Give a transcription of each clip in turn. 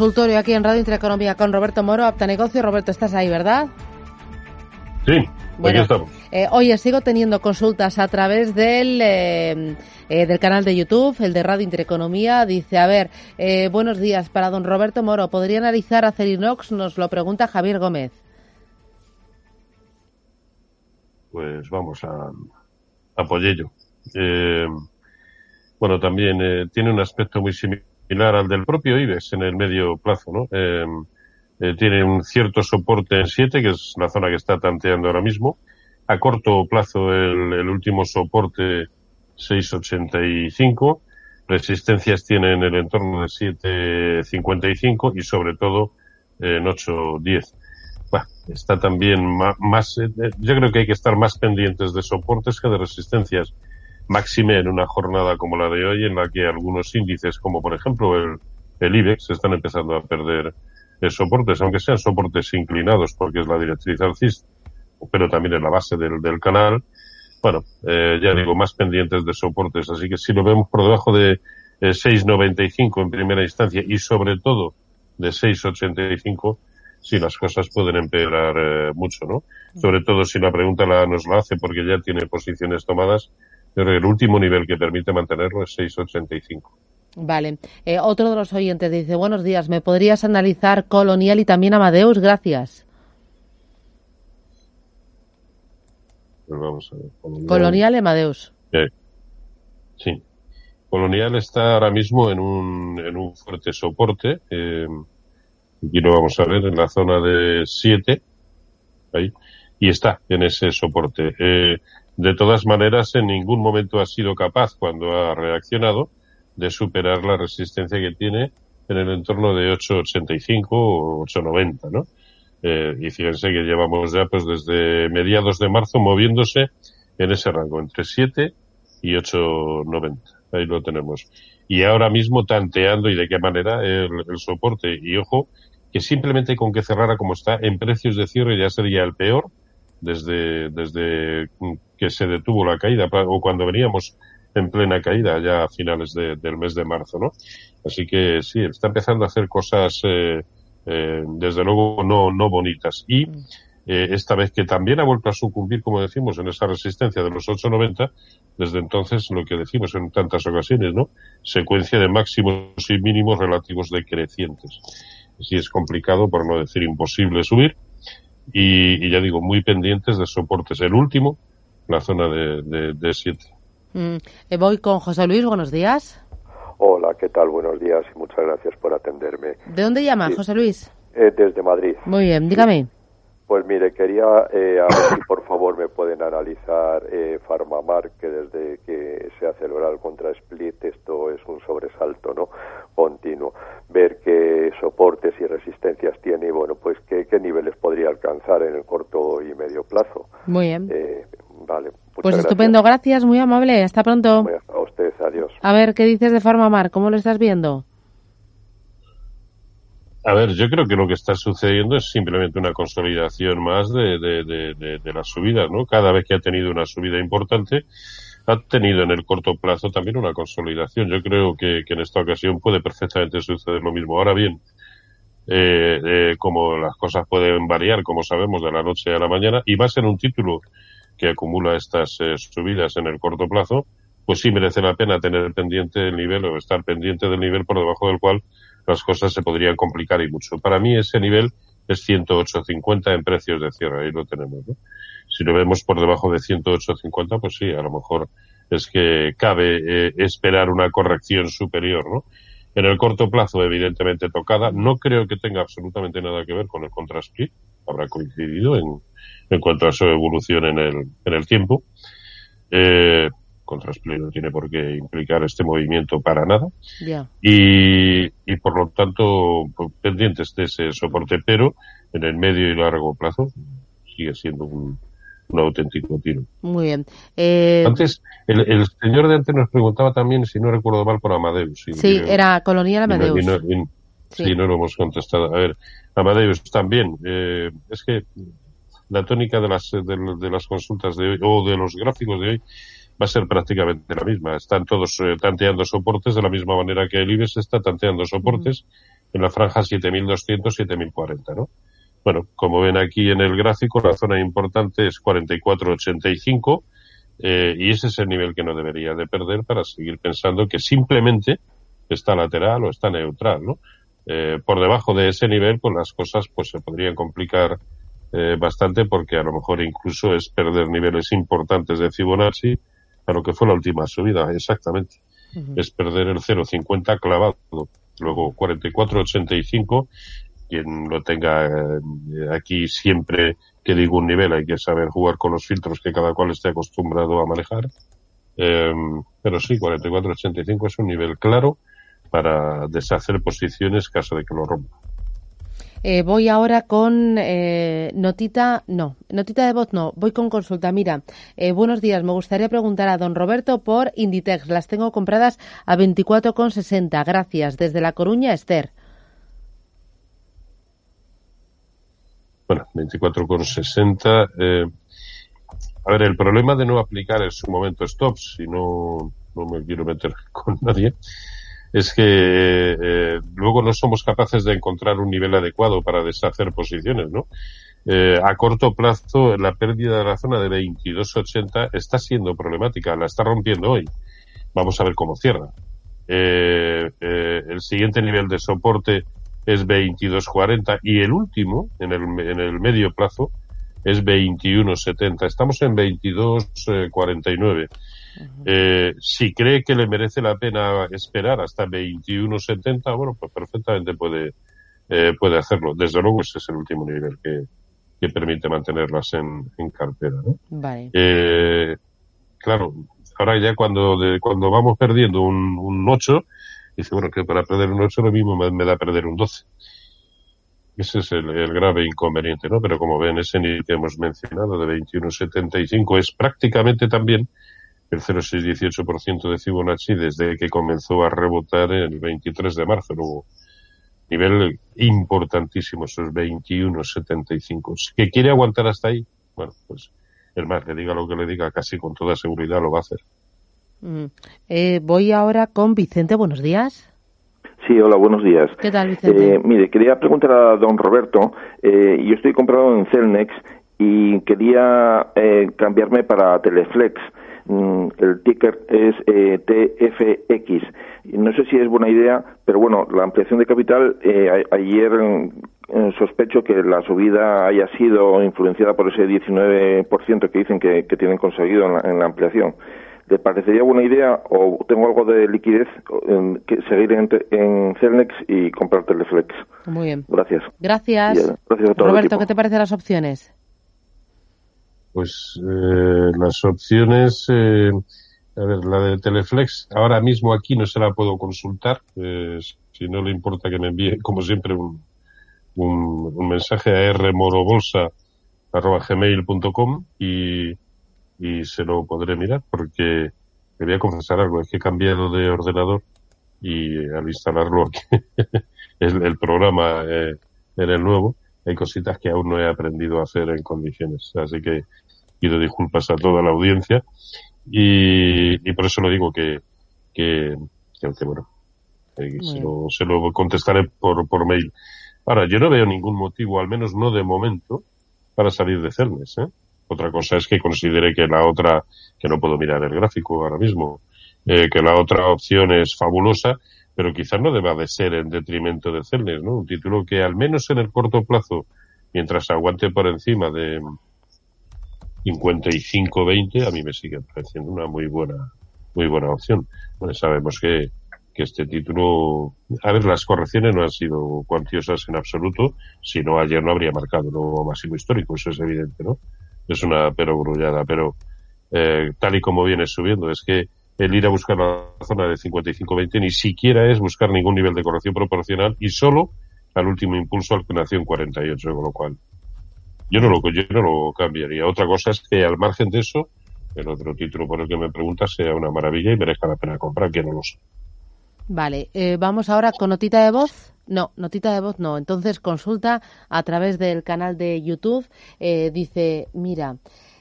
Consultorio aquí en Radio Intereconomía con Roberto Moro, Apta Negocio. Roberto, estás ahí, ¿verdad? Sí, aquí estamos. Eh, oye, sigo teniendo consultas a través del, eh, eh, del canal de YouTube, el de Radio Intereconomía. Dice, a ver, eh, buenos días para don Roberto Moro. ¿Podría analizar Acerinox? Nos lo pregunta Javier Gómez. Pues vamos a, a Pollello. Bueno, también tiene un aspecto muy similar al del propio IBEX en el medio plazo, ¿no? Eh, eh, tiene un cierto soporte en 7, que es la zona que está tanteando ahora mismo. A corto plazo, el, el último soporte 6,85. Resistencias tiene en el entorno de 7,55 y sobre todo en 8,10. Bueno, está también más, más, eh, yo creo que hay que estar más pendientes de soportes que de resistencias máxime en una jornada como la de hoy, en la que algunos índices, como por ejemplo el, el IBEX, están empezando a perder eh, soportes, aunque sean soportes inclinados, porque es la directriz alcista, pero también en la base del, del canal. Bueno, eh, ya digo, más pendientes de soportes. Así que si lo vemos por debajo de eh, 6,95 en primera instancia y sobre todo de 6,85, sí las cosas pueden empeorar eh, mucho, ¿no? Sobre todo si la pregunta la, nos la hace porque ya tiene posiciones tomadas pero el último nivel que permite mantenerlo es 6,85. Vale. Eh, otro de los oyentes dice, buenos días, ¿me podrías analizar Colonial y también Amadeus? Gracias. Pues vamos a ver. Colonial, Colonial y Amadeus. Eh, sí. Colonial está ahora mismo en un, en un fuerte soporte. Eh, aquí lo vamos a ver en la zona de 7. Ahí. Y está en ese soporte. Eh, de todas maneras, en ningún momento ha sido capaz, cuando ha reaccionado, de superar la resistencia que tiene en el entorno de 8,85 o 8,90, ¿no? Eh, y fíjense que llevamos ya pues desde mediados de marzo moviéndose en ese rango, entre 7 y 8,90. Ahí lo tenemos. Y ahora mismo tanteando y de qué manera el, el soporte. Y ojo, que simplemente con que cerrara como está en precios de cierre ya sería el peor desde, desde que se detuvo la caída o cuando veníamos en plena caída ya a finales de, del mes de marzo, ¿no? Así que sí, está empezando a hacer cosas, eh, eh, desde luego, no, no bonitas. Y eh, esta vez que también ha vuelto a sucumbir, como decimos, en esa resistencia de los 8,90, desde entonces lo que decimos en tantas ocasiones, ¿no? Secuencia de máximos y mínimos relativos decrecientes. Así es complicado, por no decir imposible, subir. Y, y ya digo, muy pendientes de soportes. El último, la zona de, de, de 7. Mm, voy con José Luis, buenos días. Hola, ¿qué tal? Buenos días y muchas gracias por atenderme. ¿De dónde llama, sí. José Luis? Eh, desde Madrid. Muy bien, dígame. Pues mire, quería eh, a ver si por favor me pueden analizar eh, Farmamar, que desde que se ha celebrado el contra split esto es un sobresalto no continuo. Ver qué soportes y resistencias tiene y bueno, pues qué, qué niveles podría alcanzar en el corto y medio plazo. Muy bien. Eh, vale. Pues estupendo, gracias, muy amable. Hasta pronto. A usted, adiós. A ver, ¿qué dices de Farmamar? ¿Cómo lo estás viendo? A ver, yo creo que lo que está sucediendo es simplemente una consolidación más de, de, de, de, de las subidas, ¿no? Cada vez que ha tenido una subida importante, ha tenido en el corto plazo también una consolidación. Yo creo que, que en esta ocasión puede perfectamente suceder lo mismo. Ahora bien, eh, eh, como las cosas pueden variar, como sabemos, de la noche a la mañana, y va a ser un título que acumula estas eh, subidas en el corto plazo, pues sí merece la pena tener pendiente el nivel o estar pendiente del nivel por debajo del cual las cosas se podrían complicar y mucho. Para mí ese nivel es 108.50 en precios de cierre, ahí lo tenemos. ¿no? Si lo vemos por debajo de 108.50, pues sí, a lo mejor es que cabe eh, esperar una corrección superior, ¿no? En el corto plazo, evidentemente tocada, no creo que tenga absolutamente nada que ver con el contrasplit, habrá coincidido en, en cuanto a su evolución en el, en el tiempo. Eh, contra Split no tiene por qué implicar este movimiento para nada. Ya. Y, y por lo tanto, pues, pendientes de ese soporte, pero en el medio y largo plazo sigue siendo un, un auténtico tiro. Muy bien. Eh, Antes, el, el señor de antes nos preguntaba también, si no recuerdo mal, por Amadeus. Y- sí, era Colonial Amadeus. y no- y- sí, no lo hemos contestado. A ver, Amadeus también. eh, es que la tónica de las, de, de las consultas de hoy, o de los gráficos de hoy, va a ser prácticamente la misma. Están todos eh, tanteando soportes de la misma manera que el IBEX está tanteando soportes en la franja 7200, 7040, ¿no? Bueno, como ven aquí en el gráfico, la zona importante es 4485 eh, y ese es el nivel que no debería de perder para seguir pensando que simplemente está lateral o está neutral, ¿no? Eh, por debajo de ese nivel, pues las cosas pues se podrían complicar eh, bastante porque a lo mejor incluso es perder niveles importantes de Fibonacci a lo que fue la última subida, exactamente. Es perder el 0,50 clavado. Luego 44,85. Quien lo tenga eh, aquí siempre que digo un nivel, hay que saber jugar con los filtros que cada cual esté acostumbrado a manejar. Eh, pero sí, 44,85 es un nivel claro para deshacer posiciones caso de que lo rompa. Eh, voy ahora con eh, notita, no, notita de voz no, voy con consulta. Mira, eh, buenos días, me gustaría preguntar a don Roberto por Inditex. Las tengo compradas a 24,60. Gracias. Desde La Coruña, Esther. Bueno, 24,60. Eh, a ver, el problema de no aplicar en su momento stops, si no, no me quiero meter con nadie, es que eh, luego no somos capaces de encontrar un nivel adecuado para deshacer posiciones, ¿no? Eh, a corto plazo, la pérdida de la zona de 22,80 está siendo problemática, la está rompiendo hoy. Vamos a ver cómo cierra. Eh, eh, el siguiente nivel de soporte es 22.40 y el último, en el, en el medio plazo, es 21.70. Estamos en 22.49. Eh, si cree que le merece la pena esperar hasta 21.70, bueno, pues perfectamente puede, eh, puede hacerlo. Desde luego ese es el último nivel que, que permite mantenerlas en, en cartera. ¿no? Vale. Eh, claro, ahora ya cuando, de, cuando vamos perdiendo un, un 8, dice, bueno, que para perder un 8 lo mismo me, me da perder un 12. Ese es el, el, grave inconveniente, ¿no? Pero como ven, ese nivel que hemos mencionado de 21,75 es prácticamente también el 0,618% de Fibonacci desde que comenzó a rebotar el 23 de marzo. Luego, nivel importantísimo, esos 21,75. ¿Que quiere aguantar hasta ahí? Bueno, pues el más le diga lo que le diga, casi con toda seguridad lo va a hacer. Mm. Eh, voy ahora con Vicente. Buenos días. Sí, hola, buenos días. ¿Qué tal, Vicente? Eh, mire, quería preguntar a don Roberto. Eh, yo estoy comprado en Celnex y quería eh, cambiarme para Teleflex. Mm, el ticker es eh, TFX. No sé si es buena idea, pero bueno, la ampliación de capital, eh, a, ayer eh, sospecho que la subida haya sido influenciada por ese 19% que dicen que, que tienen conseguido en la, en la ampliación. ¿Le parecería buena idea o tengo algo de liquidez en, que seguir en, en Celnex y comprar Teleflex? Muy bien. Gracias. Gracias. Y, gracias a todo Roberto, ¿qué te parecen las opciones? Pues eh, las opciones, eh, a ver, la de Teleflex, ahora mismo aquí no se la puedo consultar. Eh, si no le importa que me envíe, como siempre, un, un, un mensaje a rmorobolsa.gmail.com y y se lo podré mirar porque le voy a confesar algo, es que he cambiado de ordenador y al instalarlo aquí, el, el, programa eh, en el nuevo, hay cositas que aún no he aprendido a hacer en condiciones. Así que pido disculpas a toda la audiencia y, y por eso lo digo que, que, que, bueno, eh, se, lo, se lo contestaré por, por mail. Ahora, yo no veo ningún motivo, al menos no de momento, para salir de Cernes, ¿eh? Otra cosa es que considere que la otra, que no puedo mirar el gráfico ahora mismo, eh, que la otra opción es fabulosa, pero quizás no deba de ser en detrimento de Celnes, ¿no? Un título que al menos en el corto plazo, mientras aguante por encima de 55-20, a mí me sigue pareciendo una muy buena, muy buena opción. Bueno, sabemos que, que este título, a ver, las correcciones no han sido cuantiosas en absoluto, si no ayer no habría marcado nuevo máximo histórico, eso es evidente, ¿no? es una perogrullada, pero eh, tal y como viene subiendo. Es que el ir a buscar la zona de 55-20 ni siquiera es buscar ningún nivel de corrección proporcional y solo al último impulso al que nació en 48, con lo cual yo no lo, yo no lo cambiaría. Otra cosa es que al margen de eso, el otro título por el que me preguntas sea una maravilla y merezca la pena comprar, que no lo sé. Vale, eh, vamos ahora con notita de voz. No, notita de voz no. Entonces consulta a través del canal de YouTube. Eh, dice, mira,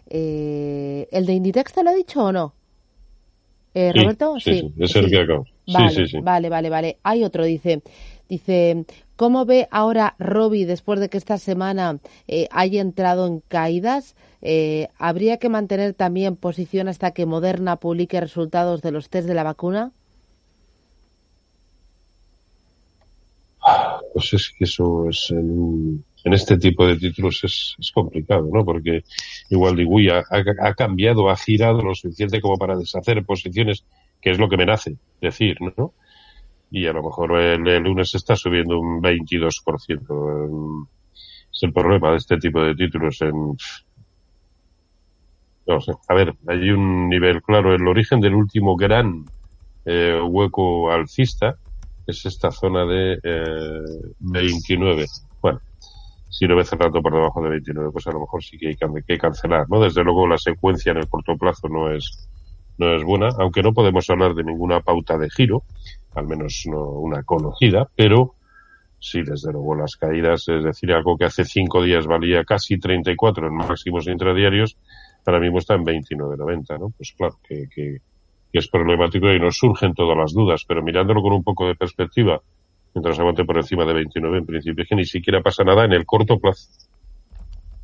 eh, ¿el de Inditex te lo ha dicho o no? Eh, Roberto, sí, es el que acabo. Vale. Vale, vale, vale. Hay otro, dice, dice, ¿cómo ve ahora Robbie después de que esta semana eh, haya entrado en caídas? Eh, ¿Habría que mantener también posición hasta que Moderna publique resultados de los test de la vacuna? Pues es que eso es en, en este tipo de títulos es, es, complicado, ¿no? Porque igual Digui ha, ha, cambiado, ha girado lo suficiente como para deshacer posiciones, que es lo que me nace decir, ¿no? Y a lo mejor el, lunes está subiendo un 22%. Es el problema de este tipo de títulos en, no sé. A ver, hay un nivel claro. El origen del último gran eh, hueco alcista es esta zona de eh, 29. Bueno, si lo ve cerrando por debajo de 29, pues a lo mejor sí que hay que cancelar, ¿no? Desde luego la secuencia en el corto plazo no es, no es buena, aunque no podemos hablar de ninguna pauta de giro, al menos no una conocida, pero sí, desde luego las caídas, es decir, algo que hace cinco días valía casi 34 en máximos intradiarios, ahora mismo está en 29.90, ¿no? Pues claro, que, que, que es problemático y nos surgen todas las dudas, pero mirándolo con un poco de perspectiva, mientras aguante por encima de 29 en principio, es que ni siquiera pasa nada en el corto plazo.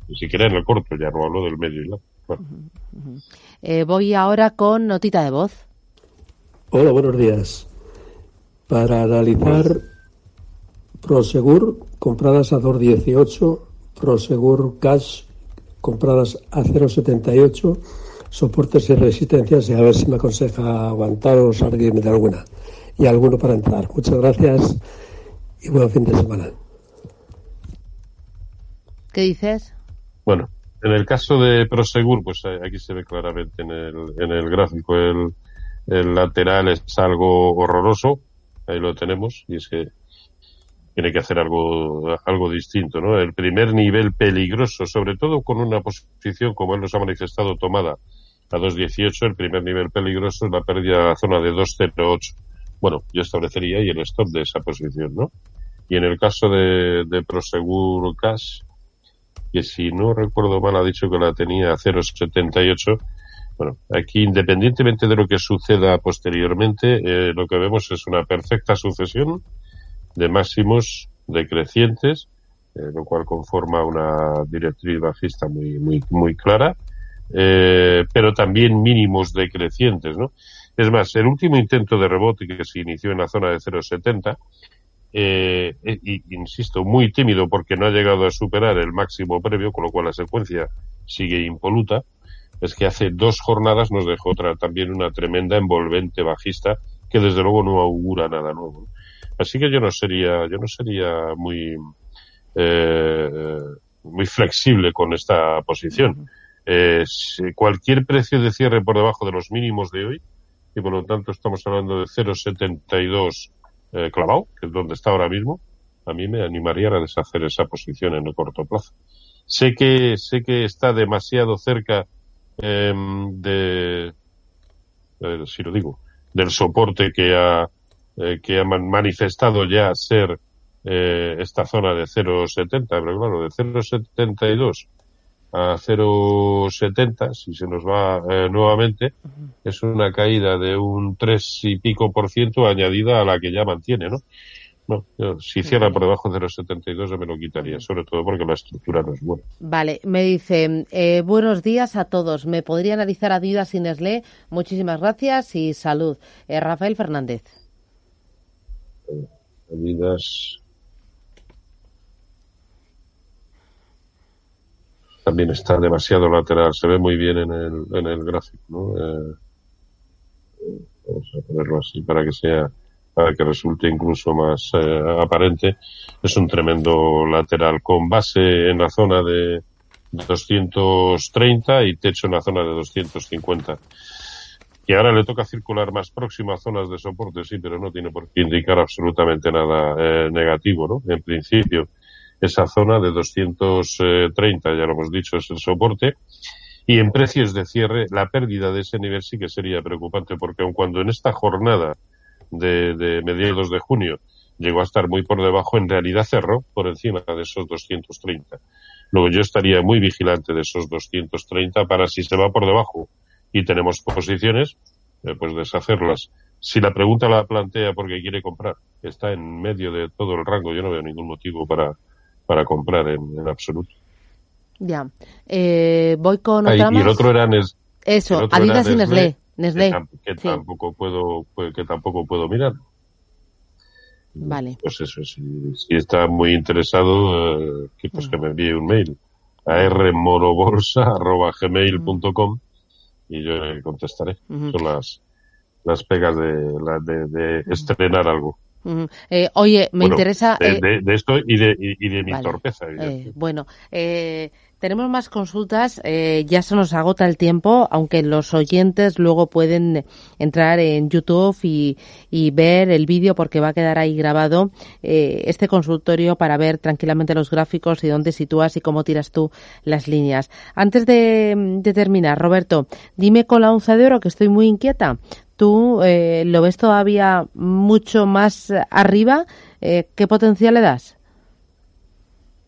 Ni siquiera en el corto, ya no hablo del medio y largo. Bueno. Uh -huh. eh, voy ahora con notita de voz. Hola, buenos días. Para analizar Prosegur, compradas a 2.18, Prosegur Cash, compradas a 0.78, soportes y resistencias, y a ver si me aconseja aguantar o salirme de alguna. Y alguno para entrar. Muchas gracias y buen fin de semana. ¿Qué dices? Bueno, en el caso de Prosegur, pues aquí se ve claramente en el, en el gráfico el, el lateral es algo horroroso, ahí lo tenemos, y es que tiene que hacer algo, algo distinto, ¿no? El primer nivel peligroso, sobre todo con una posición como él nos ha manifestado tomada a 2.18, el primer nivel peligroso es la pérdida de la zona de 2.08. Bueno, yo establecería ahí el stop de esa posición, ¿no? Y en el caso de, de Prosegur Cash, que si no recuerdo mal ha dicho que la tenía a 0.78, bueno, aquí independientemente de lo que suceda posteriormente, eh, lo que vemos es una perfecta sucesión de máximos decrecientes, eh, lo cual conforma una directriz bajista muy, muy, muy clara, eh, pero también mínimos decrecientes, ¿no? Es más, el último intento de rebote que se inició en la zona de 0,70, eh, y, insisto, muy tímido porque no ha llegado a superar el máximo previo, con lo cual la secuencia sigue impoluta, es que hace dos jornadas nos dejó otra, también una tremenda envolvente bajista que desde luego no augura nada nuevo. Así que yo no sería, yo no sería muy, eh, muy flexible con esta posición. Eh, si cualquier precio de cierre por debajo de los mínimos de hoy, y por lo tanto estamos hablando de 0,72 eh, clavado, que es donde está ahora mismo, a mí me animaría a deshacer esa posición en el corto plazo. Sé que, sé que está demasiado cerca eh, de, si lo digo, del soporte que ha, eh, que ha manifestado ya ser eh, esta zona de 0,70, pero claro, de 0,72 a 0,70, si se nos va eh, nuevamente, uh -huh. es una caída de un 3 y pico por ciento añadida a la que ya mantiene, ¿no? No, si cierra por debajo de 0,72 yo me lo quitaría, sobre todo porque la estructura no es buena. Vale, me dice, eh, buenos días a todos. ¿Me podría analizar Adidas y Nestlé? Muchísimas gracias y salud. Eh, Rafael Fernández. Adidas. También está demasiado lateral, se ve muy bien en el, en el gráfico, ¿no? Eh, vamos a ponerlo así para que sea para que resulte incluso más eh, aparente, es un tremendo lateral con base en la zona de, 230 y techo en la zona de 250. Y ahora le toca circular más próximo a zonas de soporte, sí, pero no tiene por qué indicar absolutamente nada eh, negativo, ¿no? En principio, esa zona de 230, ya lo hemos dicho, es el soporte. Y en precios de cierre, la pérdida de ese nivel sí que sería preocupante, porque aun cuando en esta jornada de, de mediados de junio llegó a estar muy por debajo, en realidad cerró por encima de esos 230. Luego yo estaría muy vigilante de esos 230 para si se va por debajo y tenemos posiciones, eh, pues deshacerlas. Si la pregunta la plantea porque quiere comprar, está en medio de todo el rango, yo no veo ningún motivo para, para comprar en, absoluto. Ya. Eh, voy con otra Y el otro era Eso, Adidas y Nestlé. Nestlé. Que, tampoco puedo, que tampoco puedo mirar. Vale. Pues eso, si, si está muy interesado, eh, que, pues que me envíe un mail a rmoroborsa.gmail.com y yo le contestaré. Son las, las pegas de, de, de estrenar algo. Eh, oye, me interesa... De, eh, de, esto y de, y, de mi torpeza. Eh, bueno, eh, tenemos más consultas, eh, ya se nos agota el tiempo, aunque los oyentes luego pueden entrar en YouTube y, ver el vídeo porque va a quedar ahí grabado este consultorio para ver tranquilamente los gráficos y dónde sitúas y cómo tiras tú las líneas. Antes de, terminar, Roberto, dime con la onza de oro que estoy muy inquieta. ¿Tú eh, lo ves todavía mucho más arriba? ¿Qué potencial le das?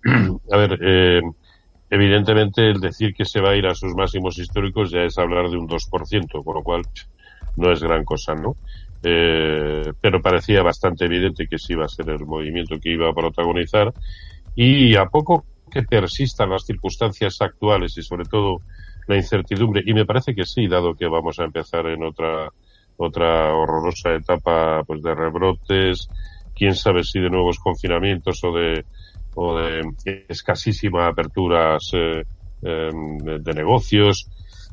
A ver, eh, Evidentemente, el decir que se va a ir a sus máximos históricos ya es hablar de un 2%, con lo cual no es gran cosa, ¿no? Eh, pero parecía bastante evidente que sí iba a ser el movimiento que iba a protagonizar. Y a poco que persistan las circunstancias actuales y sobre todo la incertidumbre, y me parece que sí, dado que vamos a empezar en otra, otra horrorosa etapa pues de rebrotes, quién sabe si de nuevos confinamientos o de o de escasísima aperturas eh, em, de negocios.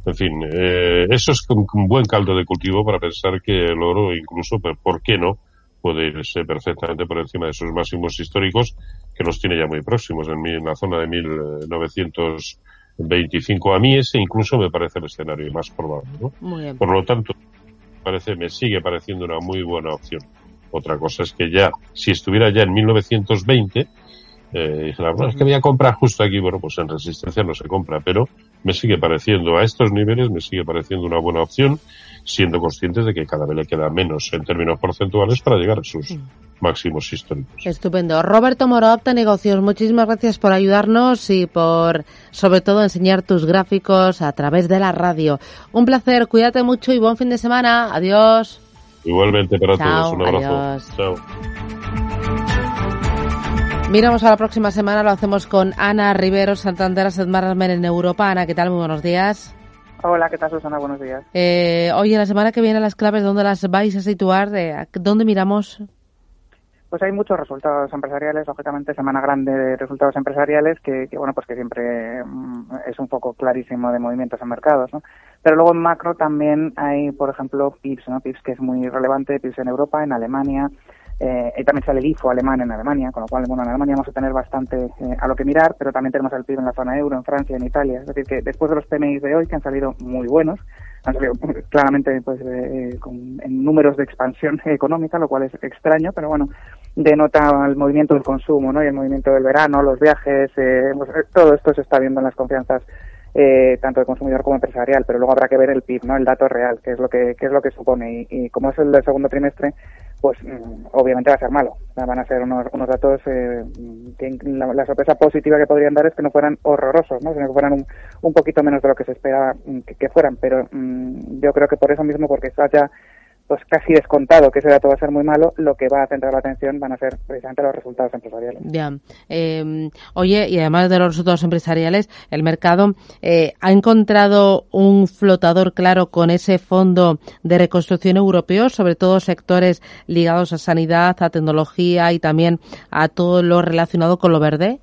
En fin, eh, eso es un, buen caldo de cultivo para pensar que el oro, incluso, ¿por qué no? Puede irse perfectamente por encima de sus máximos históricos, que los tiene ya muy próximos, en, la zona de 1925. A mí ese incluso me parece el escenario más probable. ¿no? Por lo tanto, parece, me sigue pareciendo una muy buena opción. Otra cosa es que ya, si estuviera ya en 1920, eh, es que voy a comprar justo aquí. Bueno, pues en resistencia no se compra, pero me sigue pareciendo, a estos niveles, me sigue pareciendo una buena opción, siendo conscientes de que cada vez le queda menos en términos porcentuales para llegar a sus máximos históricos. Estupendo. Roberto Moro, Opta Negocios, muchísimas gracias por ayudarnos y por, sobre todo, enseñar tus gráficos a través de la radio. Un placer, cuídate mucho y buen fin de semana. Adiós. Igualmente para todos. Un abrazo. Chao. Miramos a la próxima semana, lo hacemos con Ana Rivero, Santander Asset Management en Europa. Ana, ¿qué tal? Muy buenos días. Hola, ¿qué tal Susana? Buenos días. Eh, oye, la semana que viene las claves, ¿dónde las vais a situar? ¿Dónde miramos? Pues hay muchos resultados empresariales, lógicamente semana grande de resultados empresariales que, bueno, pues que siempre mm, es un poco clarísimo de movimientos en mercados, ¿no? Pero luego en macro también hay, por ejemplo, PIPS, ¿no? PIPS que es muy relevante, PIPS en Europa, en Alemania, eh, y también sale el IFO alemán en Alemania, con lo cual, bueno, en Alemania vamos a tener bastante eh, a lo que mirar, pero también tenemos el PIB en la zona euro, en Francia, en Italia. Es decir, que después de los PMI de hoy, que han salido muy buenos, claramente pues, eh, con, en números de expansión económica, lo cual es extraño, pero bueno, denota el movimiento del consumo, ¿no? Y el movimiento del verano, los viajes, eh, pues, todo esto se está viendo en las confianzas eh, tanto de consumidor como empresarial, pero luego habrá que ver el PIB, ¿no? El dato real, que es lo que, es lo que supone. Y, como es el del segundo trimestre, pues mm, obviamente va a ser malo. Van a ser unos, unos datos eh, que la, sorpresa positiva que podrían dar es que no fueran horrorosos, ¿no? Sino que fueran un, un poquito menos de lo que se espera mm, que, fueran. Pero mm, yo creo que por eso mismo, porque está ya pues casi descontado que ese dato va a ser muy malo, lo que va a centrar la atención van a ser precisamente los resultados empresariales. Ya. Em, oye, y además de los resultados empresariales, el mercado eh, ha encontrado un flotador claro con ese fondo de reconstrucción europeo, sobre todo sectores ligados a sanidad, a tecnología y también a todo lo relacionado con lo verde.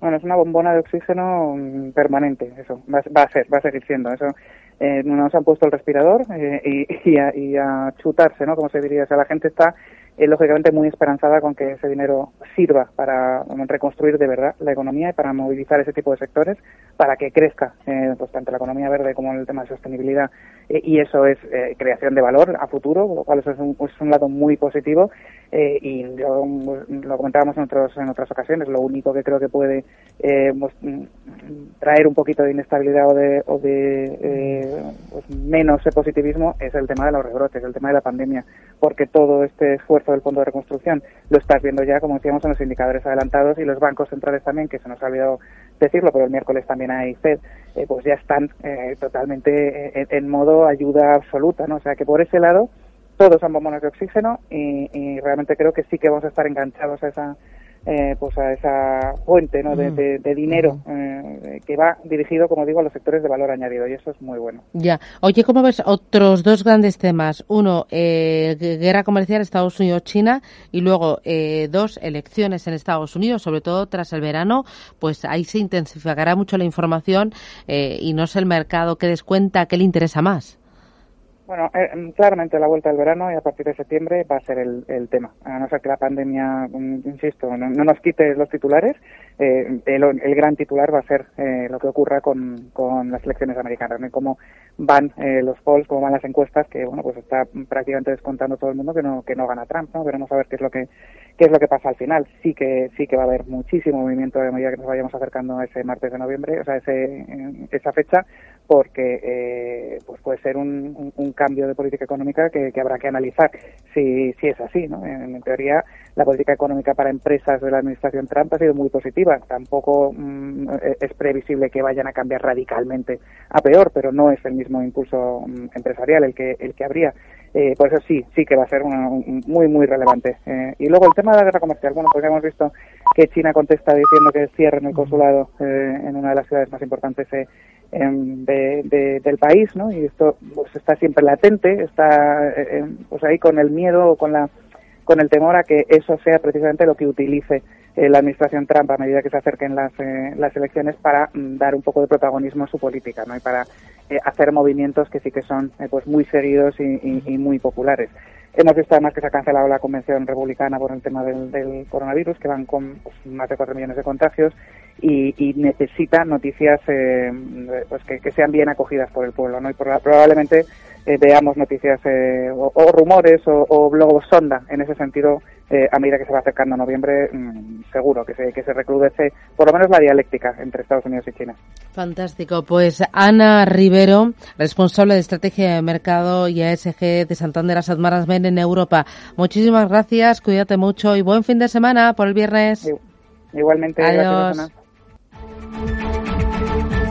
Bueno, es una bombona de oxígeno mm, permanente, eso va, va a ser, va a seguir siendo eso eh, nos han puesto el respirador eh, y, y, a, chutarse, ¿no? Como se diría, o sea, la gente está eh, lógicamente muy esperanzada con que ese dinero sirva para reconstruir de verdad la economía y para movilizar ese tipo de sectores para que crezca eh, pues tanto la economía verde como el tema de sostenibilidad eh, y eso es creación de valor a futuro, lo cual eso es un, es un lado muy positivo y lo comentábamos en, otros, en otras ocasiones, lo único que creo que puede pues, traer un poquito de inestabilidad o de, o de pues menos positivismo es el tema de los rebrotes, el tema de la pandemia, porque todo este esfuerzo del Fondo de Reconstrucción lo estás viendo ya, como decíamos, en los indicadores adelantados y los bancos centrales también, que se nos ha olvidado decirlo, pero el miércoles también hay FED, eh, pues ya están eh, totalmente eh, en, modo ayuda absoluta, ¿no? O sea que por ese lado todos son bombones de oxígeno y, y realmente creo que sí que vamos a estar enganchados a esa eh, pues a esa fuente ¿no? de, mm. dinero eh, que va dirigido, como digo, a los sectores de valor añadido y eso es muy bueno. Ya. Oye, ¿cómo ves otros dos grandes temas? Uno, eh, guerra comercial Estados Unidos-China y luego dos, elecciones en Estados Unidos, sobre todo tras el verano, pues ahí se intensificará mucho la información y no es el mercado que descuenta que le interesa más. Bueno, eh, mm, claramente la vuelta del verano y a partir de septiembre va a ser el, el tema. A no ser que la pandemia, mm, insisto, no, nos quite los titulares, eh, el, el, gran titular va a ser eh, lo que ocurra con, con las elecciones americanas, ¿no? cómo van eh, los polls, cómo van las encuestas, que bueno, pues está prácticamente descontando todo el mundo que no que no gana Trump, ¿no? Veremos a ver qué es lo que qué es lo que pasa al final. Sí que sí que va a haber muchísimo movimiento de medida que nos vayamos acercando a ese martes de noviembre, o sea, ese, esa fecha, porque eh, pues puede ser un, un, cambio de política económica que, que, habrá que analizar si, si es así. ¿no? En, teoría, la política económica para empresas de la administración Trump ha sido muy positiva. Tampoco mm, es previsible que vayan a cambiar radicalmente a peor, pero no es el mismo impulso mm, empresarial el que, el que habría. Eh, por eso sí, sí que va a ser muy, muy relevante. Eh, y luego el tema de la guerra comercial. Bueno, pues hemos visto que China contesta diciendo que cierren el consulado eh, en una de las ciudades más importantes eh, Em, de, del país, ¿no? Y esto pues está siempre latente, está eh, em, pues ahí con el miedo o con la con el temor a que eso sea precisamente lo que utilice eh, la administración Trump a medida que se acerquen las, eh, las elecciones para mm, dar un poco de protagonismo a su política, ¿no? Y para hacer movimientos que sí que son pues muy seguidos y, muy populares. Hemos visto además que se ha cancelado la convención republicana por el tema del, coronavirus, que van con pues, más de 4 millones de contagios y, y necesita noticias eh, pues que, sean bien acogidas por el pueblo. ¿no? Y probablemente eh, veamos noticias eh, o, rumores o, o globos sonda en ese sentido eh, a medida que se va acercando a noviembre, mm, seguro que se, que se recrudece por lo menos la dialéctica entre Estados Unidos y China. Fantástico. Pues Ana Rivero, responsable de estrategia de mercado y ASG de Santander Asset Management en Europa. Muchísimas gracias, cuídate mucho y buen fin de semana por el viernes. Igualmente, Adiós.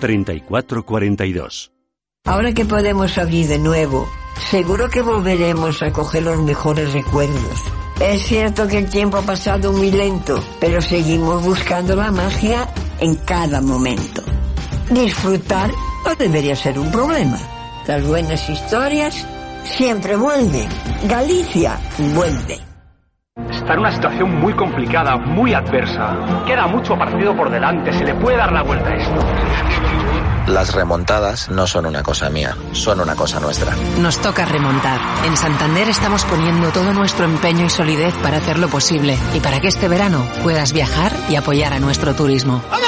3442. Ahora que podemos abrir de nuevo, seguro que volveremos a coger los mejores recuerdos. Es cierto que el tiempo ha pasado muy lento, pero seguimos buscando la magia en cada momento. Disfrutar no debería ser un problema. Las buenas historias siempre vuelven. Galicia vuelve. Está en una situación muy complicada, muy adversa. Queda mucho partido por delante, se le puede dar la vuelta a esto. Las remontadas no son una cosa mía, son una cosa nuestra. Nos toca remontar. En Santander estamos poniendo todo nuestro empeño y solidez para hacerlo posible y para que este verano puedas viajar y apoyar a nuestro turismo. ¡Vamos!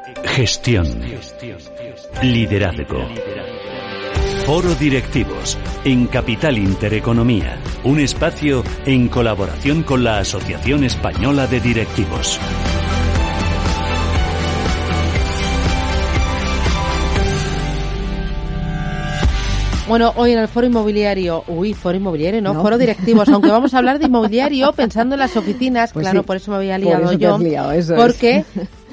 Gestión. Liderazgo. Foro Directivos en Capital Intereconomía, un espacio en colaboración con la Asociación Española de Directivos. Bueno, hoy en el foro inmobiliario, uy, foro inmobiliario, no, foro directivos, aunque vamos a hablar de inmobiliario pensando en las oficinas, Pues claro, sí, por eso me había por liado yo, liado, eso es.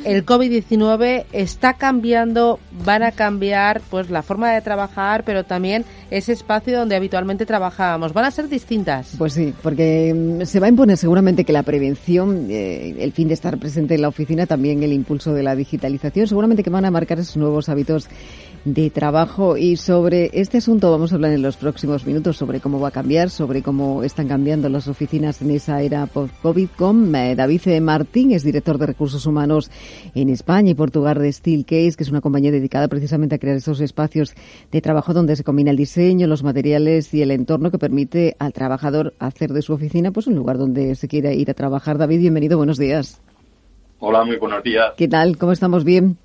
El COVID-19 está cambiando, van a cambiar pues la forma de trabajar, pero también ese espacio donde habitualmente trabajábamos, van a ser distintas. Pues sí, porque mm, se va a imponer seguramente que la prevención, eh, el fin de estar presente en la oficina, también el impulso de la digitalización, seguramente que van a marcar esos nuevos hábitos de trabajo y sobre este asunto vamos a hablar en los próximos minutos sobre cómo va a cambiar, sobre cómo están cambiando las oficinas en esa era post-COVID con eh, David Martín, es director de recursos humanos en España y Portugal de Steelcase, que es una compañía dedicada precisamente a crear esos espacios de trabajo donde se combina el diseño, los materiales y el entorno que permite al trabajador hacer de su oficina pues un lugar donde se quiera ir a trabajar. David, bienvenido, buenos días. Hola, muy buenos días. ¿Qué tal? ¿Cómo estamos? ¿Bien?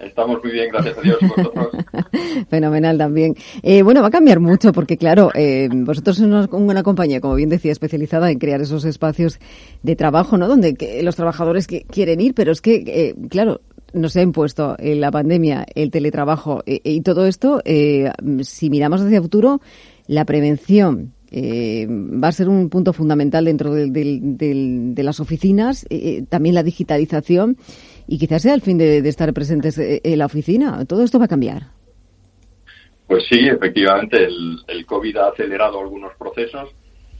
Estamos muy bien, gracias a Dios. Fenomenal también. Eh, bueno, va a cambiar mucho porque, claro, eh, vosotros sois una, una, compañía, como bien decía, especializada en crear esos espacios de trabajo, ¿no? Donde que los trabajadores que quieren ir, pero es que, eh, claro, nos ha impuesto la pandemia, el teletrabajo eh, y todo esto. eh, si miramos hacia el futuro, la prevención, eh, va a ser un punto fundamental dentro de, de, de, de las oficinas, eh, también la digitalización y quizás sea el fin de, de, estar presentes en la oficina. Todo esto va a cambiar. Pues sí, efectivamente, el, el COVID ha acelerado algunos procesos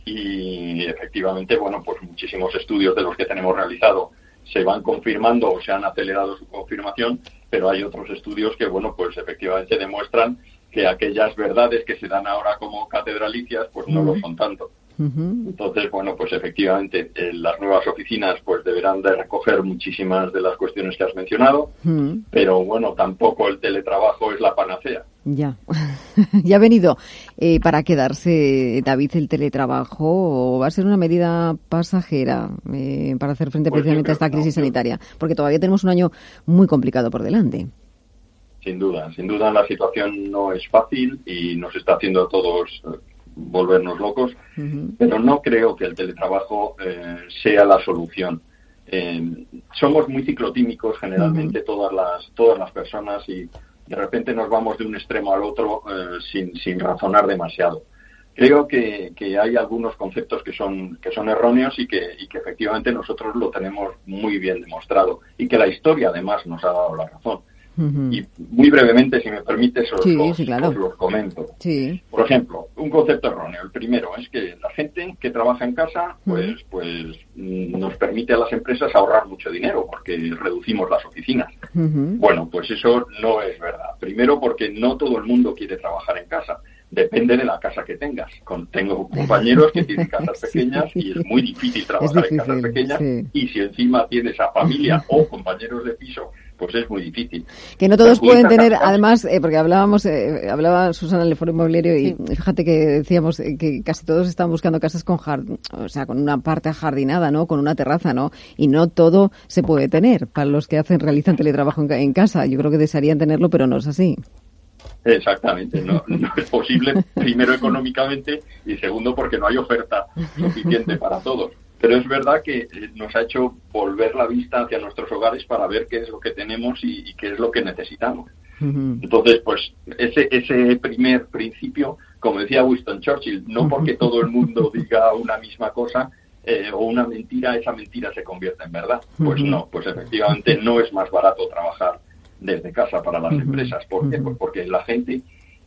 y efectivamente, bueno, pues muchísimos estudios de los que tenemos realizado se van confirmando o se han acelerado su confirmación, pero hay otros estudios que, bueno, pues efectivamente demuestran que aquellas verdades que se dan ahora como catedralicias, pues no lo son tanto. Uh -huh. Entonces, bueno, pues efectivamente eh, las nuevas oficinas pues deberán de recoger muchísimas de las cuestiones que has mencionado, uh -huh. pero bueno, tampoco el teletrabajo es la panacea. Ya, ya ha venido eh, para quedarse, David, el teletrabajo o va a ser una medida pasajera eh, para hacer frente pues precisamente a esta crisis no, sanitaria, porque todavía tenemos un año muy complicado por delante. Sin duda, sin duda la situación no es fácil y nos está haciendo a todos volvernos locos, uh -huh. pero no creo que el teletrabajo eh, sea la solución. Eh, somos muy ciclotímicos generalmente uh -huh. todas las todas las personas y de repente nos vamos de un extremo al otro eh, sin, sin razonar demasiado. Creo que, que, hay algunos conceptos que son que son erróneos y que, y que efectivamente nosotros lo tenemos muy bien demostrado y que la historia además nos ha dado la razón. Uh -huh. Y muy brevemente, si me permites, os, sí, os, sí, claro. os los comento. Sí. Por ejemplo, un concepto erróneo. El primero es que la gente que trabaja en casa, pues, uh -huh. pues nos permite a las empresas ahorrar mucho dinero porque reducimos las oficinas. Uh -huh. Bueno, pues eso no es verdad. Primero porque no todo el mundo quiere trabajar en casa depende de la casa que tengas. Tengo compañeros que tienen casas pequeñas sí. y es muy difícil trabajar difícil, en casas pequeñas sí. y si encima tienes a familia o compañeros de piso, pues es muy difícil. Que no todos pueden tener, además, eh, porque hablábamos, eh, hablaba Susana en el foro inmobiliario y sí. fíjate que decíamos que casi todos están buscando casas con jardín, o sea, con una parte ajardinada, ¿no? Con una terraza, ¿no? Y no todo se puede tener para los que hacen, realizan teletrabajo en, en casa. Yo creo que desearían tenerlo, pero no es así. Exactamente, no, no, es posible, primero económicamente y segundo porque no hay oferta suficiente para todos. Pero es verdad que nos ha hecho volver la vista hacia nuestros hogares para ver qué es lo que tenemos y, y qué es lo que necesitamos. Uh -huh. Entonces, pues ese, ese primer principio, como decía Winston Churchill, no porque todo el mundo diga una misma cosa, eh, o una mentira, esa mentira se convierte en verdad. Pues no, pues efectivamente no es más barato trabajar desde casa para las empresas. ¿Por qué? Pues porque la gente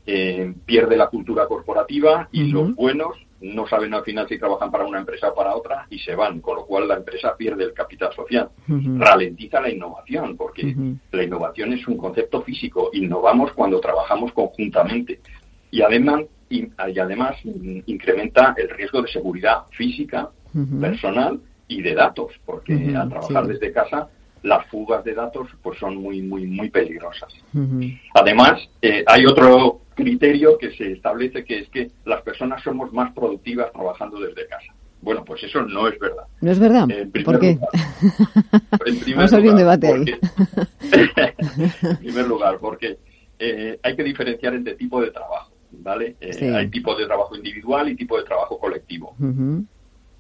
eh, pierde la cultura corporativa y los buenos no saben al final si trabajan para una empresa o para otra y se van, con lo cual la empresa pierde el capital social. Uh -huh. Ralentiza la innovación, porque la innovación es un concepto físico. Innovamos cuando trabajamos conjuntamente. Y además, y, y además incrementa el riesgo de seguridad física, personal y de datos, porque al trabajar sí. desde casa las fugas de datos pues son muy muy muy peligrosas. Además, eh, hay otro criterio que se establece que es que las personas somos más productivas trabajando desde casa. Bueno, pues eso no es verdad. ¿No es verdad? ¿Por qué? Vamos a abrir un debate ahí. en primer lugar, porque eh, hay que diferenciar entre tipo de trabajo, ¿vale? Eh, hay tipo de trabajo individual y tipo de trabajo colectivo.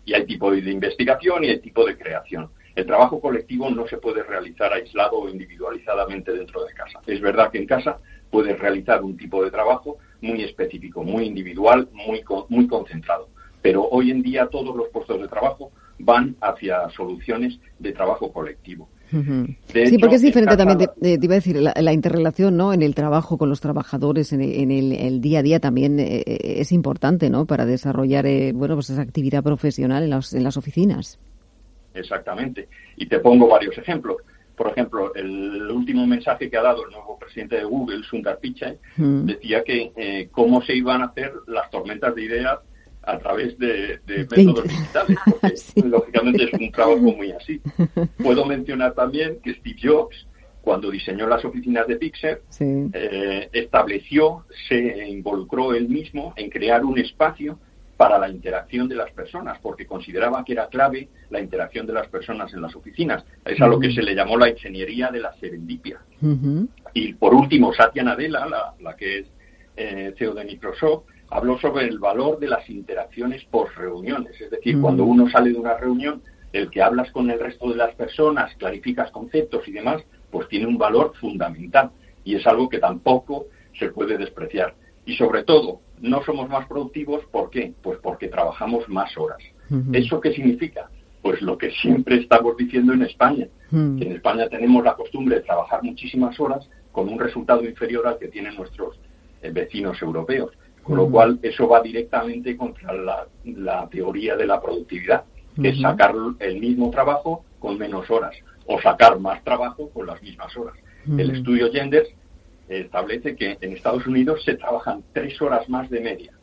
Y hay tipo de investigación y hay tipo de creación. El trabajo colectivo no se puede realizar aislado o individualizadamente dentro de casa. Es verdad que en casa puedes realizar un tipo de trabajo muy específico, muy individual, muy, muy concentrado. Pero hoy en día todos los puestos de trabajo van hacia soluciones de trabajo colectivo sí, porque es diferente también, te, iba a decir, la, interrelación ¿no? en el trabajo con los trabajadores, en, el, día a día también eh, eh, es importante ¿no? para desarrollar eh, bueno, pues esa actividad profesional en las, en las oficinas. Exactamente. Y te pongo varios ejemplos. Por ejemplo, el último mensaje que ha dado el nuevo presidente de Google, Sundar Pichai, decía que cómo se iban a hacer las tormentas de ideas a través de, métodos digitales, porque lógicamente es un trabajo muy así. Puedo mencionar también que Steve Jobs, cuando diseñó las oficinas de Pixar, eh, estableció, se involucró él mismo en crear un espacio para la interacción de las personas, porque consideraba que era clave la interacción de las personas en las oficinas. Es a lo que se le llamó la ingeniería de la serendipia. Y por último, Satya Nadella, la, que es eh, CEO de Microsoft, habló sobre el valor de las interacciones post reuniones, es decir, cuando uno sale de una reunión, el que hablas con el resto de las personas, clarificas conceptos y demás, pues tiene un valor fundamental y es algo que tampoco se puede despreciar. Y sobre todo, no somos más productivos, ¿por qué? Pues porque trabajamos más horas. ¿Eso qué significa? Pues lo que siempre estamos diciendo en España, que en España tenemos la costumbre de trabajar muchísimas horas con un resultado inferior al que tienen nuestros eh, vecinos europeos. Con lo cual, eso va directamente contra la, teoría de la productividad, que es sacar el mismo trabajo con menos horas o sacar más trabajo con las mismas horas. El estudio Genders establece que en Estados Unidos se trabajan tres horas más de media.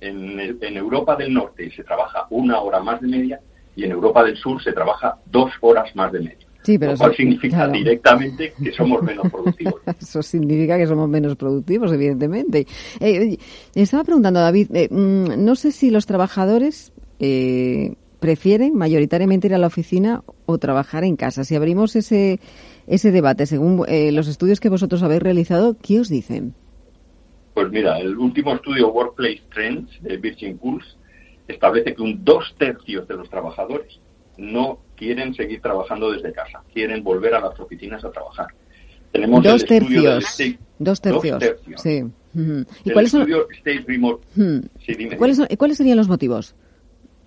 En, en Europa del Norte se trabaja una hora más de media y en Europa del Sur se trabaja dos horas más de media. Sí, pero eso significa directamente que somos menos productivos. eso significa que somos menos productivos, evidentemente. Eh, estaba preguntando, David, eh, mm, no sé si los trabajadores eh, prefieren mayoritariamente ir a la oficina o trabajar en casa. Si abrimos ese, ese debate, según eh, los estudios que vosotros habéis realizado, ¿qué os dicen? Pues mira, el último estudio Workplace Trends de Virgin Pulse establece que un dos tercios de los trabajadores no quieren seguir trabajando desde casa, quieren volver a las oficinas a trabajar. Tenemos dos tercios. dos tercios. Sí. ¿Y cuáles son... Remote. ¿Cuáles, serían los motivos?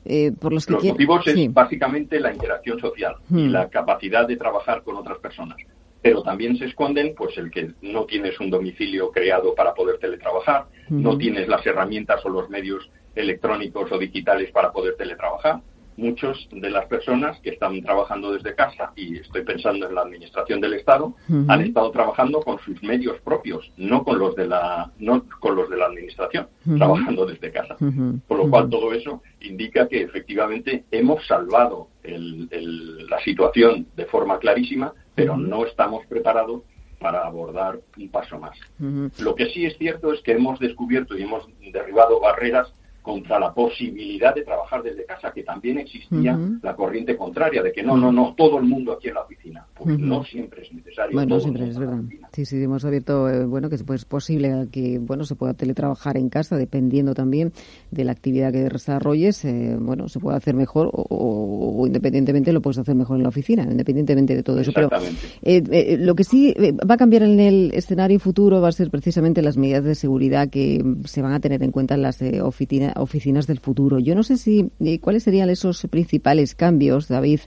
Eh, por los que los motivos es básicamente la interacción social y la capacidad de trabajar con otras personas. Pero también se esconden, pues, el que no tienes un domicilio creado para poder teletrabajar, no tienes las herramientas o los medios electrónicos o digitales para poder teletrabajar, muchos de las personas que están trabajando desde casa, y estoy pensando en la administración del Estado, han estado trabajando con sus medios propios, no con los de la, no con los de la administración, trabajando desde casa. Por lo cual todo eso indica que efectivamente hemos salvado la situación de forma clarísima, pero no estamos preparados para abordar un paso más. Lo que sí es cierto es que hemos descubierto y hemos derribado barreras contra la posibilidad de trabajar desde casa, que también existía la corriente contraria, de que no, no, no, todo el mundo aquí en la oficina. Pues no siempre es necesario. Bueno, siempre es verdad. Sí, sí, hemos abierto, eh, bueno, que es posible que, bueno, se pueda teletrabajar en casa, dependiendo también de la actividad que desarrolles, eh, bueno, se puede hacer mejor o, independientemente lo puedes hacer mejor en la oficina, independientemente de todo eso. Pero eh, lo que sí va a cambiar en el escenario futuro va a ser precisamente las medidas de seguridad que se van a tener en cuenta en las oficinas oficinas del futuro. Yo no sé si eh, cuáles serían esos principales cambios, David,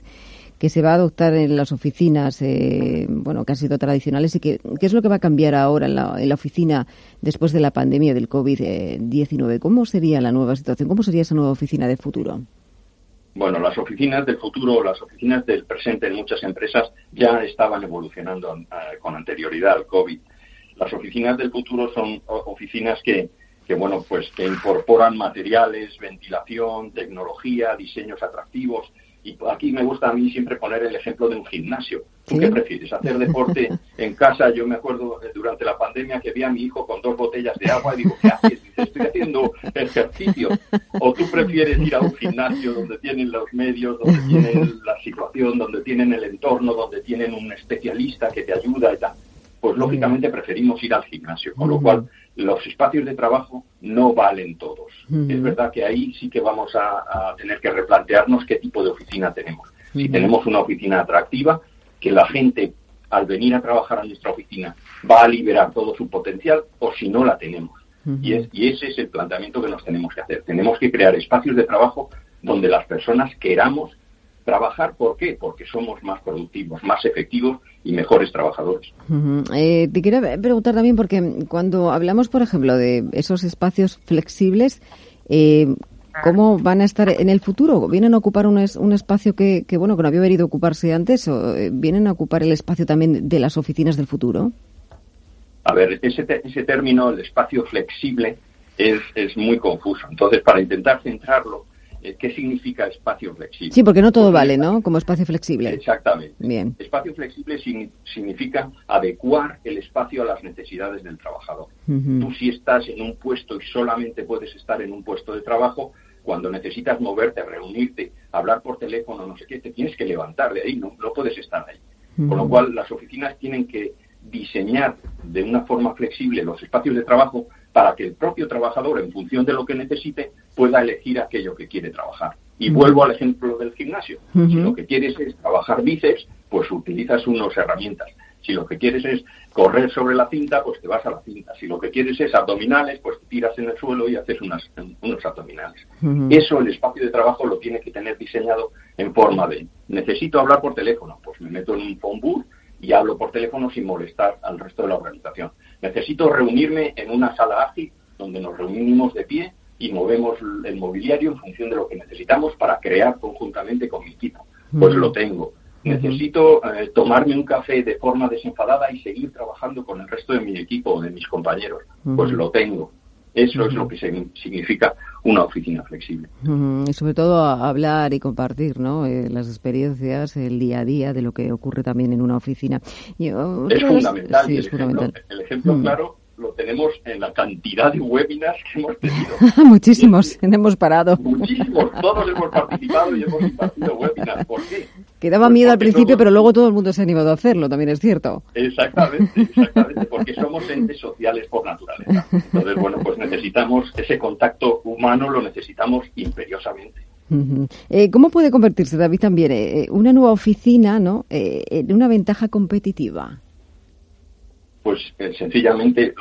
que se va a adoptar en las oficinas, eh, bueno, que han sido tradicionales y que, qué es lo que va a cambiar ahora en la, en la oficina después de la pandemia del COVID-19. ¿Cómo sería la nueva situación? ¿Cómo sería esa nueva oficina del futuro? Bueno, las oficinas del futuro, las oficinas del presente en muchas empresas ya estaban evolucionando eh, con anterioridad al COVID. Las oficinas del futuro son oficinas que, que bueno, pues que incorporan materiales, ventilación, tecnología, diseños atractivos, Y aquí me gusta a mí siempre poner el ejemplo de un gimnasio. ¿Tú qué prefieres? ¿Hacer deporte en casa? Yo me acuerdo eh, durante la pandemia que vi a mi hijo con dos botellas de agua y digo, ¿qué haces? Dice, estoy haciendo ejercicio. ¿O tú prefieres ir a un gimnasio donde tienen los medios, donde tienen la situación, donde tienen el entorno, donde tienen un especialista que te ayuda y tal? Pues lógicamente preferimos ir al gimnasio, con lo cual los espacios de trabajo no valen todos. Es verdad que ahí sí que vamos a, tener que replantearnos qué tipo de oficina tenemos. Si tenemos una oficina atractiva, que la gente al venir a trabajar a nuestra oficina va a liberar todo su potencial o si no la tenemos. y, es, y ese es el planteamiento que nos tenemos que hacer. Tenemos que crear espacios de trabajo donde las personas queramos trabajar. ¿Por qué? Porque somos más productivos, más efectivos y mejores trabajadores. Eh, te quería preguntar también, porque cuando hablamos, por ejemplo, de esos espacios flexibles, eh, ¿cómo van a estar en el futuro? ¿Vienen a ocupar un, un espacio que, que, bueno, que no había venido a ocuparse antes o eh, vienen a ocupar el espacio también de las oficinas del futuro? A ver, ese, ese término, el espacio flexible, es, es muy confuso. Entonces, para intentar centrarlo, ¿Qué significa espacio flexible? Sí, porque no todo vale, ¿no? Como espacio flexible. Exactamente. Bien. Espacio flexible significa adecuar el espacio a las necesidades del trabajador. Tú si estás en un puesto y solamente puedes estar en un puesto de trabajo, cuando necesitas moverte, reunirte, hablar por teléfono, no sé qué, te tienes que levantar de ahí, no, no puedes estar ahí. Con lo cual, las oficinas tienen que diseñar de una forma flexible los espacios de trabajo para que el propio trabajador, en función de lo que necesite, pueda elegir aquello que quiere trabajar. Y vuelvo al ejemplo del gimnasio. Si lo que quieres es trabajar bíceps, pues utilizas unas herramientas. Si lo que quieres es correr sobre la cinta, pues te vas a la cinta. Si lo que quieres es abdominales, pues te tiras en el suelo y haces unas, unos abdominales. Eso el espacio de trabajo lo tiene que tener diseñado en forma de necesito hablar por teléfono, pues me meto en un phone booth y hablo por teléfono sin molestar al resto de la organización. Necesito reunirme en una sala ágil donde nos reunimos de pie y movemos el mobiliario en función de lo que necesitamos para crear conjuntamente con mi equipo. Pues lo tengo. Necesito eh, tomarme un café de forma desenfadada y seguir trabajando con el resto de mi equipo o de mis compañeros. Pues lo tengo. Eso es lo que significa una oficina flexible. Y sobre todo hablar y compartir ¿no? Eh, las experiencias, el día a día de lo que ocurre también en una oficina. es, fundamental, el, ejemplo, el ejemplo claro lo tenemos en la cantidad de webinars que hemos tenido. Muchísimos, hemos parado. Muchísimos, todos hemos participado y hemos impartido webinars. ¿Por qué? Quedaba pues miedo al principio, pero luego todo el mundo se ha animado a hacerlo, también es cierto. Exactamente, exactamente, porque somos entes sociales por naturaleza. Entonces, bueno, pues necesitamos ese contacto humano, lo necesitamos imperiosamente. Eh, ¿Cómo puede convertirse, David, también eh, una nueva oficina ¿no? Eh, en una ventaja competitiva? pues eh, sencillamente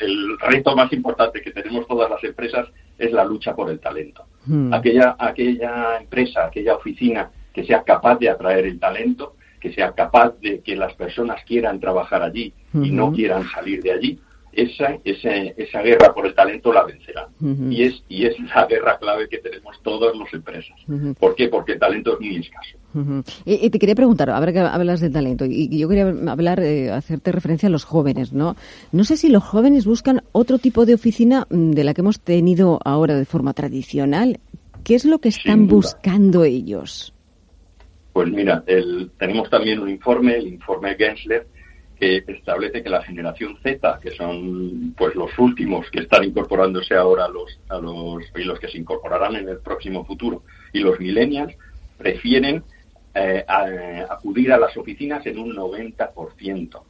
el, reto más importante que tenemos todas las empresas es la lucha por el talento. Hmm. Aquella, aquella empresa, aquella oficina que sea capaz de atraer el talento, que sea capaz de que las personas quieran trabajar allí y no quieran salir de allí, esa, esa, esa guerra por el talento la vencerán. y, es, y es la guerra clave que tenemos todas las empresas. ¿Por qué? Porque el talento es muy escaso. y, te quería preguntar, ahora que hablas del talento, y, yo quería hablar, eh, hacerte referencia a los jóvenes, ¿no? No sé si los jóvenes buscan otro tipo de oficina mm, de la que hemos tenido ahora de forma tradicional. ¿Qué es lo que están buscando ellos? Pues mira, el, tenemos también un informe, el informe Gensler, que establece que la generación Z, que son pues los últimos que están incorporándose ahora a los, a los y los que se incorporarán en el próximo futuro, y los millennials prefieren eh, acudir a las oficinas en un 90%.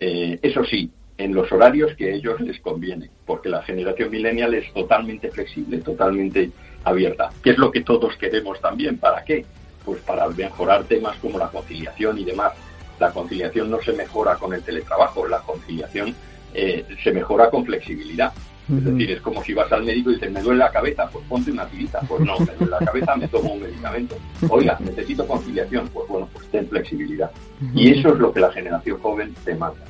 Eh, eso sí, en los horarios que a ellos les conviene, porque la generación millennial es totalmente flexible, totalmente abierta, que es lo que todos queremos también. ¿Para qué? Pues para mejorar temas como la conciliación y demás la conciliación no se mejora con el teletrabajo, la conciliación eh, se mejora con flexibilidad. Es decir, es como si vas al médico y dices, me duele la cabeza, pues ponte una tirita. Pues no, me duele la cabeza, me tomo un medicamento. Oiga, necesito conciliación. Pues bueno, pues ten flexibilidad. Y eso es lo que la generación joven demanda.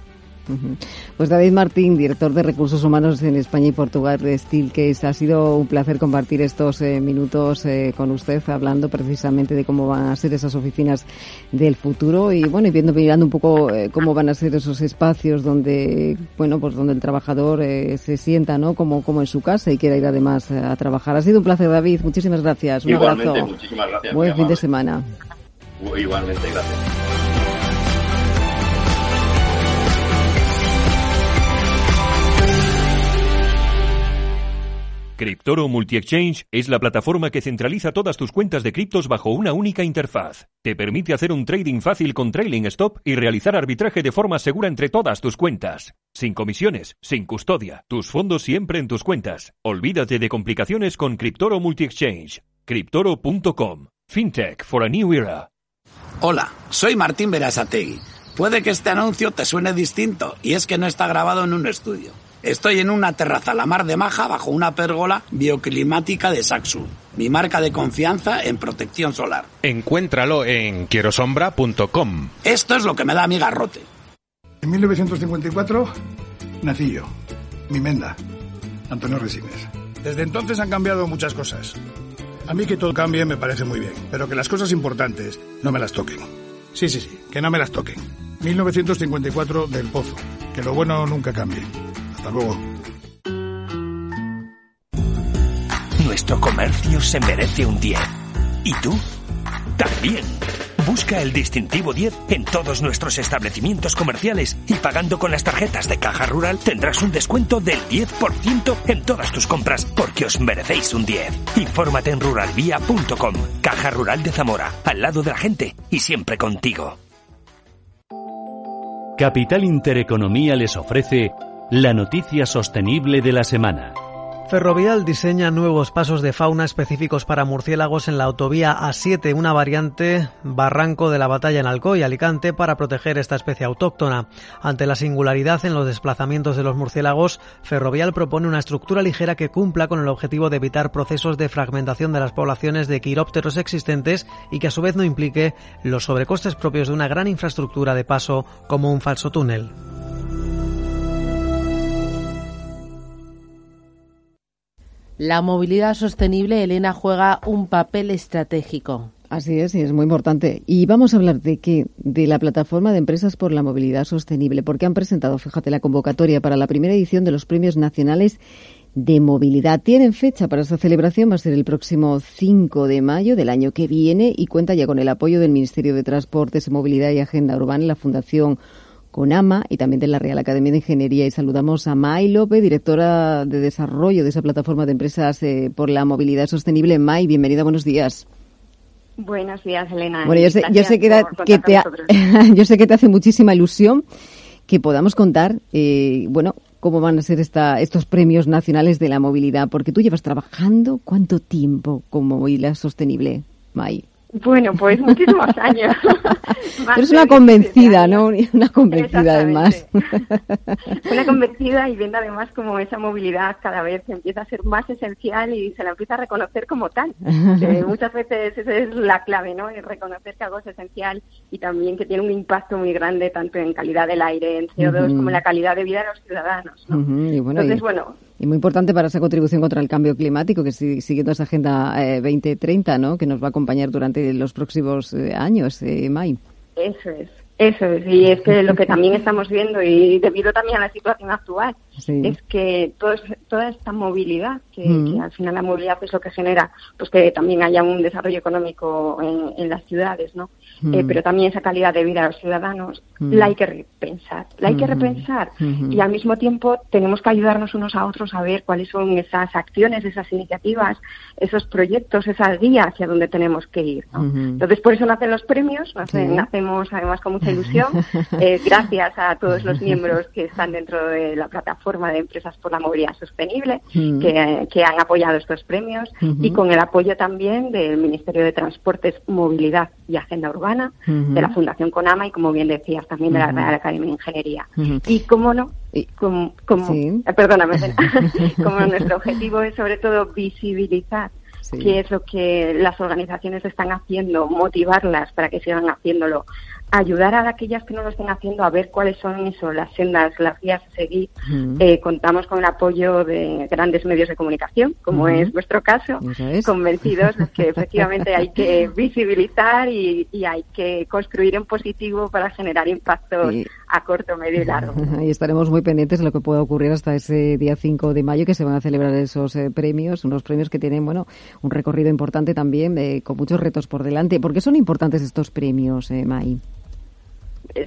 Pues David Martín, director de Recursos Humanos en España y Portugal de Steelcase, ha sido un placer compartir estos eh, minutos eh, con usted hablando precisamente de cómo van a ser esas oficinas del futuro y bueno, y viendo mirando un poco eh, cómo van a ser esos espacios donde bueno, pues donde el trabajador se sienta, ¿no? Como como en su casa y quiera ir además a trabajar. Ha sido un placer, David. Muchísimas gracias. Un Igualmente, muchísimas gracias. Buen fin de semana. Igualmente, gracias. Cryptoro Multi-Exchange es la plataforma que centraliza todas tus cuentas de criptos bajo una única interfaz. Te permite hacer un trading fácil con trailing stop y realizar arbitraje de forma segura entre todas tus cuentas. Sin comisiones, sin custodia, tus fondos siempre en tus cuentas. Olvídate de complicaciones con Cryptoro Multi-Exchange. Cryptoro.com. FinTech for a New Era. Hola, soy Martín Berasategui. Puede que este anuncio te suene distinto y es que no está grabado en un estudio. Estoy en una terraza la mar de maja bajo una pérgola bioclimática de Saxo, mi marca de confianza en protección solar. Encuéntralo en quierosombra.com. Esto es lo que me da mi garrote. En 1954 nací yo, mi menda, Antonio Resines. Desde entonces han cambiado muchas cosas. A mí que todo cambie me parece muy bien, pero que las cosas importantes no me las toquen. Sí, sí, sí, que no me las toquen. 1954 del Pozo. Que lo bueno nunca cambie. Hasta luego. Nuestro comercio se merece un 10. ¿Y tú? También. Busca el distintivo 10 en todos nuestros establecimientos comerciales y pagando con las tarjetas de Caja Rural tendrás un descuento del 10% en todas tus compras porque os merecéis un 10. Infórmate en ruralvía.com. Caja Rural de Zamora, al lado de la gente y siempre contigo. Capital Intereconomía les ofrece la noticia sostenible de la semana. Ferrovial diseña nuevos pasos de fauna específicos para murciélagos en la autovía A7, una variante Barranco de la Batalla en Alcoy, Alicante, para proteger esta especie autóctona. Ante la singularidad en los desplazamientos de los murciélagos, Ferrovial propone una estructura ligera que cumpla con el objetivo de evitar procesos de fragmentación de las poblaciones de quirópteros existentes y que a su vez no implique los sobrecostes propios de una gran infraestructura de paso como un falso túnel. La movilidad sostenible, Elena, juega un papel estratégico. Así es, y es muy importante. Y vamos a hablar de qué? De la plataforma de empresas por la movilidad sostenible, porque han presentado, fíjate, la convocatoria para la primera edición de los premios nacionales de movilidad. Tienen fecha para esa celebración, va a ser el próximo 5 de mayo del año que viene y cuenta ya con el apoyo del Ministerio de Transportes, Movilidad y Agenda Urbana y la Fundación con AMA y también de la Real Academia de Ingeniería. Y saludamos a May López, directora de desarrollo de esa plataforma de empresas eh, por la movilidad sostenible. May, bienvenida, buenos días. Buenos días, Elena. Bueno, yo sé, yo sé que, te, yo sé que te hace muchísima ilusión que podamos contar, eh, bueno, cómo van a ser esta, estos premios nacionales de la movilidad, porque tú llevas trabajando cuánto tiempo con movilidad sostenible, May. Bueno, pues muchísimos años. Eres una convencida, ¿no? Una convencida además. una convencida y viendo además como esa movilidad cada vez empieza a ser más esencial y se la empieza a reconocer como tal. muchas veces esa es la clave, ¿no? Es reconocer que algo es esencial y también que tiene un impacto muy grande tanto en calidad del aire, en CO2, como en la calidad de vida de los ciudadanos, ¿no? Entonces, bueno, y muy importante para esa contribución contra el cambio climático, que siguiendo esa Agenda 2030, eh, ¿no? que nos va a acompañar durante los próximos eh, años, eh, May. Eso es. Eso es, y es que lo que también estamos viendo, y debido también a la situación actual, es que toda esta movilidad, mm. que, al final la movilidad es lo que genera, pues que también haya un desarrollo económico en, las ciudades, ¿no? Eh, mm. pero también esa calidad de vida de los ciudadanos, mm. la hay que repensar, la hay que repensar, y al mismo tiempo tenemos que ayudarnos unos a otros a ver cuáles son esas acciones, esas iniciativas, esos proyectos, esa guía hacia donde tenemos que ir, ¿no? Entonces, por eso nacen los premios, nacemos además con mucha ilusión, eh, gracias a todos los miembros que están dentro de la plataforma de Empresas por la Movilidad Sostenible, mm. Que, han apoyado estos premios, y con el apoyo también del Ministerio de Transportes, Movilidad y Agenda Urbana, de la Fundación Conama y, como bien decías, también de la Real Academia de Ingeniería. Y, cómo no, como, como eh, perdóname, como nuestro objetivo es sobre todo visibilizar qué es lo que las organizaciones están haciendo, motivarlas para que sigan haciéndolo ayudar a aquellas que no lo estén haciendo a ver cuáles son eso, las sendas, las guías a seguir. Eh, contamos con el apoyo de grandes medios de comunicación, como es vuestro caso, convencidos de que efectivamente hay que visibilizar y, hay que construir en positivo para generar impacto a corto, medio y largo. Y estaremos muy pendientes de lo que pueda ocurrir hasta ese día 5 de mayo, que se van a celebrar esos eh, premios, unos premios que tienen, bueno, un recorrido importante también, eh, con muchos retos por delante. ¿Por qué son importantes estos premios, eh, Mai?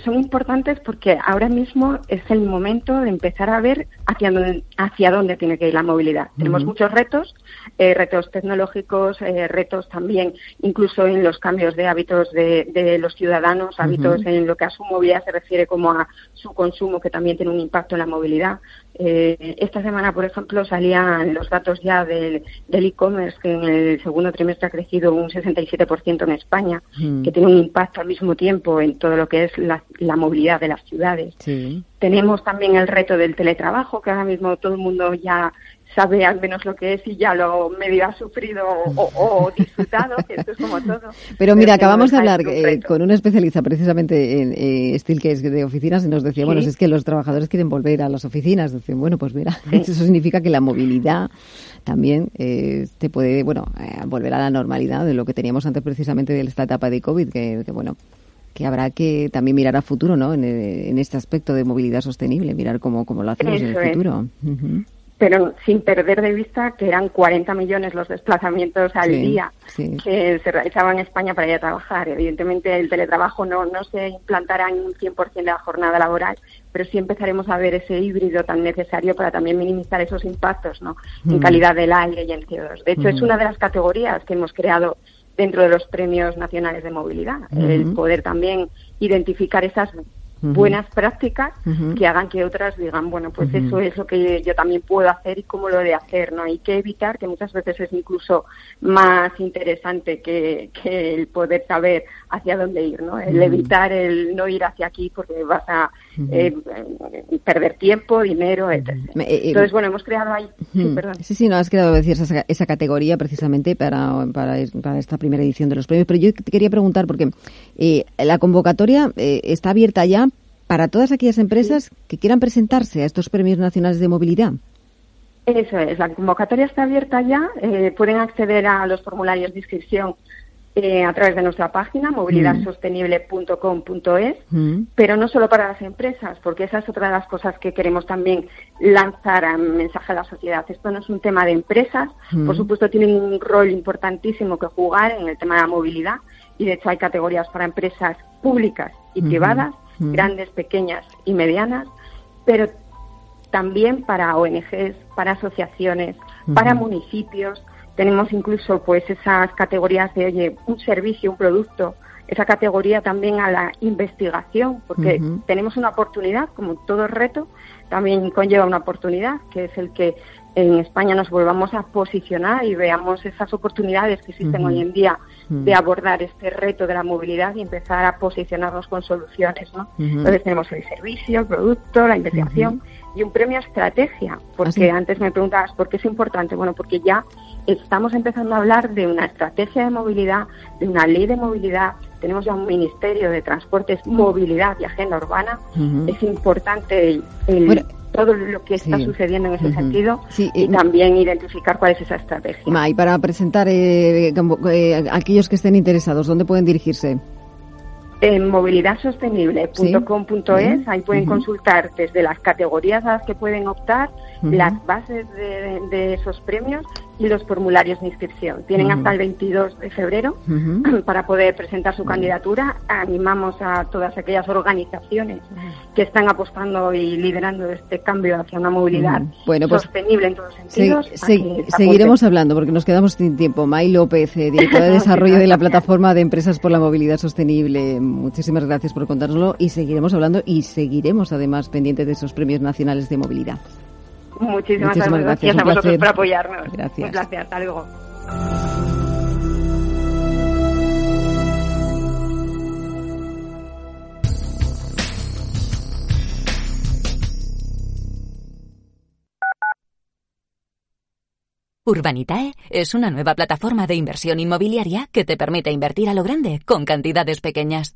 Son importantes porque ahora mismo es el momento de empezar a ver hacia dónde, hacia dónde tiene que ir la movilidad. Tenemos muchos retos, eh, retos tecnológicos, eh, retos también incluso en los cambios de hábitos de, los ciudadanos, hábitos en lo que a su movilidad se refiere como a su consumo, que también tiene un impacto en la movilidad. Eh, esta semana, por ejemplo, salían los datos ya del e-commerce, que en el segundo trimestre ha crecido un 67% en España, mm. que tiene un impacto al mismo tiempo en todo lo que es la, movilidad de las ciudades. Tenemos también el reto del teletrabajo, que ahora mismo todo el mundo ya sabe al menos lo que es y ya lo medio ha sufrido o, disfrutado, que esto es como todo. Pero mira, acabamos de hablar eh, con una especialista precisamente en eh, que es de oficinas, y nos decía, bueno, es que los trabajadores quieren volver a las oficinas. Dicen, bueno, pues mira, eso significa que la movilidad también eh, te puede, bueno, eh, volver a la normalidad de lo que teníamos antes precisamente de esta etapa de COVID, que, bueno, que habrá que también mirar a futuro, ¿no? En, este aspecto de movilidad sostenible, mirar cómo, cómo lo hacemos en el futuro pero sin perder de vista que eran 40 millones los desplazamientos al día que se realizaban en España para ir a trabajar. Evidentemente el teletrabajo no, no se implantará en un 100% de la jornada laboral, pero sí empezaremos a ver ese híbrido tan necesario para también minimizar esos impactos ¿no? en calidad del aire y en CO2. De hecho, es una de las categorías que hemos creado dentro de los premios nacionales de movilidad, el poder también identificar esas buenas prácticas que hagan que otras digan, bueno, pues eso es lo que yo también puedo hacer y cómo lo de hacer, ¿no? Hay que evitar, que muchas veces es incluso más interesante que, que el poder saber hacia dónde ir, ¿no? El evitar el no ir hacia aquí porque vas a eh, perder tiempo, dinero, etc. Eh, Entonces, bueno, hemos creado ahí... Sí, perdón. Sí, sí, no, has creado decir esa, esa categoría precisamente para, para, para, esta primera edición de los premios, pero yo te quería preguntar porque eh, la convocatoria está abierta ya para todas aquellas empresas que quieran presentarse a estos premios nacionales de movilidad. Eso es, la convocatoria está abierta ya, eh, pueden acceder a los formularios de inscripción eh, a través de nuestra página movilidadsostenible.com.es, mm. pero no solo para las empresas, porque esa es otra de las cosas que queremos también lanzar a mensaje a la sociedad. Esto no es un tema de empresas, mm. por supuesto tienen un rol importantísimo que jugar en el tema de la movilidad y de hecho hay categorías para empresas públicas y privadas grandes, pequeñas y medianas, pero también para ONGs, para asociaciones, para municipios. Tenemos incluso pues esas categorías de, oye, un servicio, un producto, esa categoría también a la investigación, porque tenemos una oportunidad, como todo reto, también conlleva una oportunidad, que es el que en España nos volvamos a posicionar y veamos esas oportunidades que existen hoy en día de abordar este reto de la movilidad y empezar a posicionarnos con soluciones. ¿no? Entonces tenemos el servicio, el producto, la investigación y un premio a estrategia, porque antes me preguntabas por qué es importante. Bueno, porque ya estamos empezando a hablar de una estrategia de movilidad, de una ley de movilidad, tenemos ya un Ministerio de Transportes, Movilidad y Agenda Urbana. Es importante el, todo lo que está sucediendo en ese sentido y también identificar cuál es esa estrategia. y para presentar eh, eh, aquellos que estén interesados, ¿dónde pueden dirigirse? En movilidadsostenible.com.es, ahí pueden consultar desde las categorías a las que pueden optar, las bases de, esos premios y los formularios de inscripción. Tienen hasta el 22 de febrero para poder presentar su candidatura. Animamos a todas aquellas organizaciones que están apostando y liderando este cambio hacia una movilidad pues sostenible en todos sentidos. seguiremos hablando porque nos quedamos sin tiempo. May López, eh, directora de desarrollo de la plataforma de empresas por la movilidad sostenible. Muchísimas gracias por contárnoslo y seguiremos hablando y seguiremos además pendientes de esos premios nacionales de movilidad. Muchísimas, gracias, a vosotros por apoyarnos. Gracias. gracias. Hasta luego. Urbanitae es una nueva plataforma de inversión inmobiliaria que te permite invertir a lo grande con cantidades pequeñas.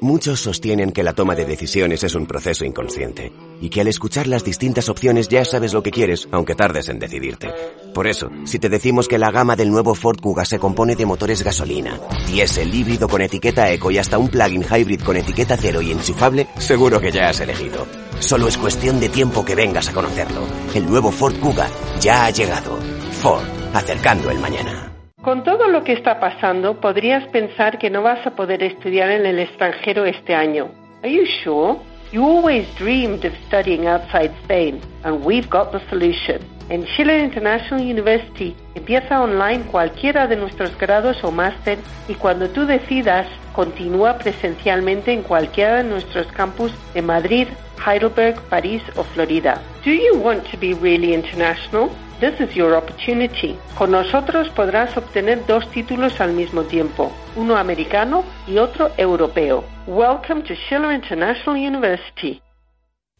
Muchos sostienen que la toma de decisiones es un proceso inconsciente y que al escuchar las distintas opciones ya sabes lo que quieres, aunque tardes en decidirte. Por eso, si te decimos que la gama del nuevo Ford Kuga se compone de motores gasolina, diésel híbrido con etiqueta eco y hasta un plug-in hybrid con etiqueta cero y enchufable, seguro que ya has elegido. Solo es cuestión de tiempo que vengas a conocerlo. El nuevo Ford Kuga ya ha llegado. Ford, acercando el mañana. Con todo lo que está pasando, podrías pensar que no vas a poder estudiar en el extranjero este año. Are you sure? You always dreamed of studying outside Spain, and we've got the solution. En Schiller International University empieza online cualquiera de nuestros grados o máster y cuando tú decidas, continúa presencialmente en cualquiera de nuestros campus de Madrid, Heidelberg, París o Florida. Do you want to be really international? This is your opportunity. Con nosotros podrás obtener dos títulos al mismo tiempo, uno americano y otro europeo. Welcome to Schiller International University.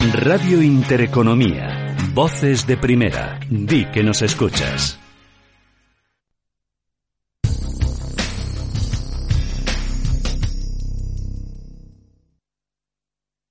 Radio Intereconomía. Voces de primera. Di que nos escuchas.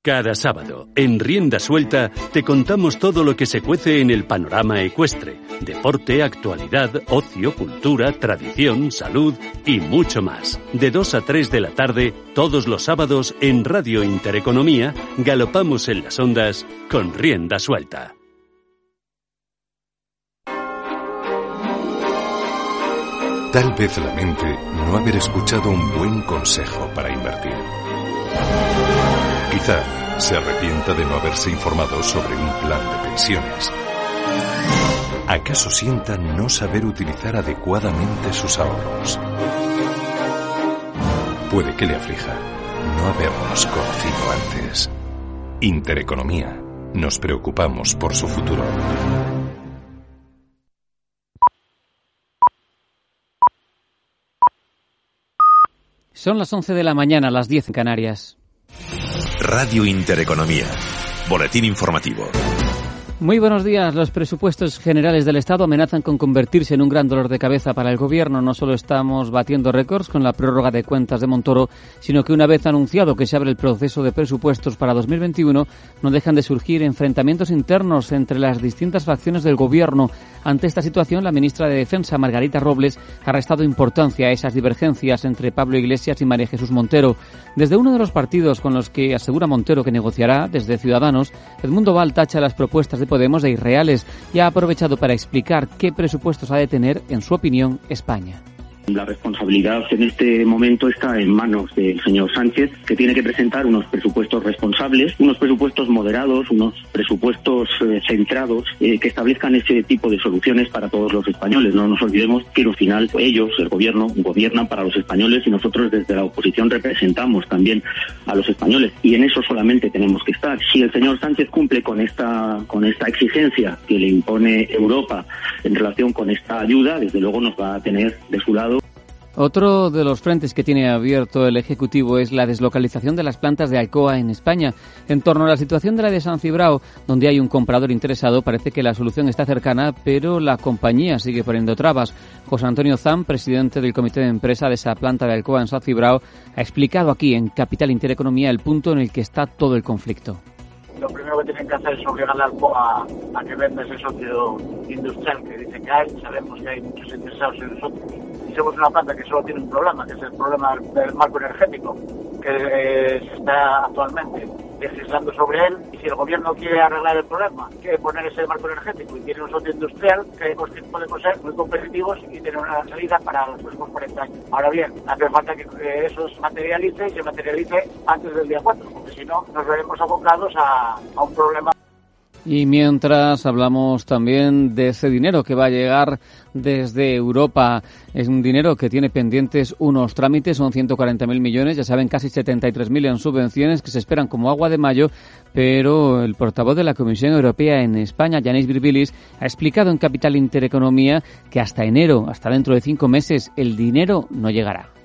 Cada sábado, en Rienda Suelta, te contamos todo lo que se cuece en el panorama ecuestre. Deporte, actualidad, ocio, cultura, tradición, salud y mucho más. De 2 a 3 de la tarde, todos los sábados, en Radio Intereconomía, galopamos en las ondas con Rienda Suelta. Tal vez lamente no haber escuchado un buen consejo para invertir. Quizá se arrepienta de no haberse informado sobre un plan de pensiones. ¿Acaso sienta no saber utilizar adecuadamente sus ahorros? Puede que le aflija no habernos conocido antes. Intereconomía. Nos preocupamos por su futuro. Son las 11 de la mañana, las 10 en Canarias. Radio Intereconomía. Boletín informativo. Muy buenos días. Los presupuestos generales del Estado amenazan con convertirse en un gran dolor de cabeza para el Gobierno. No solo estamos batiendo récords con la prórroga de cuentas de Montoro, sino que una vez anunciado que se abre el proceso de presupuestos para 2021, no dejan de surgir enfrentamientos internos entre las distintas facciones del Gobierno. Ante esta situación, la ministra de Defensa, Margarita Robles, ha restado importancia a esas divergencias entre Pablo Iglesias y María Jesús Montero. Desde uno de los partidos con los que asegura Montero que negociará, desde Ciudadanos, Edmundo Val tacha las propuestas de Podemos de irreales y ha aprovechado para explicar qué presupuestos ha de tener, en su opinión, España. La responsabilidad en este momento está en manos del señor Sánchez, que tiene que presentar unos presupuestos responsables, unos presupuestos moderados, unos presupuestos eh, centrados eh, que establezcan ese tipo de soluciones para todos los españoles. No nos olvidemos que al final ellos, el gobierno, gobiernan para los españoles y nosotros desde la oposición representamos también a los españoles y en eso solamente tenemos que estar. Si el señor Sánchez cumple con esta con esta exigencia que le impone Europa en relación con esta ayuda, desde luego nos va a tener de su lado otro de los frentes que tiene abierto el Ejecutivo es la deslocalización de las plantas de Alcoa en España. En torno a la situación de la de San Cibrao, donde hay un comprador interesado, parece que la solución está cercana, pero la compañía sigue poniendo trabas. José Antonio Zam, presidente del comité de empresa de esa planta de Alcoa en San Cibrao, ha explicado aquí en Capital Intereconomía el punto en el que está todo el conflicto lo primero que tienen que hacer es obligar Alcoa a, que venda ese socio industrial que dice que hay. Sabemos que hay muchos interesados en nosotros somos una planta que solo tiene un problema, que es el problema del marco energético que eh, está actualmente legislando sobre él y si el gobierno quiere arreglar el problema, quiere poner ese marco energético y tiene un socio industrial, que podemos ser muy competitivos y tener una salida para los próximos 40 años. Ahora bien, hace falta que eso se materialice y se materialice antes del día 4, porque si no nos veremos abocados a, a un problema y mientras hablamos también de ese dinero que va a llegar desde Europa, es un dinero que tiene pendientes unos trámites, son 140.000 millones, ya saben, casi 73.000 en subvenciones que se esperan como agua de mayo, pero el portavoz de la Comisión Europea en España, Yanis Virbilis, ha explicado en Capital Intereconomía que hasta enero, hasta dentro de cinco meses, el dinero no llegará.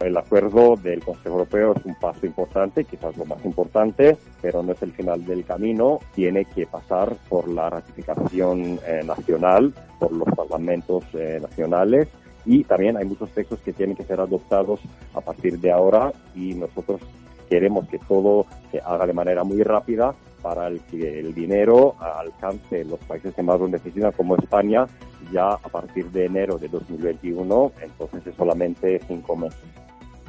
El acuerdo del Consejo Europeo es un paso importante, quizás lo más importante, pero no es el final del camino. Tiene que pasar por la ratificación eh, nacional, por los parlamentos eh, nacionales y también hay muchos textos que tienen que ser adoptados a partir de ahora y nosotros queremos que todo se haga de manera muy rápida para que el dinero alcance los países que más lo necesitan, como España, ya a partir de enero de 2021, entonces es solamente cinco meses.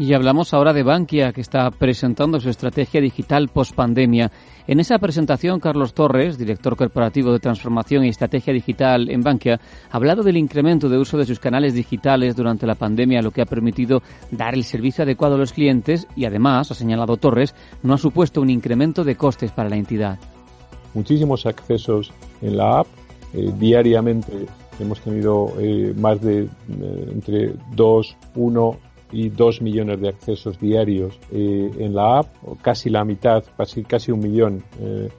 Y hablamos ahora de Bankia, que está presentando su estrategia digital post-pandemia. En esa presentación, Carlos Torres, director corporativo de transformación y estrategia digital en Bankia, ha hablado del incremento de uso de sus canales digitales durante la pandemia, lo que ha permitido dar el servicio adecuado a los clientes y además, ha señalado Torres, no ha supuesto un incremento de costes para la entidad. Muchísimos accesos en la app. Eh, diariamente hemos tenido eh, más de eh, entre 2, 1 y 2 millones de accesos diarios eh, en la app, casi la mitad, casi, casi un millón eh,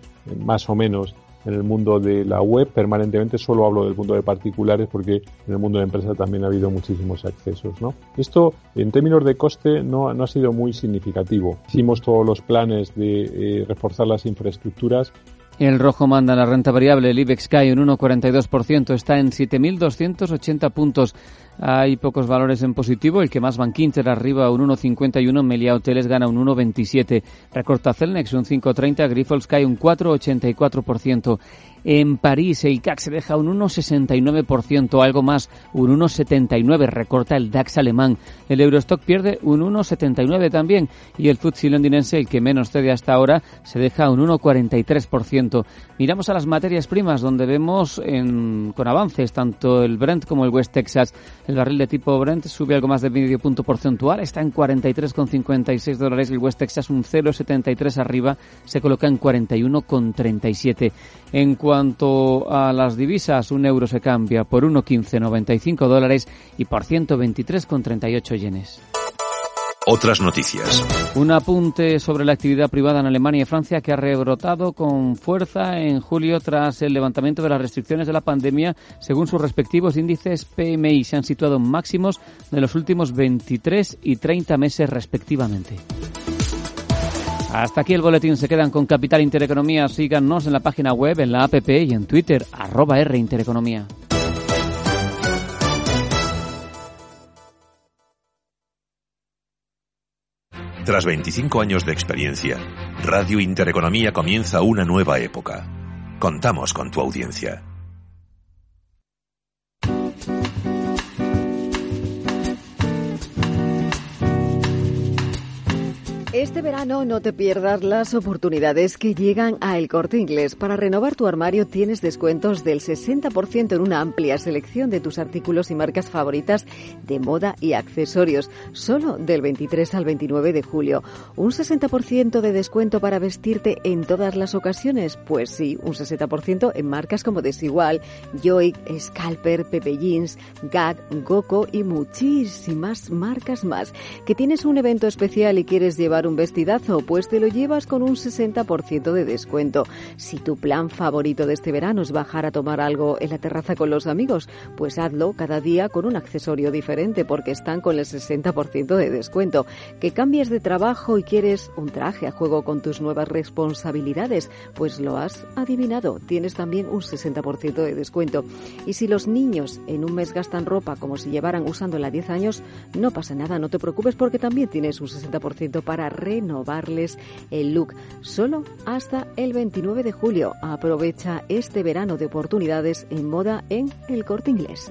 más o menos en el mundo de la web permanentemente, solo hablo del mundo de particulares porque en el mundo de empresa también ha habido muchísimos accesos. ¿no? Esto en términos de coste no, no ha sido muy significativo. Hicimos todos los planes de eh, reforzar las infraestructuras el rojo manda la renta variable, el IBEX cae un 1,42%, está en 7.280 puntos. Hay pocos valores en positivo, el que más Bankinter arriba un 1,51, Melia Hoteles gana un 1,27, recorta Celnex un 5,30, Grifols cae un 4,84%. En París el CAC se deja un 1,69%, algo más, un 1,79 recorta el DAX alemán. El Eurostock pierde un 1,79 también. Y el FTSE londinense, el que menos cede hasta ahora, se deja un 1,43%. Miramos a las materias primas donde vemos con avances tanto el Brent como el West Texas. El barril de tipo Brent sube algo más de medio punto porcentual, está en 43,56 dólares. El West Texas un 0,73 arriba, se coloca en 41,37. En cuanto a las divisas, un euro se cambia por 1,1595 dólares y por 123,38 yenes. Otras noticias. Un apunte sobre la actividad privada en Alemania y Francia que ha rebrotado con fuerza en julio tras el levantamiento de las restricciones de la pandemia. Según sus respectivos índices PMI, se han situado máximos de los últimos 23 y 30 meses respectivamente. Hasta aquí el boletín. Se quedan con Capital Intereconomía. Síganos en la página web, en la app y en Twitter, arroba R Intereconomía. Tras 25 años de experiencia, Radio Intereconomía comienza una nueva época. Contamos con tu audiencia. Este verano no te pierdas las oportunidades que llegan a El Corte Inglés. Para renovar tu armario tienes descuentos del 60% en una amplia selección de tus artículos y marcas favoritas de moda y accesorios, solo del 23 al 29 de julio. ¿Un 60% de descuento para vestirte en todas las ocasiones? Pues sí, un 60% en marcas como Desigual, Joy, Scalper, Pepe Jeans, Gag, Goco y muchísimas marcas más. ¿Que tienes un evento especial y quieres llevar un vestidazo, pues te lo llevas con un 60% de descuento. Si tu plan favorito de este verano es bajar a tomar algo en la terraza con los amigos, pues hazlo cada día con un accesorio diferente porque están con el 60% de descuento. Que cambies de trabajo y quieres un traje a juego con tus nuevas responsabilidades, pues lo has adivinado, tienes también un 60% de descuento. Y si los niños en un mes gastan ropa como si llevaran usándola 10 años, no pasa nada, no te preocupes porque también tienes un 60% para renovarles el look. Solo hasta el 29 de julio. Aprovecha este verano de oportunidades en moda en el corte inglés.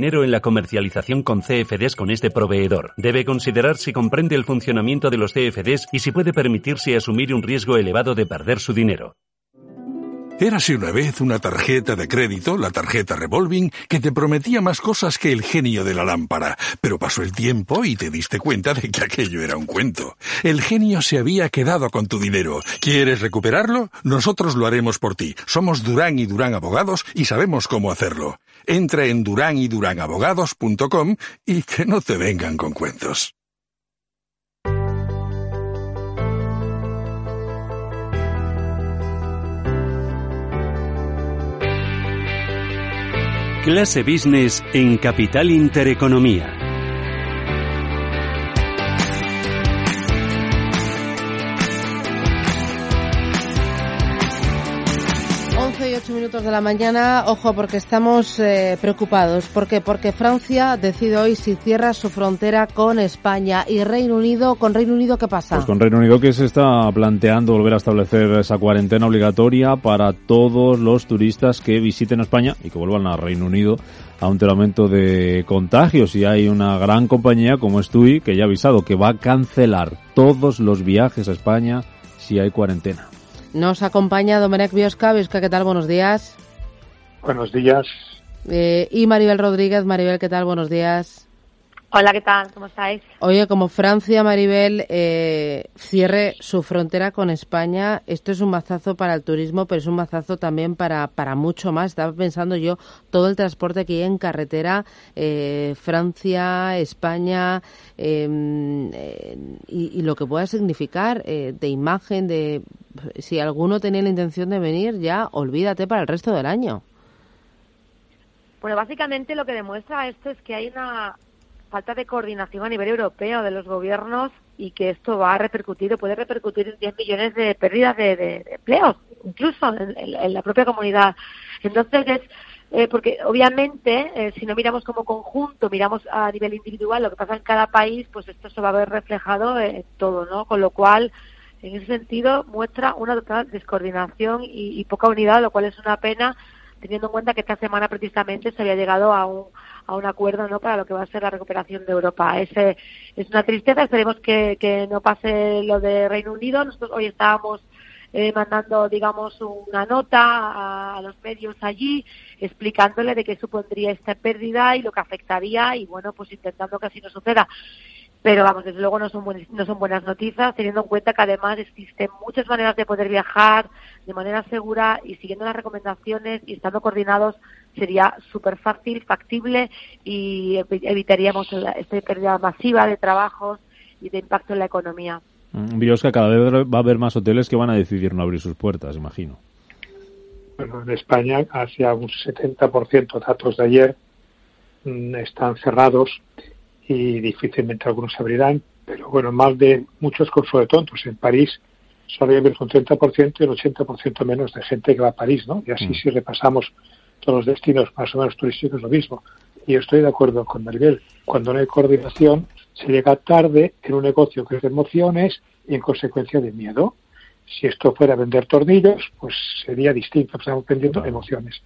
dinero en la comercialización con CFDs con este proveedor. Debe considerar si comprende el funcionamiento de los CFDs y si puede permitirse asumir un riesgo elevado de perder su dinero. Érase una vez una tarjeta de crédito, la tarjeta revolving, que te prometía más cosas que el genio de la lámpara, pero pasó el tiempo y te diste cuenta de que aquello era un cuento. El genio se había quedado con tu dinero. ¿Quieres recuperarlo? Nosotros lo haremos por ti. Somos Durán y Durán Abogados y sabemos cómo hacerlo. Entra en duranyduranAbogados.com y que no te vengan con cuentos. Clase Business en Capital Intereconomía. 8 minutos de la mañana, ojo, porque estamos eh, preocupados. ¿Por qué? Porque Francia decide hoy si cierra su frontera con España y Reino Unido. ¿Con Reino Unido qué pasa? Pues con Reino Unido que se está planteando volver a establecer esa cuarentena obligatoria para todos los turistas que visiten España y que vuelvan a Reino Unido a un aumento de contagios. Y hay una gran compañía como es que ya ha avisado que va a cancelar todos los viajes a España si hay cuarentena. Nos acompaña Domenech Biosca. Biosca, ¿qué tal? Buenos días. Buenos días. Eh, y Maribel Rodríguez. Maribel, ¿qué tal? Buenos días. Hola, ¿qué tal? ¿Cómo estáis? Oye, como Francia, Maribel, eh, cierre su frontera con España, esto es un mazazo para el turismo, pero es un mazazo también para, para mucho más. Estaba pensando yo, todo el transporte que hay en carretera, eh, Francia, España, em, eh, y, y, lo que pueda significar eh, de imagen, de si alguno tenía la intención de venir, ya olvídate para el resto del año. Bueno, básicamente lo que demuestra esto es que hay una falta de coordinación a nivel europeo de los gobiernos y que esto va a repercutir o puede repercutir en 10 millones de pérdidas de, empleos, incluso en, la propia comunidad. Entonces, es, eh, porque obviamente, eh, si no miramos como conjunto, miramos a nivel individual lo que pasa en cada país, pues esto se va a ver reflejado en todo, ¿no? Con lo cual, en ese sentido, muestra una total descoordinación y, y poca unidad, lo cual es una pena teniendo en cuenta que esta semana precisamente se había llegado a un, a un acuerdo ¿no? para lo que va a ser la recuperación de Europa. Es, es una tristeza, esperemos que, que no pase lo de Reino Unido. Nosotros hoy estábamos eh, mandando, digamos, una nota a, los medios allí, explicándole de qué supondría esta pérdida y lo que afectaría y, bueno, pues intentando que así no suceda. Pero vamos, desde luego no son, no son buenas noticias, teniendo en cuenta que además existen muchas maneras de poder viajar de manera segura y siguiendo las recomendaciones y estando coordinados sería súper fácil, factible y evitaríamos esta pérdida masiva de trabajos y de impacto en la economía. Mm, Biosca, cada vez va a haber más hoteles que van a decidir no abrir sus puertas, imagino. Bueno, en España, hacia un 70% datos de ayer mm, están cerrados y difícilmente algunos se abrirán, pero bueno, más de muchos cursos de tontos. En París solo hay un 30% y el 80% menos de gente que va a París, ¿no? Y así mm. si repasamos todos los destinos más o menos turísticos es lo mismo. Y estoy de acuerdo con Maribel, cuando no hay coordinación se llega tarde en un negocio que es de emociones y en consecuencia de miedo. Si esto fuera vender tornillos, pues sería distinto, estamos vendiendo emociones.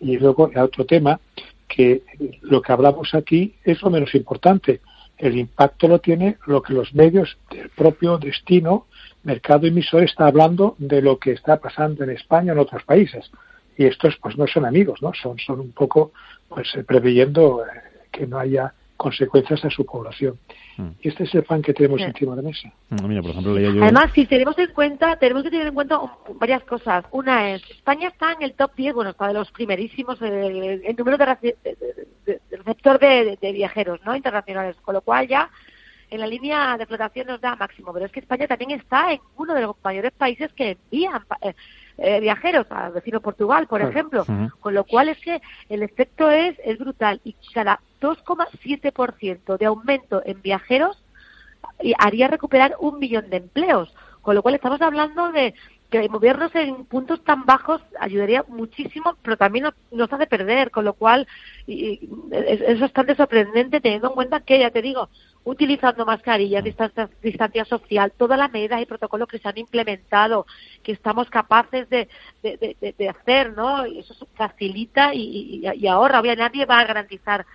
Y luego el otro tema que lo que hablamos aquí es lo menos importante. El impacto lo tiene lo que los medios del propio destino, mercado emisor, está hablando de lo que está pasando en España o en otros países. Y estos pues no son amigos, ¿no? Son, son un poco pues eh, preveyendo eh, que no haya consecuencias a su población. Mm. Y este es el pan que tenemos encima de la mesa. Mm, por ejemplo, yo... Además, si tenemos en cuenta, tenemos que tener en cuenta varias cosas. Una es, España está en el top 10, bueno, está de los primerísimos eh, en número de, receptor de, viajeros no internacionales, con lo cual ya en la línea de flotación nos da máximo. Pero es que España también está en uno de los mayores países que envían eh, eh, viajeros, al vecino Portugal, por ejemplo. Con lo cual es que el efecto es, es brutal. Y cada 2,7% de aumento en viajeros haría recuperar un millón de empleos. Con lo cual estamos hablando de que movernos en puntos tan bajos ayudaría muchísimo, pero también nos, hace perder, con lo cual es, bastante sorprendente teniendo en cuenta que, ya te digo, utilizando mascarillas, distancia, distancia social, todas las medidas y protocolos que se han implementado, que estamos capaces de, de, hacer, ¿no? Eso facilita y, y, y ahorra. Obviamente nadie va a garantizar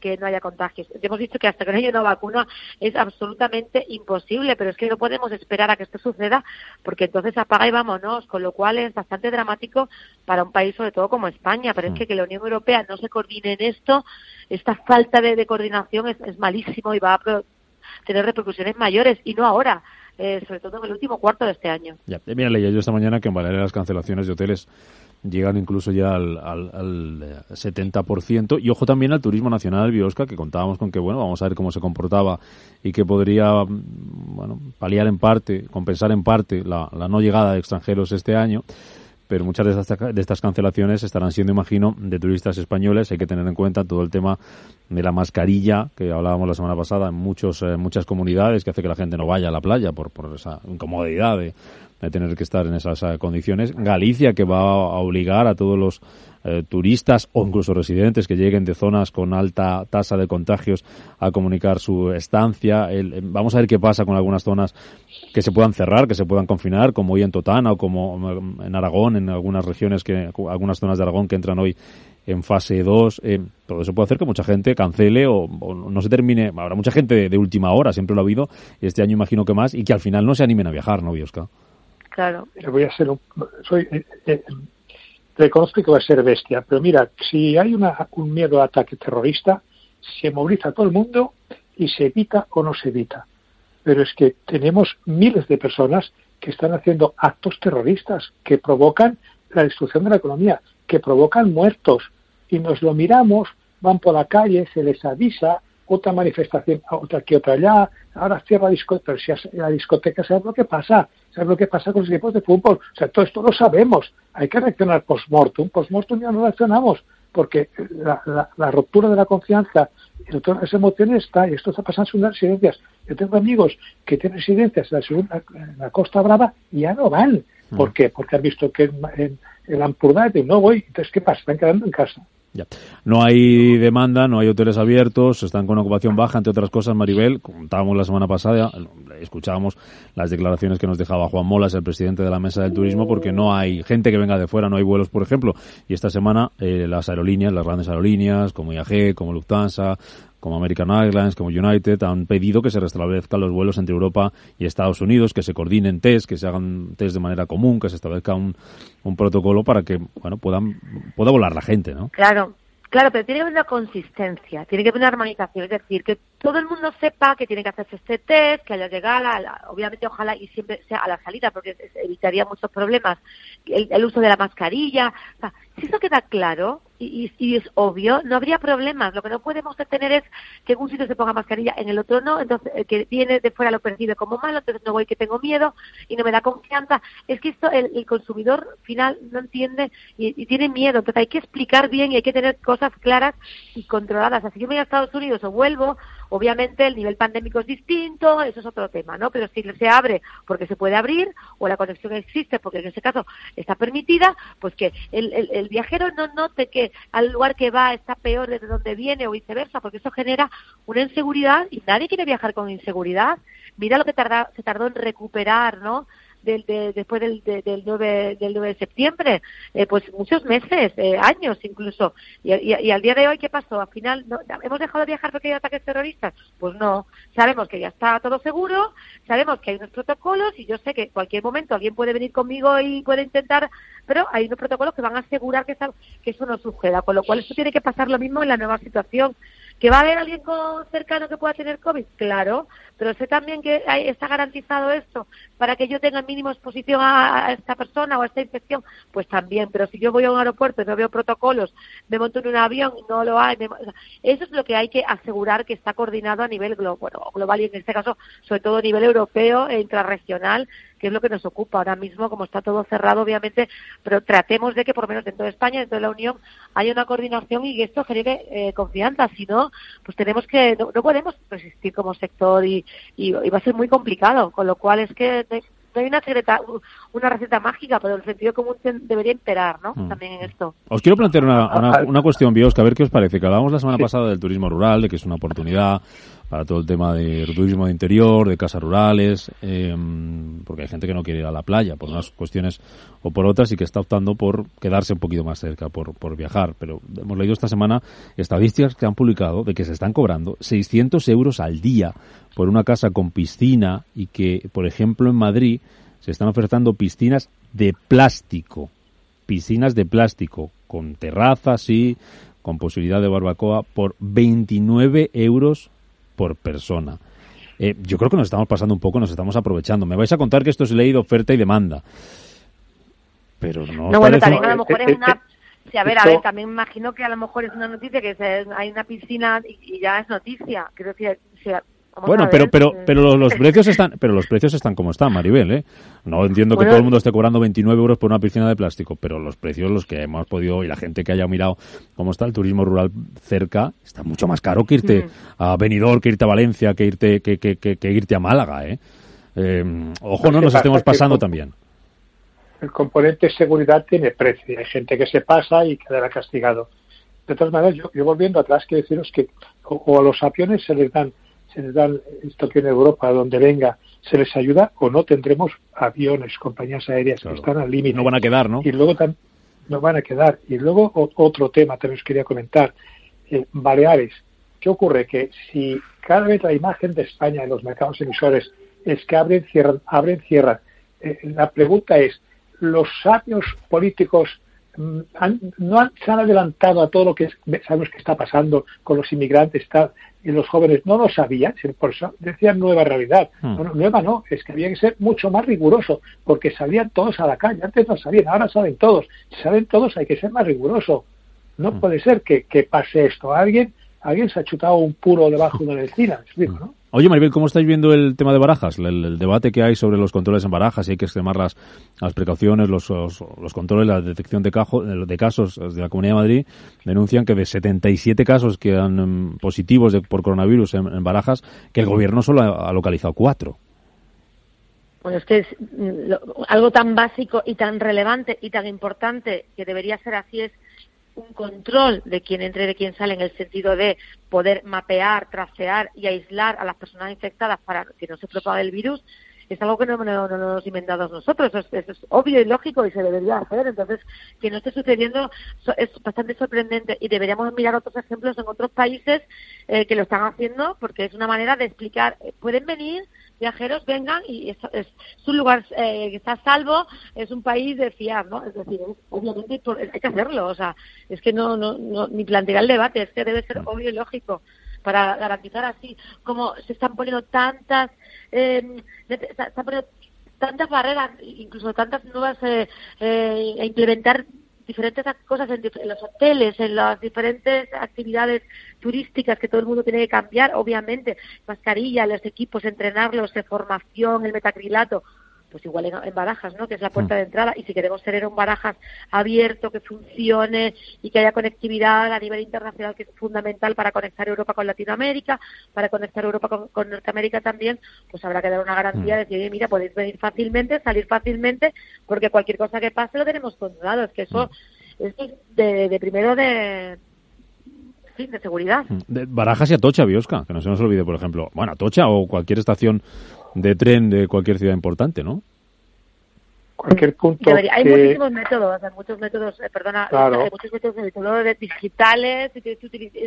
que no haya contagios. Hemos dicho que hasta que no haya una vacuna es absolutamente imposible, pero es que no podemos esperar a que esto suceda porque entonces apaga y vámonos, con lo cual es bastante dramático para un país sobre todo como España. Pero es que, mm. que la Unión Europea no se coordine en esto, esta falta de, coordinación es, es malísimo y va a tener repercusiones mayores y no ahora. Eh, sobre todo en el último cuarto de este año. Ya, mira, leía yo esta mañana que en Valeria las cancelaciones de hoteles llegan incluso ya al, al, al 70%. Y ojo también al turismo nacional, Biosca, que contábamos con que, bueno, vamos a ver cómo se comportaba y que podría, mm, bueno, paliar en parte, compensar en parte la, no llegada de extranjeros este año pero muchas de estas, de estas cancelaciones estarán siendo, imagino, de turistas españoles. Hay que tener en cuenta todo el tema de la mascarilla que hablábamos la semana pasada en muchos, eh, muchas comunidades que hace que la gente no vaya a la playa por, por esa incomodidad de, de tener que estar en esas eh, condiciones. Galicia, que va a obligar a todos los eh, turistas o incluso residentes que lleguen de zonas con alta tasa de contagios a comunicar su estancia. Eh, vamos a ver qué pasa con algunas zonas que se puedan cerrar, que se puedan confinar, como hoy en Totana o como en Aragón, en algunas regiones, que algunas zonas de Aragón que entran hoy en fase 2. todo eso puede hacer que mucha gente cancele o, no se termine. Habrá mucha gente de, última hora, siempre lo ha habido, este año imagino que más, y que al final no se animen a viajar, ¿no, Biosca? Claro. Voy a ser soy, eh, eh, reconozco que voy a ser bestia, pero mira, si hay una, un miedo a ataque terrorista, se moviliza todo el mundo y se evita o no se evita. Pero es que tenemos miles de personas que están haciendo actos terroristas que provocan la destrucción de la economía, que provocan muertos. Y nos lo miramos, van por la calle, se les avisa, otra manifestación, otra aquí, otra allá, ahora cierra la discoteca, pero si la discoteca, ¿sabes lo que pasa? ¿Sabes lo que pasa con los equipos de fútbol? O sea, todo esto lo sabemos. Hay que reaccionar post-mortem. Post-mortem ya no reaccionamos, porque la, la, ruptura de la confianza y todas las emociones está, y esto está pasando en las residencias. Yo tengo amigos que tienen residencias en la, segunda, en la Costa Brava y ya no van. ¿Por mm. qué? Porque han visto que en, en, en Ampurdá no voy. Entonces, ¿qué pasa? Están quedando en casa. Ya. No hay demanda, no hay hoteles abiertos, están con ocupación baja, entre otras cosas, Maribel. Contábamos la semana pasada, escuchábamos las declaraciones que nos dejaba Juan Molas, el presidente de la Mesa del Turismo, porque no hay gente que venga de fuera, no hay vuelos, por ejemplo. Y esta semana eh, las aerolíneas, las grandes aerolíneas, como IAG, como Lufthansa, como American Airlines, como United, han pedido que se restablezcan los vuelos entre Europa y Estados Unidos, que se coordinen test, que se hagan test de manera común, que se establezca un, un protocolo para que, bueno, puedan, pueda volar la gente, ¿no? Claro, Claro, pero tiene que haber una consistencia, tiene que haber una armonización, es decir, que todo el mundo sepa que tiene que hacerse este test, que haya llegado, obviamente ojalá y siempre sea a la salida, porque evitaría muchos problemas, el, uso de la mascarilla, si eso queda claro, y, y, es obvio, no habría problemas. Lo que no podemos tener es que en un sitio se ponga mascarilla, en el otro no, entonces que viene de fuera lo percibe como malo, entonces no voy que tengo miedo y no me da confianza. Es que esto el, consumidor final no entiende y, tiene miedo, entonces hay que explicar bien y hay que tener cosas claras y controladas. Así que voy a Estados Unidos o vuelvo, obviamente el nivel pandémico es distinto, eso es otro tema, ¿no? Pero si se abre porque se puede abrir o la conexión existe porque en ese caso está permitida, pues que el, el, el viajero no note que al lugar que va está peor desde donde viene o viceversa, porque eso genera una inseguridad y nadie quiere viajar con inseguridad. Mira lo que tarda, se tardó en recuperar, ¿no? Del, de, después del, del, 9, del 9 de septiembre, eh, pues muchos meses, eh, años incluso. Y, al día de hoy, ¿qué pasó? Al final, ¿no? ¿hemos dejado de viajar porque hay ataques terroristas? Pues no. Sabemos que ya está todo seguro, sabemos que hay unos protocolos y yo sé que en cualquier momento alguien puede venir conmigo y puede intentar, pero hay unos protocolos que van a asegurar que, que eso no suceda. Con lo cual, esto tiene que pasar lo mismo en la nueva situación ¿Que va a haber alguien cercano que pueda tener COVID? Claro, pero sé también que está garantizado esto para que yo tenga mínimo exposición a, esta persona o a esta infección, pues también, pero si yo voy a un aeropuerto y no veo protocolos, me monto en un avión, no lo hay, eso es lo que hay que asegurar que está coordinado a nivel global y en este caso sobre todo a nivel europeo e intrarregional que es lo que nos ocupa ahora mismo, como está todo cerrado, obviamente, pero tratemos de que por lo menos dentro de España, dentro de la Unión, haya una coordinación y que esto genere eh, confianza. Si no, pues tenemos que, no, podemos resistir como sector y, y, va a ser muy complicado, con lo cual es que no hay una, secreta, una receta mágica, pero el sentido común debería imperar, ¿no? Mm. También en esto. Os quiero plantear una, una, una cuestión, Biosca, a ver qué os parece. Que hablábamos la semana pasada del turismo rural, de que es una oportunidad para todo el tema de turismo de interior, de casas rurales, eh, porque hay gente que no quiere ir a la playa por unas cuestiones o por otras y que está optando por quedarse un poquito más cerca, por, por viajar. Pero hemos leído esta semana estadísticas que han publicado de que se están cobrando 600 euros al día por una casa con piscina y que, por ejemplo, en Madrid se están ofertando piscinas de plástico, piscinas de plástico, con terrazas y con posibilidad de barbacoa por 29 euros por persona. Eh, yo creo que nos estamos pasando un poco, nos estamos aprovechando. Me vais a contar que esto es ley de oferta y demanda. Pero no. No, bueno, también a lo mejor es una. Sí, a ver, a ver, también me imagino que a lo mejor es una noticia que hay una piscina y, ya es noticia. Quiero bueno, pero pero pero los, precios están pero los precios están como están, Maribel, ¿eh? No entiendo que todo el mundo esté cobrando 29 euros por una piscina de plástico, pero los precios los que hemos podido y la gente que haya mirado cómo está el turismo rural cerca está mucho más caro que irte mm. a Benidorm, que irte a Valencia, que irte que, que, que, irte a Málaga, ¿eh? eh ojo, no nos estemos pasando también. El componente seguridad tiene precio. Hay gente que se pasa y quedará castigado. De todas maneras, yo, yo volviendo atrás, quiero deciros que o a los aviones se les dan se les da esto que en Europa, donde venga, se les ayuda o no tendremos aviones, compañías aéreas que están al límite. No van a quedar, ¿no? Y luego no van a quedar. Y luego otro tema también os quería comentar. Eh, Baleares. ¿Qué ocurre? Que si cada vez la imagen de España en los mercados emisores es que abren, cierran, abren, cierran, eh, la pregunta es, ¿los sabios políticos mm, no han, se han adelantado a todo lo que sabemos que está pasando con los inmigrantes, está, y los jóvenes no lo sabían, por eso decían nueva realidad. Hmm. nueva no, es que había que ser mucho más riguroso, porque salían todos a la calle, antes no sabían, ahora saben todos, si saben todos hay que ser más riguroso. No hmm. puede ser que, que, pase esto. Alguien, alguien se ha chutado un puro debajo de la encina, ¿no? Oye, Maribel, ¿cómo estáis viendo el tema de barajas? El, debate que hay sobre los controles en barajas, si hay que extremar las, las precauciones, los, controles, la detección de, cajo, de casos de la Comunidad de Madrid, denuncian que de 77 casos que han em, positivos de, por coronavirus en, barajas, que el gobierno solo ha, localizado cuatro. Bueno, es que es mm, algo tan básico y tan relevante y tan importante que debería ser así es un control de quién entra y de quién sale en el sentido de poder mapear, tracear y aislar a las personas infectadas para que no se propague el virus, es algo que no, nos hemos inventado nosotros, es, es, obvio y lógico y se debería hacer. Entonces, que no esté sucediendo es bastante sorprendente y deberíamos mirar otros ejemplos en otros países eh, que lo están haciendo porque es una manera de explicar, eh, pueden venir viajeros vengan y es, es, un lugar eh, que está a salvo, es un país de fiar, ¿no? Es decir, obviamente hay que hacerlo, o sea, es que no, no, no ni plantear el debate, es que debe ser obvio y lógico para garantizar así como se están poniendo tantas eh, se están poniendo tantas barreras incluso tantas nuevas eh, eh, a implementar diferentes cosas en, los hoteles, en las diferentes actividades turísticas que todo el mundo tiene que cambiar, obviamente, mascarilla, los equipos, entrenarlos de formación, el metacrilato, pues igual en, Barajas, ¿no? Que es la puerta mm. de entrada. Y si queremos tener un Barajas abierto, que funcione y que haya conectividad a nivel internacional, que es fundamental para conectar Europa con Latinoamérica, para conectar Europa con, Norteamérica también, pues habrá que dar una garantía de mm. decir, mira, podéis venir fácilmente, salir fácilmente, porque cualquier cosa que pase lo tenemos controlado. Es que eso mm. es de, primero de, de seguridad. De Barajas y Atocha, Biosca, que no se nos olvide, por ejemplo. Bueno, Atocha o cualquier estación de tren de cualquier ciudad importante, ¿no? Cualquier punto. Hay muchísimos métodos, hay muchos métodos, eh, perdona, hay muchos métodos de digitales,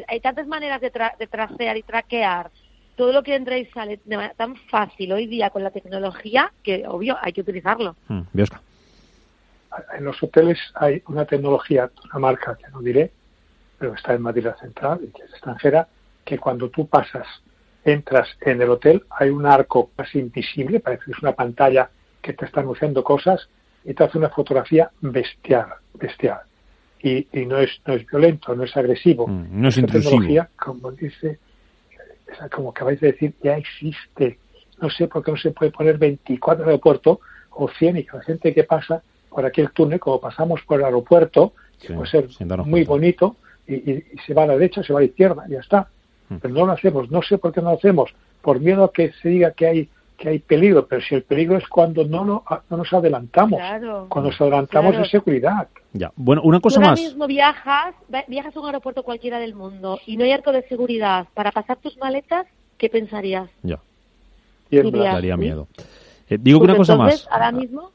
hay tantas maneras de, de tracear y traquear todo lo que entra y sale de manera tan fácil hoy día con la tecnología que, obvio, hay que utilizarlo. Mm, en los hoteles hay una tecnología, una marca que no diré, pero está en Madrid Central y que es extranjera, que cuando tú pasas, entras en el hotel, hay un arco casi invisible, parece que es una pantalla que te está anunciando cosas y te hace una fotografía bestial, bestial. Y, no, es, no es violento, no es agresivo. Mm, no es tecnología, como dice, como acabáis de decir, ya existe. No sé por qué no se puede poner 24 en el aeropuerto o 100 y que la gente que pasa por aquel túnel, como pasamos por el aeropuerto, que puede ser muy bonito, y, se va a la derecha, se va a la izquierda, y ya está. Mm. Pero no lo hacemos, no sé por qué no lo hacemos, por miedo a que se diga que hay que hay peligro, pero si el peligro es cuando no, no, no nos adelantamos. cuando nos adelantamos es seguridad. Ya. Bueno, una cosa más. Ahora mismo viajas, viajas a un aeropuerto cualquiera del mundo y no hay arco de seguridad para pasar tus maletas, ¿qué pensarías? Ya. Daría miedo. Eh, digo pues una cosa más. Ahora mismo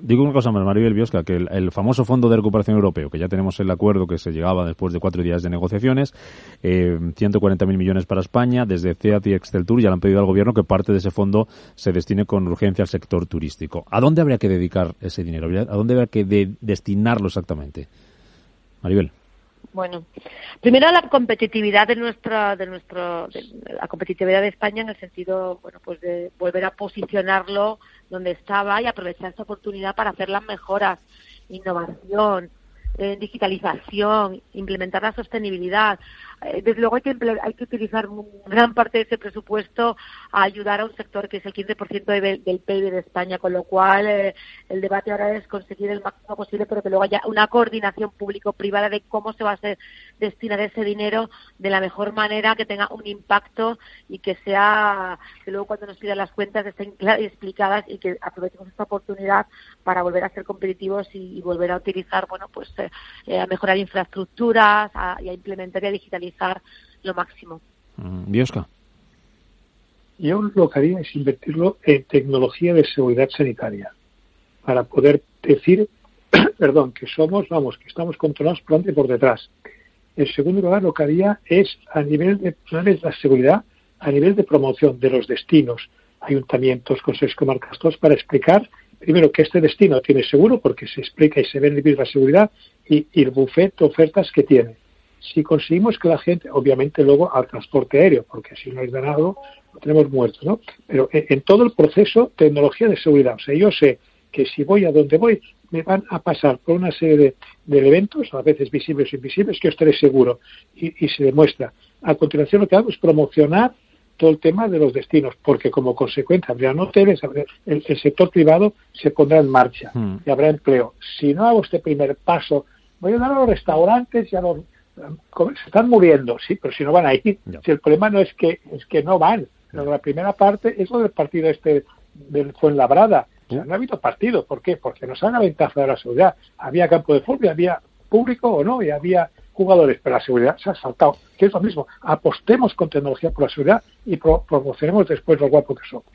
Digo una cosa más, Maribel Biosca, que el, famoso Fondo de Recuperación Europeo, que ya tenemos el acuerdo que se llegaba después de cuatro días de negociaciones, eh, 140.000 millones para España, desde CEAT y Exceltur ya le han pedido al Gobierno que parte de ese fondo se destine con urgencia al sector turístico. ¿A dónde habría que dedicar ese dinero? ¿A dónde habría que destinarlo exactamente? Maribel. Bueno, primero la competitividad de nuestra, de nuestro, la competitividad de España en el sentido, bueno, pues de volver a posicionarlo donde estaba y aprovechar esa oportunidad para hacer las mejoras, innovación, eh, digitalización, implementar la sostenibilidad. Eh, desde luego hay que, hay que utilizar gran parte de ese presupuesto a ayudar a un sector que es el 15% del PIB de España, con lo cual eh, el debate ahora es conseguir el máximo posible, pero que luego haya una coordinación público-privada de cómo se va a hacer, destinar ese dinero de la mejor manera, que tenga un impacto y que sea, que luego cuando nos pidan las cuentas estén claras y explicadas y que aprovechemos esta oportunidad para volver a ser competitivos y, volver a utilizar, bueno, pues eh, a mejorar infraestructuras y a implementar y a digitalizar lo máximo. Mm, Biosca. Yo lo que haría es invertirlo en tecnología de seguridad sanitaria para poder decir, perdón, que somos, vamos, que estamos controlados por delante y por detrás. En segundo lugar, lo que haría es a nivel de planes de la seguridad, a nivel de promoción de los destinos, ayuntamientos, consejos comarcas, todos para explicar primero que este destino tiene seguro porque se explica y se ve en la seguridad y, y el buffet de ofertas que tiene si conseguimos que la gente, obviamente luego al transporte aéreo, porque si no hay ganado, lo tenemos muerto, ¿no? Pero en, todo el proceso, tecnología de seguridad. O sea, yo sé que si voy a donde voy, me van a pasar por una serie de, elementos, a veces visibles o invisibles, que yo estaré seguro. Y, se demuestra. A continuación, lo que hago es promocionar todo el tema de los destinos, porque como consecuencia habría hoteles, el, el, sector privado se pondrá en marcha hmm. y habrá empleo. Si no hago este primer paso, voy a dar a los restaurantes y a los se están muriendo, sí, pero si no van a ir. Si el problema no es que es que no van. la primera parte es lo del partido este del Fuenlabrada. O sea, no ha habido partido. ¿Por qué? Porque nos han aventado de la seguridad. Había campo de fútbol, había público o no, y había jugadores, pero la seguridad se ha saltado. Que es lo mismo. Apostemos con tecnología por la seguridad y promocionemos después lo guapo que somos.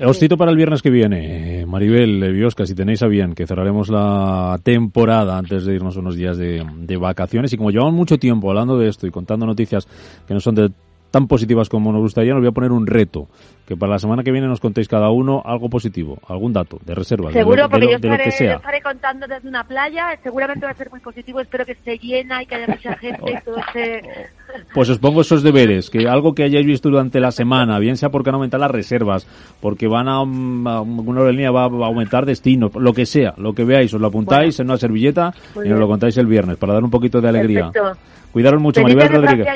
Os cito para el viernes que viene, Maribel, Biosca, si tenéis a bien, que cerraremos la temporada antes de irnos unos días de, de vacaciones. Y como llevamos mucho tiempo hablando de esto y contando noticias que no son de tan positivas como nos gustaría, nos voy a poner un reto. Que para la semana que viene nos contéis cada uno algo positivo, algún dato de reservas. Seguro, porque yo, estaré, estaré, contando desde una playa. Seguramente va a ser muy positivo. Espero que esté llena y que haya mucha gente y todo Pues os pongo esos deberes. Que algo que hayáis visto durante la semana, bien sea porque van a aumentar las reservas, porque van a, una aerolínea va a aumentar destinos, lo que sea, lo que veáis, os lo apuntáis en una servilleta y nos lo contáis el viernes para dar un poquito de alegría. Cuidaros mucho, Maribel Rodríguez.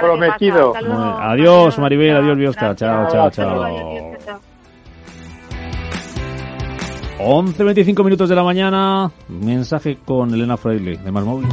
Prometido. Adiós, Maribel, adiós, Biosca. Chao, chao, chao. 11.25 minutos de la mañana. Mensaje con Elena Freile de Más Móvil.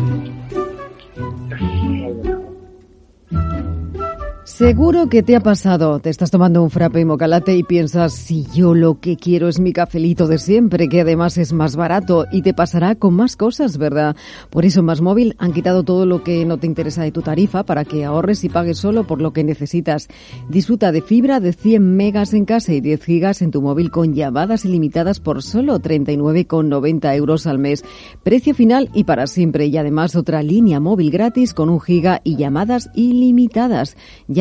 Seguro que te ha pasado. Te estás tomando un frappe y mocalate y piensas, si yo lo que quiero es mi cafelito de siempre, que además es más barato y te pasará con más cosas, ¿verdad? Por eso en Más Móvil han quitado todo lo que no te interesa de tu tarifa para que ahorres y pagues solo por lo que necesitas. Disfruta de fibra de 100 megas en casa y 10 gigas en tu móvil con llamadas ilimitadas por solo 39,90 euros al mes. Precio final y para siempre y además otra línea móvil gratis con un giga y llamadas ilimitadas.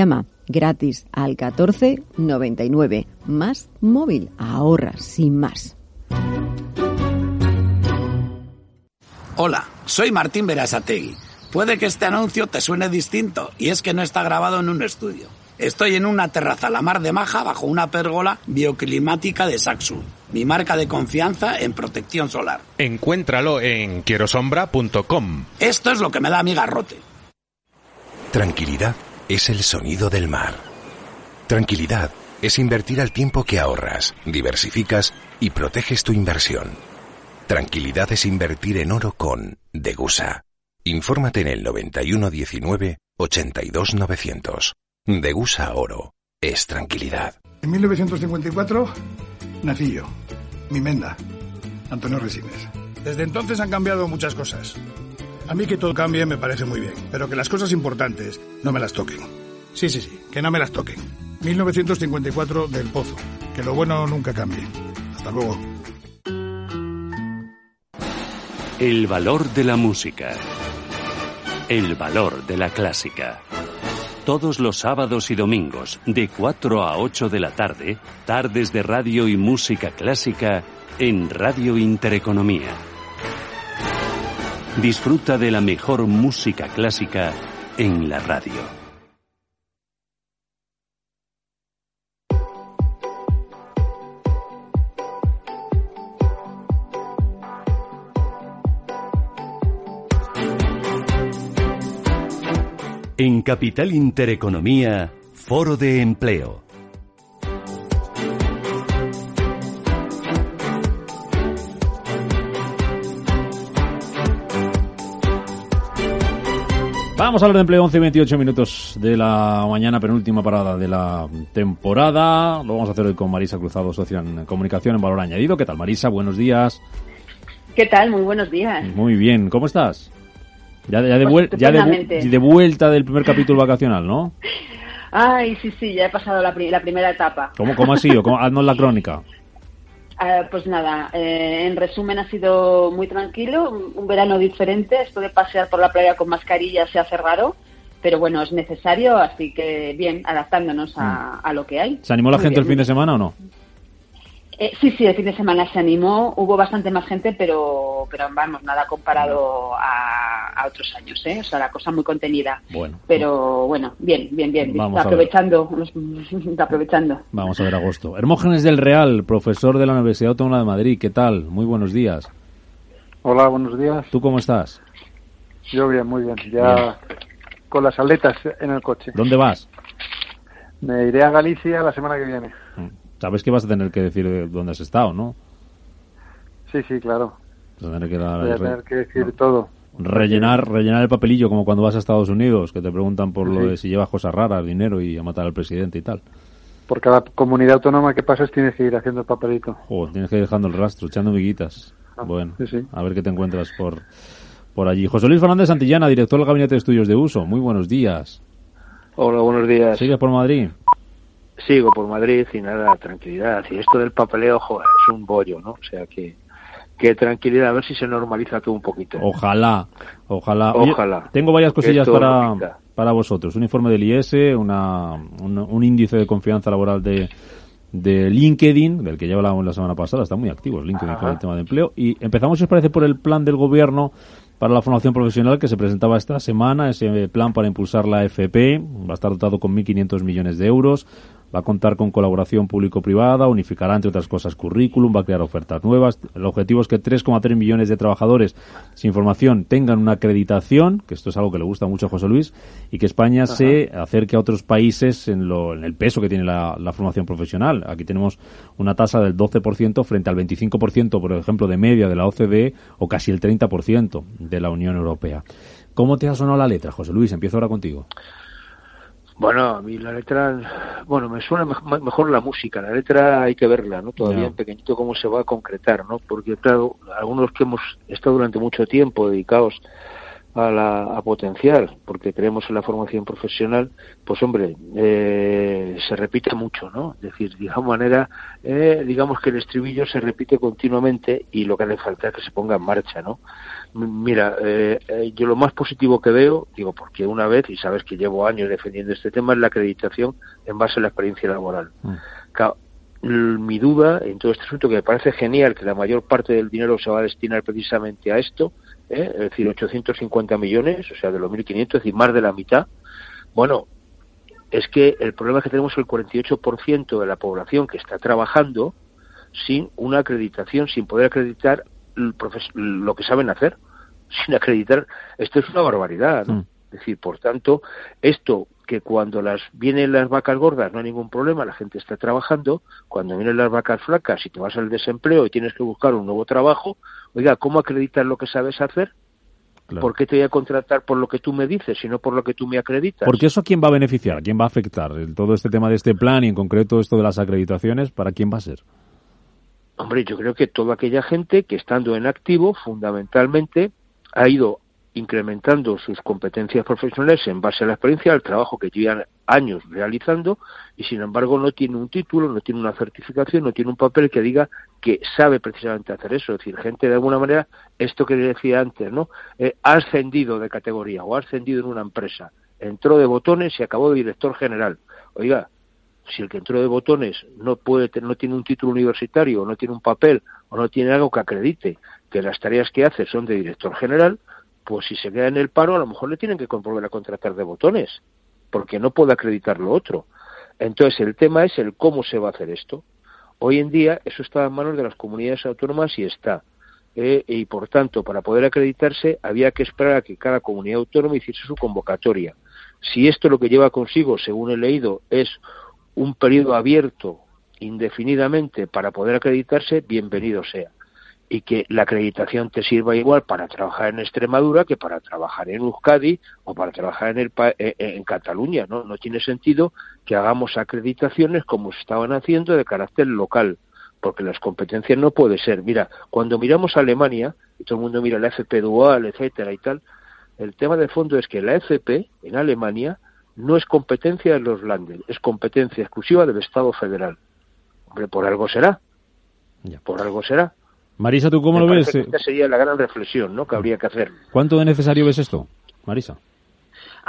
Llama gratis al 1499. Más móvil. Ahorra sin más. Hola, soy Martín Berasategui Puede que este anuncio te suene distinto, y es que no está grabado en un estudio. Estoy en una terraza a la mar de Maja bajo una pérgola bioclimática de Saxo, mi marca de confianza en protección solar. Encuéntralo en quierosombra.com. Esto es lo que me da mi garrote. Tranquilidad es el sonido del mar. Tranquilidad es invertir al tiempo que ahorras, diversificas y proteges tu inversión. Tranquilidad es invertir en oro con Degusa. Infórmate en el 9119 82900. Degusa Oro es tranquilidad. En 1954 nací yo, mi menda, Antonio Resines. Desde entonces han cambiado muchas cosas. A mí que todo cambie me parece muy bien, pero que las cosas importantes no me las toquen. Sí, sí, sí, que no me las toquen. 1954 del Pozo. Que lo bueno nunca cambie. Hasta luego. El valor de la música. El valor de la clásica. Todos los sábados y domingos, de 4 a 8 de la tarde, tardes de radio y música clásica en Radio Intereconomía. Disfruta de la mejor música clásica en la radio. En Capital Intereconomía, Foro de Empleo. Vamos a hablar de empleo 11 y 28 minutos de la mañana, penúltima parada de la temporada. Lo vamos a hacer hoy con Marisa Cruzado, socia en comunicación en Valor Añadido. ¿Qué tal, Marisa? Buenos días. ¿Qué tal? Muy buenos días. Muy bien, ¿cómo estás? Ya, ya, de, pues ya de, vuelta del primer capítulo vacacional, ¿no? Ay, sí, sí, ya he pasado la, la primera etapa. ¿Cómo, cómo ha sido? ¿Cómo, haznos la crónica. Uh, pues nada, eh, en resumen ha sido muy tranquilo, un, un, verano diferente, esto de pasear por la playa con mascarilla se hace raro, pero bueno, es necesario, así que bien, adaptándonos a, a lo que hay. ¿Se animó la muy gente bien, el fin de semana o no? Eh, sí, sí, el fin de semana se animó, hubo bastante más gente, pero, pero vamos, nada comparado a, a otros años, ¿eh? O sea, la cosa muy contenida. Bueno. Pero bueno, bien, bien, bien, Vamos aprovechando, aprovechando. Vamos a ver agosto. Hermógenes del Real, profesor de la Universidad Autónoma de Madrid, ¿qué tal? Muy buenos días. Hola, buenos días. ¿Tú cómo estás? Yo bien, muy bien. Ya bien. con las aletas en el coche. ¿Dónde vas? Me iré a Galicia la semana que viene. Sabes que vas a tener que decir dónde has estado, ¿no? Sí, sí, claro. Vas a tener que, dar, Voy a tener que decir no. todo. Rellenar, rellenar el papelillo como cuando vas a Estados Unidos, que te preguntan por sí. lo de si llevas cosas raras, dinero y a matar al presidente y tal. Por cada comunidad autónoma que pases tienes que ir haciendo el papelito. Oh, tienes que ir dejando el rastro, echando miguitas. Ah, bueno, sí, sí. a ver qué te encuentras por, por allí. José Luis Fernández Santillana, director del Gabinete de Estudios de Uso. Muy buenos días. Hola, buenos días. ¿Sigues por Madrid? Sigo por Madrid y nada, tranquilidad. Y esto del papeleo, joder, es un bollo, ¿no? O sea que, que tranquilidad, a ver si se normaliza todo un poquito. Ojalá, ojalá. Ojalá. Oye, tengo varias cosillas para, para vosotros. Un informe del IES, una, un, un índice de confianza laboral de, de LinkedIn, del que ya hablábamos la semana pasada, está muy activo LinkedIn Ajá. con el tema de empleo. Y empezamos, si os parece, por el plan del gobierno para la formación profesional que se presentaba esta semana, ese plan para impulsar la FP, va a estar dotado con 1.500 millones de euros, va a contar con colaboración público-privada, unificará, entre otras cosas, currículum, va a crear ofertas nuevas. El objetivo es que 3,3 millones de trabajadores sin formación tengan una acreditación, que esto es algo que le gusta mucho a José Luis, y que España Ajá. se acerque a otros países en, lo, en el peso que tiene la, la, formación profesional. Aquí tenemos una tasa del 12% frente al 25%, por ejemplo, de media de la OCDE o casi el 30% de la Unión Europea. ¿Cómo te ha sonado la letra, José Luis? Empiezo ahora contigo. Bueno, a mí la letra, bueno, me suena mejor la música, la letra hay que verla, ¿no? Todavía en pequeñito cómo se va a concretar, ¿no? Porque, claro, algunos que hemos estado durante mucho tiempo dedicados a, la, a potenciar, porque creemos en la formación profesional, pues hombre, eh, se repite mucho, ¿no? Es decir, de alguna manera, eh, digamos que el estribillo se repite continuamente y lo que hace falta es que se ponga en marcha, ¿no? Mira, eh, eh, yo lo más positivo que veo, digo, porque una vez, y sabes que llevo años defendiendo este tema, es la acreditación en base a la experiencia laboral. Mm. Claro, mi duda en todo este asunto, que me parece genial que la mayor parte del dinero se va a destinar precisamente a esto, ¿eh? es decir, 850 millones, o sea, de los 1.500, es decir, más de la mitad. Bueno, es que el problema es que tenemos el 48% de la población que está trabajando sin una acreditación, sin poder acreditar lo que saben hacer, sin acreditar. Esto es una barbaridad, ¿no? Mm. Es decir, por tanto, esto que cuando las vienen las vacas gordas no hay ningún problema, la gente está trabajando, cuando vienen las vacas flacas y te vas al desempleo y tienes que buscar un nuevo trabajo, oiga, ¿cómo acreditar lo que sabes hacer? ¿Por qué te voy a contratar por lo que tú me dices y no por lo que tú me acreditas? Porque eso a quién va a beneficiar, a quién va a afectar. Todo este tema de este plan y en concreto esto de las acreditaciones, ¿para quién va a ser? Hombre, yo creo que toda aquella gente que estando en activo, fundamentalmente, ha ido incrementando sus competencias profesionales en base a la experiencia, al trabajo que llevan años realizando y sin embargo no tiene un título, no tiene una certificación, no tiene un papel que diga que sabe precisamente hacer eso. Es decir, gente de alguna manera, esto que decía antes, ¿no? Eh, ha ascendido de categoría o ha ascendido en una empresa, entró de botones y acabó de director general. Oiga, si el que entró de botones no puede no tiene un título universitario, o no tiene un papel, o no tiene algo que acredite que las tareas que hace son de director general, pues si se queda en el paro, a lo mejor le tienen que volver a contratar de botones, porque no puede acreditar lo otro. Entonces, el tema es el cómo se va a hacer esto. Hoy en día, eso está en manos de las comunidades autónomas y está. Eh, y por tanto, para poder acreditarse, había que esperar a que cada comunidad autónoma hiciese su convocatoria. Si esto lo que lleva consigo, según he leído, es un periodo abierto indefinidamente para poder acreditarse, bienvenido sea y que la acreditación te sirva igual para trabajar en Extremadura que para trabajar en Euskadi o para trabajar en, el, eh, eh, en Cataluña. ¿no? no tiene sentido que hagamos acreditaciones como se estaban haciendo de carácter local, porque las competencias no puede ser. Mira, cuando miramos a Alemania, y todo el mundo mira la FP dual, etcétera y tal, el tema de fondo es que la FP en Alemania no es competencia de los Länder, es competencia exclusiva del Estado federal. Hombre, por algo será. Por algo será. Marisa, ¿tú cómo lo ves? esta sería la gran reflexión ¿no? que habría que hacer. ¿Cuánto de necesario ves esto, Marisa?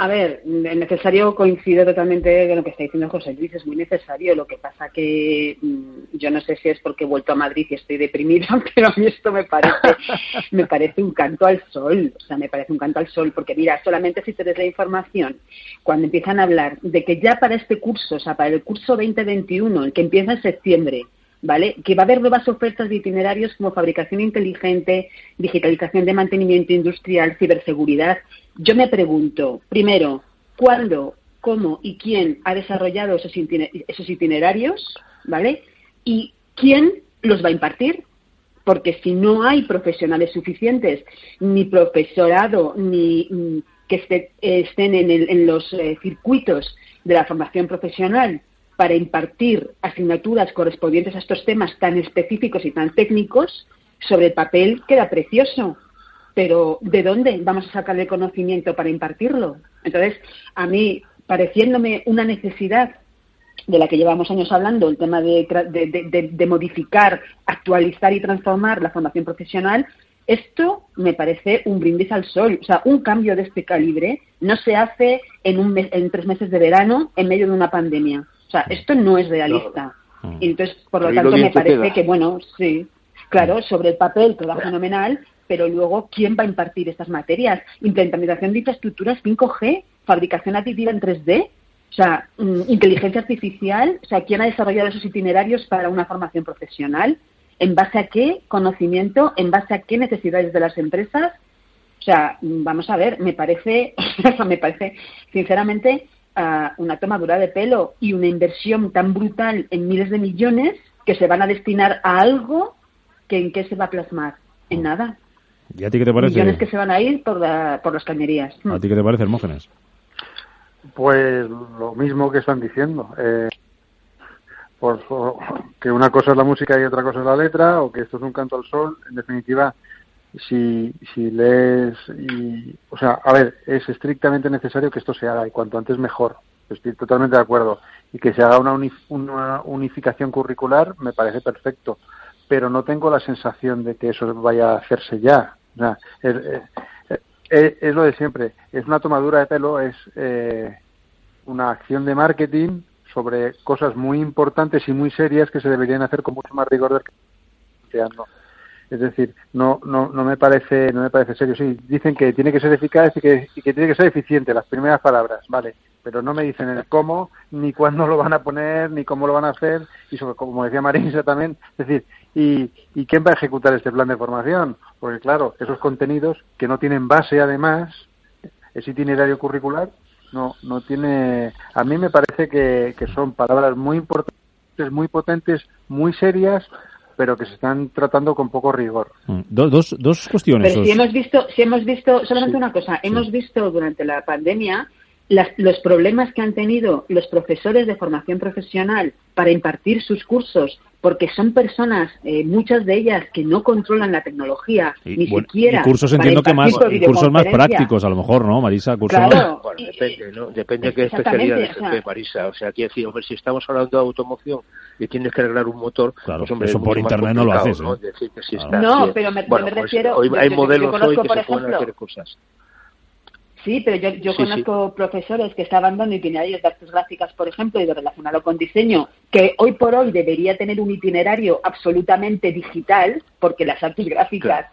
A ver, el necesario coincide totalmente con lo que está diciendo José Luis, es muy necesario. Lo que pasa que mm, yo no sé si es porque he vuelto a Madrid y estoy deprimida, pero a mí esto me parece, me parece un canto al sol. O sea, me parece un canto al sol, porque mira, solamente si te des la información, cuando empiezan a hablar de que ya para este curso, o sea, para el curso 2021, el que empieza en septiembre, ¿vale? Que va a haber nuevas ofertas de itinerarios como fabricación inteligente, digitalización de mantenimiento industrial, ciberseguridad. Yo me pregunto, primero, ¿cuándo, cómo y quién ha desarrollado esos, itinerarios, ¿vale? Y quién los va a impartir, porque si no hay profesionales suficientes, ni profesorado, ni mm, que estén en, los eh, circuitos de la formación profesional para impartir asignaturas correspondientes a estos temas tan específicos y tan técnicos, sobre el papel queda precioso. Pero ¿de dónde vamos a sacar el conocimiento para impartirlo? Entonces, a mí, pareciéndome una necesidad de la que llevamos años hablando, el tema de, de, modificar, actualizar y transformar la formación profesional, esto me parece un brindis al sol. O sea, un cambio de este calibre no se hace en, un en tres meses de verano en medio de una pandemia. O sea, esto no es realista. Y entonces, por lo tanto, me parece que, bueno, sí, claro, sobre el papel todo fenomenal, pero luego, ¿quién va a impartir estas materias? Implementación de infraestructuras 5G, fabricación aditiva en 3D, o sea, mm, inteligencia artificial, o sea, ¿quién ha desarrollado esos itinerarios para una formación profesional? ¿En base a qué conocimiento? ¿En base a qué necesidades de las empresas? O sea, mm, vamos a ver, me parece, me parece, sinceramente, una tomadura de pelo y una inversión tan brutal en miles de millones que se van a destinar a algo que en qué se va a plasmar. En nada. ¿Y a ti qué te parece? Millones que se van a ir por, por las cañerías. ¿A ti qué te parece, Hermógenes? Pues lo mismo que están diciendo. Eh, por, que una cosa es la música y otra cosa es la letra, o que esto es un canto al sol. En definitiva, si, si lees y, o sea, a ver, es estrictamente necesario que esto se haga y cuanto antes mejor. Estoy totalmente de acuerdo. Y que se haga una, unificación curricular me parece perfecto, pero no tengo la sensación de que eso vaya a hacerse ya. es, es, lo de siempre. Es una tomadura de pelo, es eh, una acción de marketing sobre cosas muy importantes y muy serias que se deberían hacer con mucho más rigor del que Es decir, no, no, no me parece, no me parece serio. Sí, dicen que tiene que ser eficaz y que, y que tiene que ser eficiente, las primeras palabras, vale, pero no me dicen el cómo, ni cuándo lo van a poner, ni cómo lo van a hacer, y sobre, como decía Marisa también, es decir, ¿y, ¿y quién va a ejecutar este plan de formación? Porque claro, esos contenidos que no tienen base además, ese itinerario curricular, no, no tiene, a mí me parece que, que son palabras muy importantes, muy potentes, muy serias, pero que se están tratando con poco rigor. Mm, dos, dos cuestiones. Pero si hemos visto, si hemos visto, solamente una cosa, hemos visto durante la pandemia los problemas que han tenido los profesores de formación profesional para impartir sus cursos, porque son personas, eh, muchas de ellas, que no controlan la tecnología, ni siquiera. Y cursos entiendo que más, cursos más prácticos, a lo mejor, ¿no, Marisa? Cursos claro. Bueno, depende, ¿no? Depende de qué especialidad de Marisa. O sea, quiero decir, hombre, si estamos hablando de automoción y tienes que arreglar un motor, claro, pues, hombre, eso por internet no lo haces. ¿no? ¿eh? no pero me, me refiero. Hoy hay modelos hoy que se pueden hacer cosas. Sí, pero yo, yo conozco profesores que estaban dando itinerarios de artes gráficas, por ejemplo, y de relacionado con diseño, que hoy por hoy debería tener un itinerario absolutamente digital, porque las artes gráficas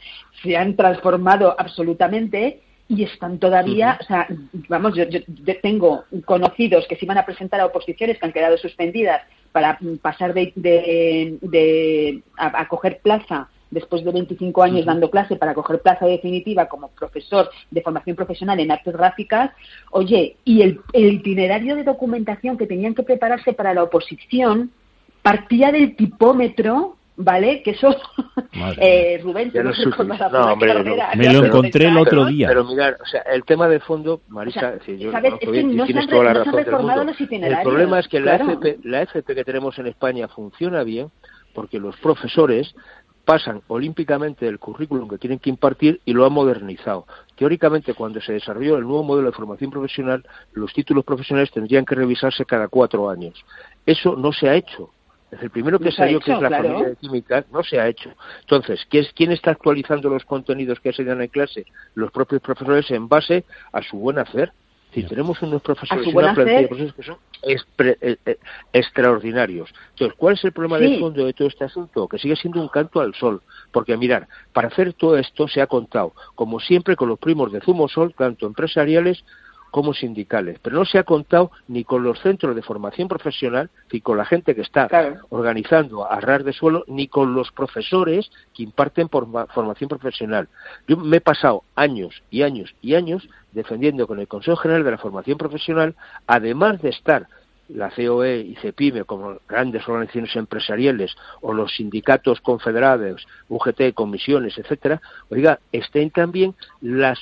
se han transformado absolutamente y están todavía, o sea, vamos, yo, yo, tengo conocidos que se iban a presentar a oposiciones que han quedado suspendidas para pasar de, de, de a coger plaza después de 25 años dando clase para coger plaza definitiva como profesor de formación profesional en artes gráficas, oye, y el, itinerario de documentación que tenían que prepararse para la oposición partía del tipómetro ¿vale? Que eso, eh, Rubén, no, no, hombre, me lo encontré el otro día. Pero mirar, o sea, el tema de fondo, Marisa, yo, ¿sabes? es que no tienes toda la razón del mundo. El problema es que la, FP, la FP que tenemos en España funciona bien porque los profesores pasan olímpicamente el currículum que tienen que impartir y lo han modernizado. Teóricamente, cuando se desarrolló el nuevo modelo de formación profesional, los títulos profesionales tendrían que revisarse cada cuatro años. Eso no se ha hecho. Es el primero que salió, que es la familia de química, no se ha hecho. Entonces, ¿quién está actualizando los contenidos que se dan en clase? Los propios profesores en base a su buen hacer. Si tenemos unos profesores y una plantilla de profesores que son eh, eh, extraordinarios. Entonces, ¿cuál es el problema de fondo de todo este asunto? Que sigue siendo un canto al sol. Porque, mirar, para hacer todo esto se ha contado, como siempre, con los primos de Zumo Sol, tanto empresariales como sindicales, pero no se ha contado ni con los centros de formación profesional, ni con la gente que está organizando a ras de suelo, ni con los profesores que imparten formación profesional. Yo me he pasado años y años y años defendiendo con el Consejo General de la Formación Profesional, además de estar la COE y CEPIME como grandes organizaciones empresariales o los sindicatos confederados, UGT, comisiones, etcétera, oiga, estén también las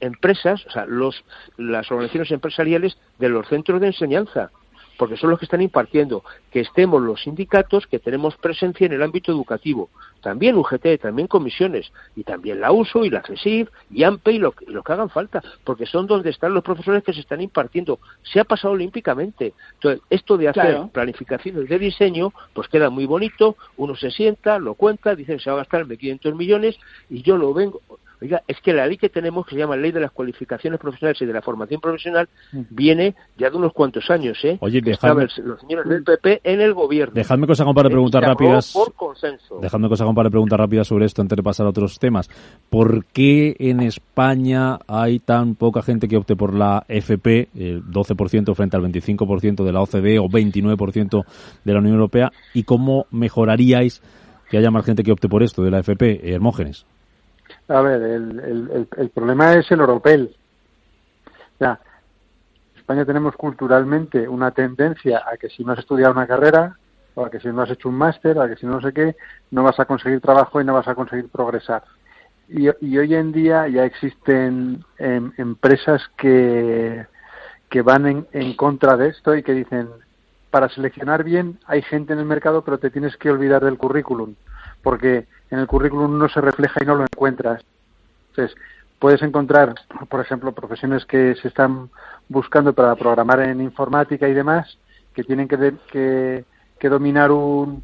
empresas, o sea, los, las organizaciones empresariales de los centros de enseñanza, porque son los que están impartiendo, que estemos los sindicatos que tenemos presencia en el ámbito educativo, también UGT, también comisiones, y también la USO y la CESIF y AMPE y lo, lo que hagan falta, porque son donde están los profesores que se están impartiendo. Se ha pasado olímpicamente. Entonces, esto de hacer planificaciones de diseño, pues queda muy bonito, uno se sienta, lo cuenta, dice se va a gastar 500 millones, y yo lo vengo, Oiga, es que la ley que tenemos, que se llama Ley de las Cualificaciones Profesionales y de la Formación Profesional, viene ya de unos cuantos años, ¿eh? Oye, dejadme... los señores del PP en el gobierno. Dejadme cosa para preguntas rápidas. Por consenso. Dejadme cosa para preguntas rápidas sobre esto antes de pasar a otros temas. ¿Por qué en España hay tan poca gente que opte por la FP, el 12% frente al 25% de la OCDE o 29% de la Unión Europea? ¿Y cómo mejoraríais que haya más gente que opte por esto de la FP, Hermógenes? A ver, el, el, el, problema es el oropel. Ya, en España tenemos culturalmente una tendencia a que si no has estudiado una carrera, o a que si no has hecho un máster, o a que si no sé qué, no vas a conseguir trabajo y no vas a conseguir progresar. Y, y hoy en día ya existen em, empresas que, que van en, en contra de esto y que dicen, para seleccionar bien hay gente en el mercado, pero te tienes que olvidar del currículum, porque en el currículum no se refleja y no lo encuentras. Entonces, puedes encontrar, por ejemplo, profesiones que se están buscando para programar en informática y demás, que tienen que, que, que dominar un,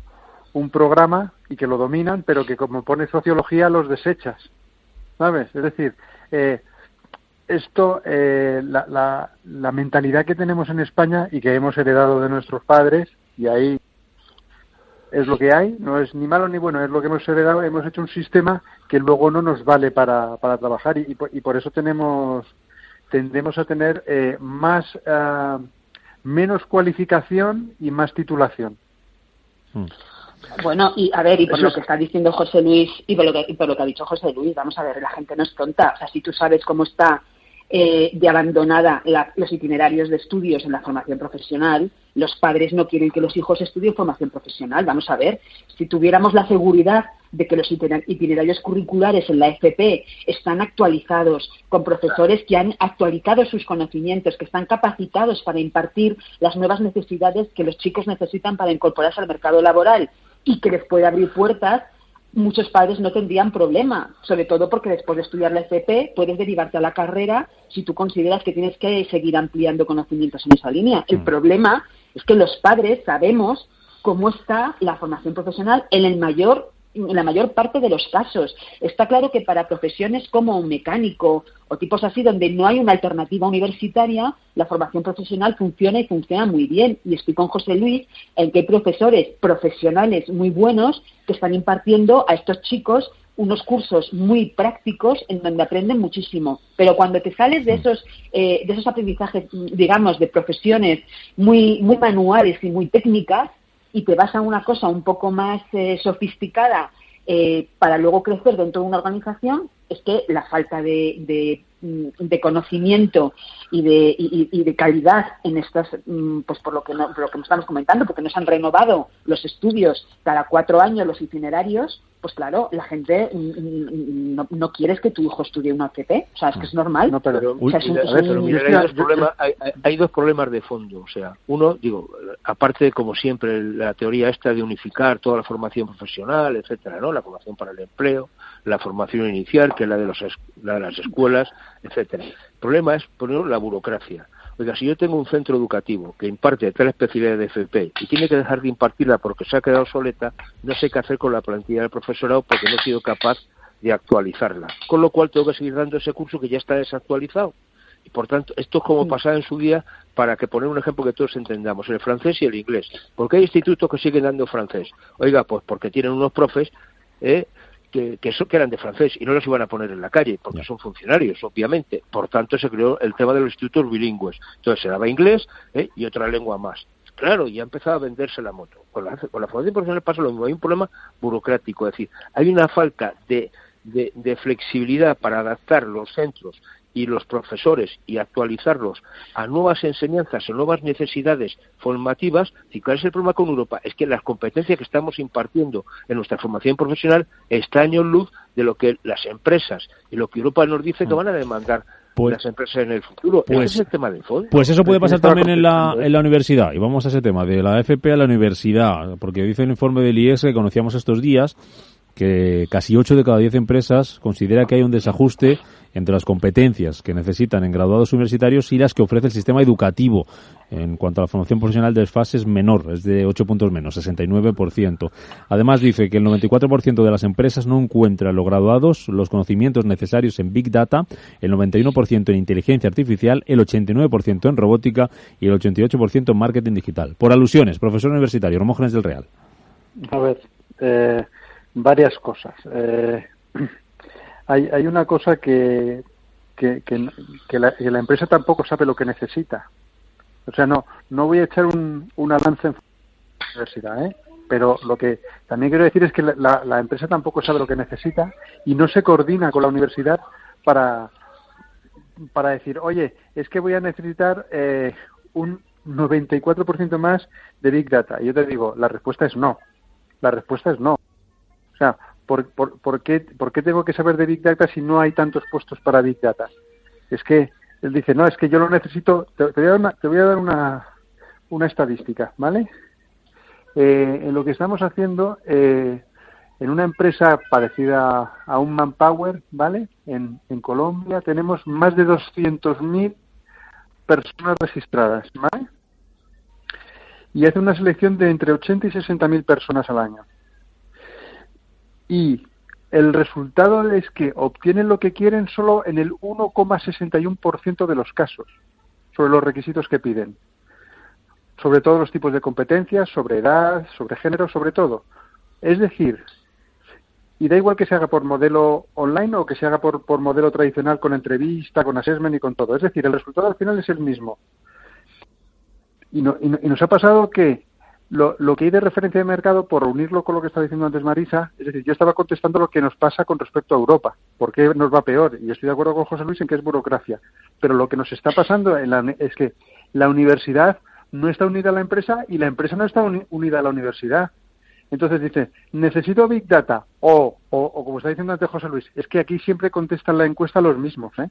un programa y que lo dominan, pero que como pone sociología los desechas. ¿Sabes? Es decir, eh, esto, eh, la, la, la mentalidad que tenemos en España y que hemos heredado de nuestros padres, y ahí es lo que hay, no es ni malo ni bueno, es lo que hemos heredado, hemos hecho un sistema que luego no nos vale para, para trabajar y, y, por, eso tenemos tendemos a tener eh, más ah, menos cualificación y más titulación. Hmm. Bueno, y a ver, y por lo que está diciendo José Luis, y por, lo que, y por lo que ha dicho José Luis, vamos a ver, la gente no es tonta. O sea, si tú sabes cómo está eh, de abandonada los itinerarios de estudios en la formación profesional, los padres no quieren que los hijos estudien formación profesional. Vamos a ver, si tuviéramos la seguridad de que los itinerarios curriculares en la FP están actualizados con profesores que han actualizado sus conocimientos, que están capacitados para impartir las nuevas necesidades que los chicos necesitan para incorporarse al mercado laboral y que les puede abrir puertas, muchos padres no tendrían problema, sobre todo porque después de estudiar la FP puedes derivarte a la carrera si tú consideras que tienes que seguir ampliando conocimientos en esa línea. El mm. problema es que los padres sabemos cómo está la formación profesional en el mayor en la mayor parte de los casos. Está claro que para profesiones como un mecánico o tipos así donde no hay una alternativa universitaria, la formación profesional funciona y funciona muy bien. Y estoy con José Luis en que hay profesores profesionales muy buenos que están impartiendo a estos chicos unos cursos muy prácticos en donde aprenden muchísimo. Pero cuando te sales de esos, eh, de esos aprendizajes, digamos, de profesiones muy, muy manuales y muy técnicas, y te vas a una cosa un poco más eh, sofisticada eh, para luego crecer dentro de una organización, es que la falta de, mm, conocimiento y de, y, de, calidad en estas, mm, pues por lo que no, por lo que estamos comentando, porque nos han renovado los estudios cada cuatro años, los itinerarios, pues claro, la gente mm, no, no quieres que tu hijo estudie una FP, o sea, es que es normal. No, pero, hay, dos problemas, de fondo, o sea, uno, digo, aparte de como siempre la teoría esta de unificar toda la formación profesional, etcétera, ¿no? La formación para el empleo, la formación inicial, que es la de, los, la de las escuelas, etcétera. El problema es, por ejemplo, la burocracia. Oiga, si yo tengo un centro educativo que imparte tal especialidad de FP y tiene que dejar de impartirla porque se ha quedado soleta, no sé qué hacer con la plantilla del profesorado porque no he sido capaz de actualizarla. Con lo cual tengo que seguir dando ese curso que ya está desactualizado. Y por tanto, esto es como pasaba en su día, para que poner un ejemplo que todos entendamos, el francés y el inglés. ¿Por qué hay institutos que siguen dando francés? Oiga, pues porque tienen unos profes eh, que, que, que, eran de francés y no los iban a poner en la calle, porque son funcionarios, obviamente. Por tanto, se creó el tema de los institutos bilingües. Entonces se daba inglés ¿eh? y otra lengua más. Claro, ya empezaba a venderse la moto. Con la, con la formación profesional pasa lo mismo. Hay un problema burocrático, es decir, hay una falta de, de, de flexibilidad para adaptar los centros y los profesores y actualizarlos a nuevas enseñanzas, a nuevas necesidades formativas, ¿y cuál es el problema con Europa? Es que las competencias que estamos impartiendo en nuestra formación profesional está años luz de lo que las empresas y lo que Europa nos dice que mm. van a demandar pues, las empresas en el futuro. Pues, es el tema del fondo. Pues eso puede pasar también en la, en la universidad. Y vamos a ese tema, de la FP a la universidad. Porque dice el informe del IES que conocíamos estos días que casi 8 de cada 10 empresas considera que hay un desajuste entre las competencias que necesitan en graduados universitarios y las que ofrece el sistema educativo. En cuanto a la formación profesional, desfase es menor, es de 8 puntos menos, 69%. Además, dice que el 94% de las empresas no encuentran los graduados los conocimientos necesarios en Big Data, el 91% en inteligencia artificial, el 89% en robótica y el 88% en marketing digital. Por alusiones, profesor universitario, Romógenes del Real. A ver, eh, varias cosas. Eh, hay, hay una cosa que, que, que, la, la, empresa tampoco sabe lo que necesita. O sea, no, no voy a echar un, un avance en la universidad, ¿eh? pero lo que también quiero decir es que la, la, empresa tampoco sabe lo que necesita y no se coordina con la universidad para, para decir, oye, es que voy a necesitar eh, un 94% más de Big Data. Y yo te digo, la respuesta es no. La respuesta es no. ¿Por, por, ¿por qué tengo que saber de Big Data si no hay tantos puestos para Big Data? Es que él dice, no, es que yo lo necesito, te, voy, a dar una, te voy a dar una, una estadística, ¿vale? Eh, en lo que estamos haciendo, eh, en una empresa parecida a un Manpower, ¿vale? En, en Colombia tenemos más de 200.000 personas registradas, ¿vale? Y hace una selección de entre 80 y 60.000 personas al año y el resultado es que obtienen lo que quieren solo en el 1,61% de los casos sobre los requisitos que piden. sobre todos los tipos de competencias, sobre edad, sobre género, sobre todo. Es decir, y da igual que se haga por modelo online o que se haga por, por modelo tradicional con entrevista, con assessment y con todo. Es decir, el resultado al final es el mismo. Y, no, y, y nos ha pasado que lo, lo, que hay de referencia de mercado, por unirlo con lo que estaba diciendo antes Marisa, es decir, yo estaba contestando lo que nos pasa con respecto a Europa, por qué nos va peor, y estoy de acuerdo con José Luis en que es burocracia, pero lo que nos está pasando en la, es que la universidad no está unida a la empresa y la empresa no está uni, unida a la universidad. Entonces dice, necesito Big Data, o, o, como está diciendo antes José Luis, es que aquí siempre contestan la encuesta los mismos, ¿eh?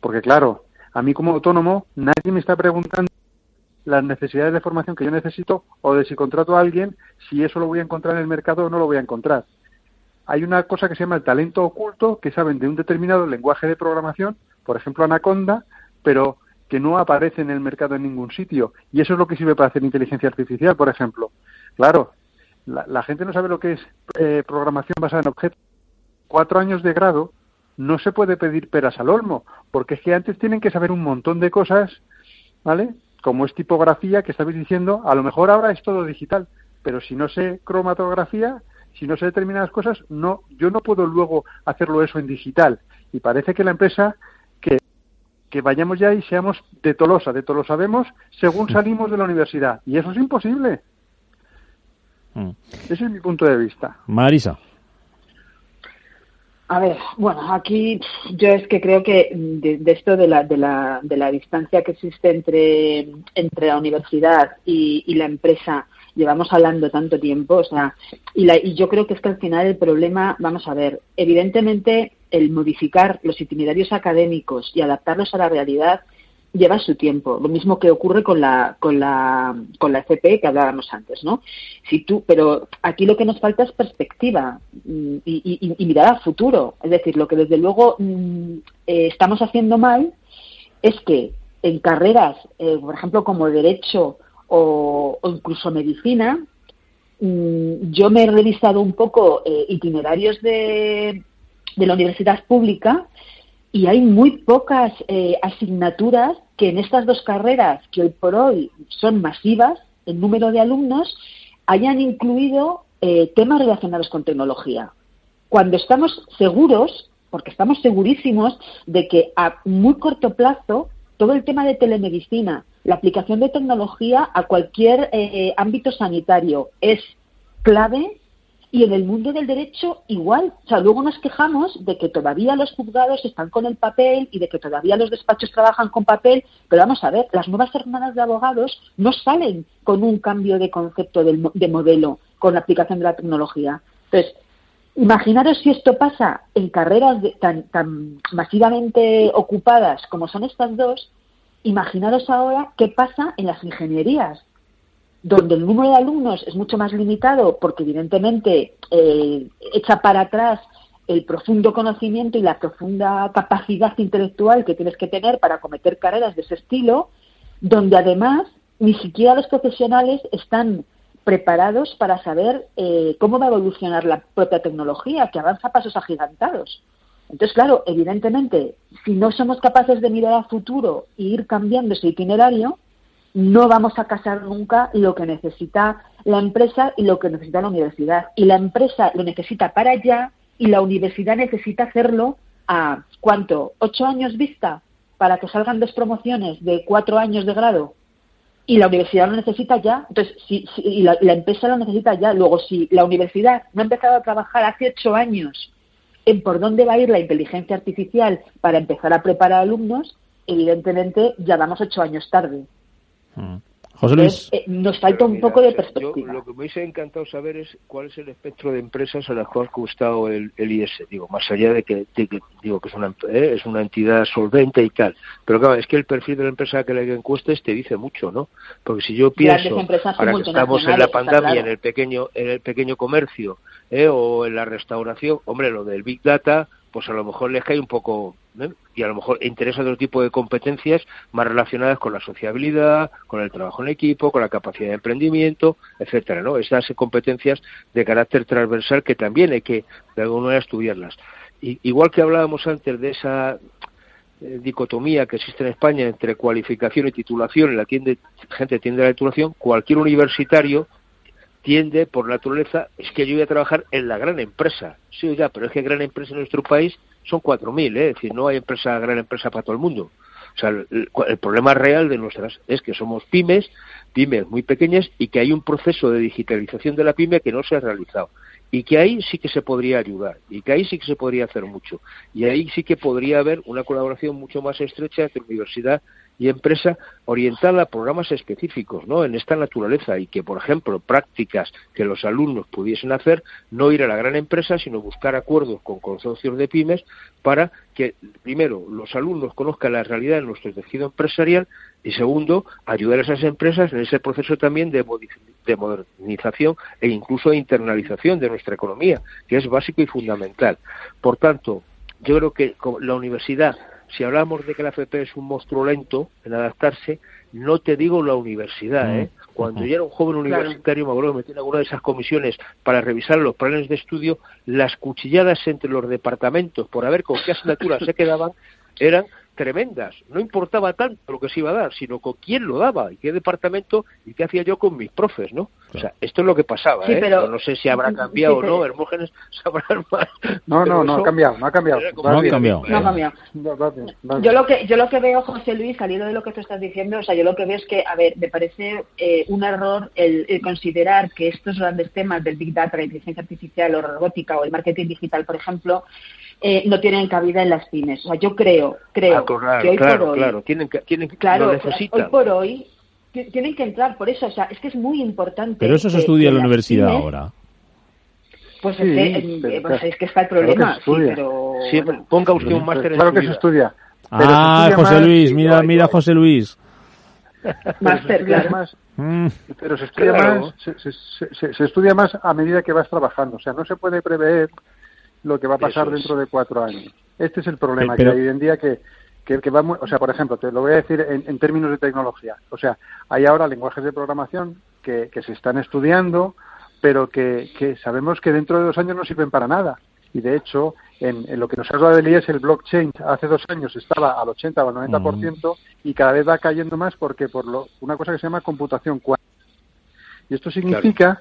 Porque claro, a mí como autónomo nadie me está preguntando las necesidades de formación que yo necesito o de si contrato a alguien, si eso lo voy a encontrar en el mercado o no lo voy a encontrar. Hay una cosa que se llama el talento oculto, que saben de un determinado lenguaje de programación, por ejemplo Anaconda, pero que no aparece en el mercado en ningún sitio. Y eso es lo que sirve para hacer inteligencia artificial, por ejemplo. Claro, la, la gente no sabe lo que es eh, programación basada en objetos. Cuatro años de grado no se puede pedir peras al olmo, porque es que antes tienen que saber un montón de cosas, ¿vale? Como es tipografía, que estabais diciendo, a lo mejor ahora es todo digital, pero si no sé cromatografía, si no sé determinadas cosas, no, yo no puedo luego hacerlo eso en digital. Y parece que la empresa que, que vayamos ya y seamos de Tolosa, de Tolosa vemos según salimos de la universidad. Y eso es imposible. Mm. Ese es mi punto de vista. Marisa. A ver, bueno, aquí yo es que creo que de, esto de la, de, la, de la distancia que existe entre, entre la universidad y, y la empresa, llevamos hablando tanto tiempo, o sea, y, la, y yo creo que es que al final el problema, vamos a ver, evidentemente el modificar los itinerarios académicos y adaptarlos a la realidad lleva su tiempo. Lo mismo que ocurre con la, con la, con la FP que hablábamos antes, ¿no? Si tú, pero aquí lo que nos falta es perspectiva mm, y, mirar al futuro. Es decir, lo que desde luego mm, eh, estamos haciendo mal es que en carreras, eh, por ejemplo, como derecho o, incluso medicina, mmm, yo me he revisado un poco eh, itinerarios de, de la universidad pública y hay muy pocas eh, asignaturas que en estas dos carreras, que hoy por hoy son masivas en número de alumnos, hayan incluido eh, temas relacionados con tecnología. Cuando estamos seguros, porque estamos segurísimos de que a muy corto plazo todo el tema de telemedicina, la aplicación de tecnología a cualquier eh, ámbito sanitario es clave y en el mundo del derecho igual. O sea, luego nos quejamos de que todavía los juzgados están con el papel y de que todavía los despachos trabajan con papel, pero vamos a ver, las nuevas hermanas de abogados no salen con un cambio de concepto de, de modelo con la aplicación de la tecnología. Entonces, imaginaros si esto pasa en carreras de, tan, tan masivamente ocupadas como son estas dos, imaginaros ahora qué pasa en las ingenierías donde el número de alumnos es mucho más limitado porque evidentemente eh, echa para atrás el profundo conocimiento y la profunda capacidad intelectual que tienes que tener para cometer carreras de ese estilo, donde además ni siquiera los profesionales están preparados para saber eh, cómo va a evolucionar la propia tecnología, que avanza a pasos agigantados. Entonces, claro, evidentemente, si no somos capaces de mirar al futuro e ir cambiando ese itinerario, no vamos a casar nunca lo que necesita la empresa y lo que necesita la universidad. Y la empresa lo necesita para allá y la universidad necesita hacerlo a ¿cuánto? ¿Ocho años vista? Para que salgan dos promociones de cuatro años de grado. Y la universidad lo necesita ya. Entonces, si, si y la, la, empresa lo necesita ya. Luego, si la universidad no ha empezado a trabajar hace ocho años en por dónde va a ir la inteligencia artificial para empezar a preparar alumnos, evidentemente ya vamos ocho años tarde. Mm. José Luis. Eh, nos falta un poco de perspectiva. Yo, lo que me hubiese encantado saber es cuál es el espectro de empresas a las que ha gustado el, el IS. Digo, más allá de que, de que digo que es una, eh, es una entidad solvente y tal. Pero claro, es que el perfil de la empresa que le encuestes te dice mucho, ¿no? Porque si yo pienso, ahora que estamos en la pandemia, claro. en el pequeño, en el pequeño comercio eh, o en la restauración, hombre, lo del Big Data pues a lo mejor les cae un poco ¿eh? y a lo mejor interesa otro tipo de competencias más relacionadas con la sociabilidad, con el trabajo en equipo, con la capacidad de emprendimiento, etcétera, ¿no? Esas competencias de carácter transversal que también hay que de alguna manera estudiarlas. Y, igual que hablábamos antes de esa eh, dicotomía que existe en España entre cualificación y titulación, la tiende, gente tiende a la titulación, cualquier universitario tiende, por naturaleza, es que yo voy a trabajar en la gran empresa. Sí, ya, pero es que gran empresa en nuestro país son 4.000, ¿eh? es decir, no hay empresa, gran empresa para todo el mundo. O sea, el, el, problema real de nuestras es que somos pymes, pymes muy pequeñas y que hay un proceso de digitalización de la pyme que no se ha realizado y que ahí sí que se podría ayudar y que ahí sí que se podría hacer mucho y ahí sí que podría haber una colaboración mucho más estrecha entre universidad y empresa orientada a programas específicos ¿no? en esta naturaleza y que, por ejemplo, prácticas que los alumnos pudiesen hacer, no ir a la gran empresa, sino buscar acuerdos con consorcios de pymes para que, primero, los alumnos conozcan la realidad de nuestro tejido empresarial y, segundo, ayudar a esas empresas en ese proceso también de, de modernización e incluso de internalización de nuestra economía, que es básico y fundamental. Por tanto, yo creo que la universidad si hablamos de que la FP es un monstruo lento en adaptarse, no te digo la universidad, mm. ¿eh? Cuando yo era un joven universitario, me acuerdo que metí en alguna de esas comisiones para revisar los planes de estudio, las cuchilladas entre los departamentos por ver con qué asignaturas se quedaban eran tremendas. No importaba tanto lo que se iba a dar, sino con quién lo daba y qué departamento y qué hacía yo con mis profes, ¿no? O sea, esto es lo que pasaba, ¿eh? Pero... No, sé si habrá cambiado o no, Hermógenes sabrá más. No, no, no ha cambiado, no ha cambiado. No ha cambiado. No ha cambiado. Yo lo que yo lo que veo, José Luis, salido de lo que tú estás diciendo, o sea, yo lo que veo es que, a ver, me parece eh, un error el, el, considerar que estos grandes temas del Big Data, la inteligencia artificial o robótica o el marketing digital, por ejemplo, eh, no tienen cabida en las pymes. O sea, yo creo, creo ah, claro, que hoy claro, por hoy, claro, tienen que, tienen, claro, lo necesitan. hoy por hoy tienen que entrar por eso. O sea, es que es muy importante. Pero eso se que- estudia en la universidad pymes- ahora. Pues, Sí, es, que, pero eh, pues claro. es que está el Claro problema. estudia. Sí, pero Sí, ponga usted un máster en Claro que se estudia. Pero se Ah, estudia José Luis, mira, mira José Luis. Máster, claro. más- pero se estudia Claro. más se- se- se- se estudia más a medida que vas trabajando o sea no se puede prever lo que va a pasar es. dentro de cuatro años. Este es el problema Pero- que hay hoy en día que que, que va muy- o sea por ejemplo te lo voy a decir en, en términos de tecnología. O sea hay ahora lenguajes de programación que, que se están estudiando pero que, que sabemos que dentro de dos años no sirven para nada. Y de hecho en, en lo que nos habla del IES el blockchain. Hace dos años estaba al 80 o al 90% y cada vez va cayendo más porque por lo, una cosa que se llama computación cuántica. Y esto significa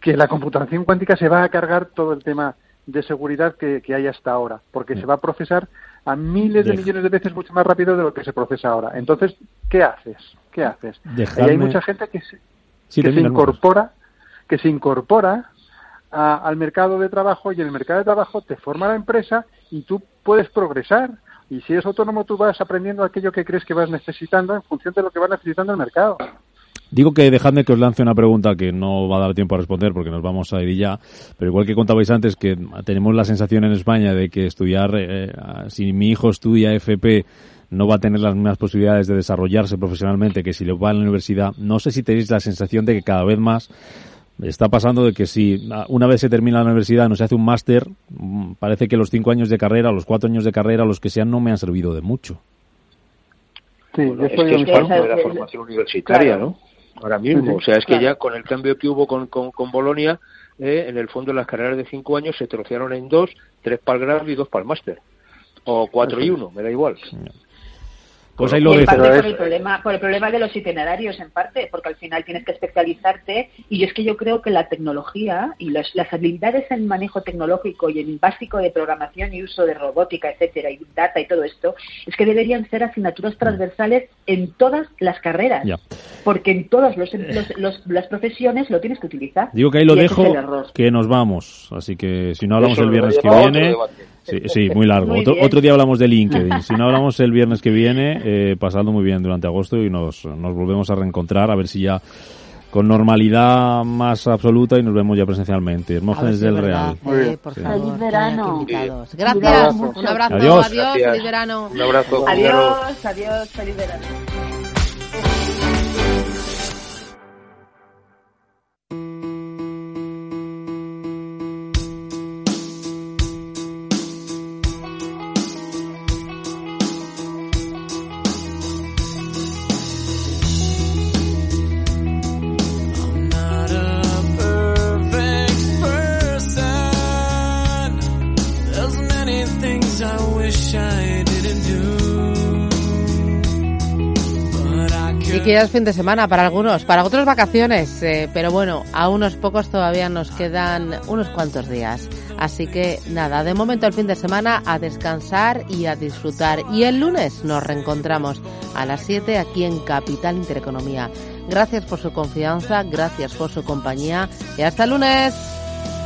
que la computación cuántica se va a cargar todo el tema de seguridad que, que hay hasta ahora, porque se va a procesar a miles de Deja- millones de veces mucho más rápido de lo que se procesa ahora. Entonces, ¿qué haces? ¿Qué haces? Y hay mucha gente que se, Sí, que se incorpora, que se incorpora a- al mercado de trabajo y en el mercado de trabajo te forma la empresa y tú puedes progresar. Y si eres autónomo, tú vas aprendiendo aquello que crees que vas necesitando en función de lo que va necesitando el mercado. Digo que dejadme que os lance una pregunta que no va a dar tiempo a responder porque nos vamos a ir ya, pero igual que contabais antes que tenemos la sensación en España de que estudiar, eh, si mi hijo estudia FP no va a tener las mismas posibilidades de desarrollarse profesionalmente que si lo va a la universidad, no sé si tenéis la sensación de que cada vez más está pasando de que si ah, una vez se termina la universidad no se hace un máster, mm, parece que los cinco años de carrera, los cuatro años de carrera, los que sean, no me han servido de mucho. Sí, Bueno, yo es soy que un es parte de la formación universitaria, claro. ¿no? Ahora mismo, o sea, es que Claro. ya con el cambio que hubo con, con, con Bolonia, eh, en el fondo las carreras de cinco años se trocearon en dos, tres para el grado y dos para el máster. O cuatro y uno, me da igual. Pues ahí lo en dejo. parte por el problema por el problema de los itinerarios en parte porque al final tienes que especializarte y es que yo creo que la tecnología y las, las habilidades en manejo tecnológico y en básico de programación y uso de robótica etcétera y data y todo esto es que deberían ser asignaturas transversales en todas las carreras Ya. porque en todas los, los- los- las profesiones lo tienes que utilizar Digo que ahí lo Y dejo, que nos vamos. Así que si no hablamos Eso el viernes que viene. debate. Sí, sí, muy largo. Muy otro, otro día hablamos de LinkedIn. Si no hablamos el viernes que viene, eh, pasando muy bien durante agosto y nos, nos volvemos a reencontrar a ver si ya con normalidad más absoluta y nos vemos ya presencialmente. Hermógenes si del verdad, Real. Muy bien. eh, por favor, Feliz verano. Un Gracias, abrazo. un abrazo, Adiós. adiós, feliz verano. Un abrazo. adiós adiós feliz verano ya es fin de semana para algunos, para otros vacaciones, eh, pero bueno, a unos pocos todavía nos quedan unos cuantos días. Así que nada, de momento el fin de semana a descansar y a disfrutar. Y el lunes nos reencontramos a las 7 aquí en Capital Intereconomía. Gracias por su confianza, gracias por su compañía y hasta el lunes.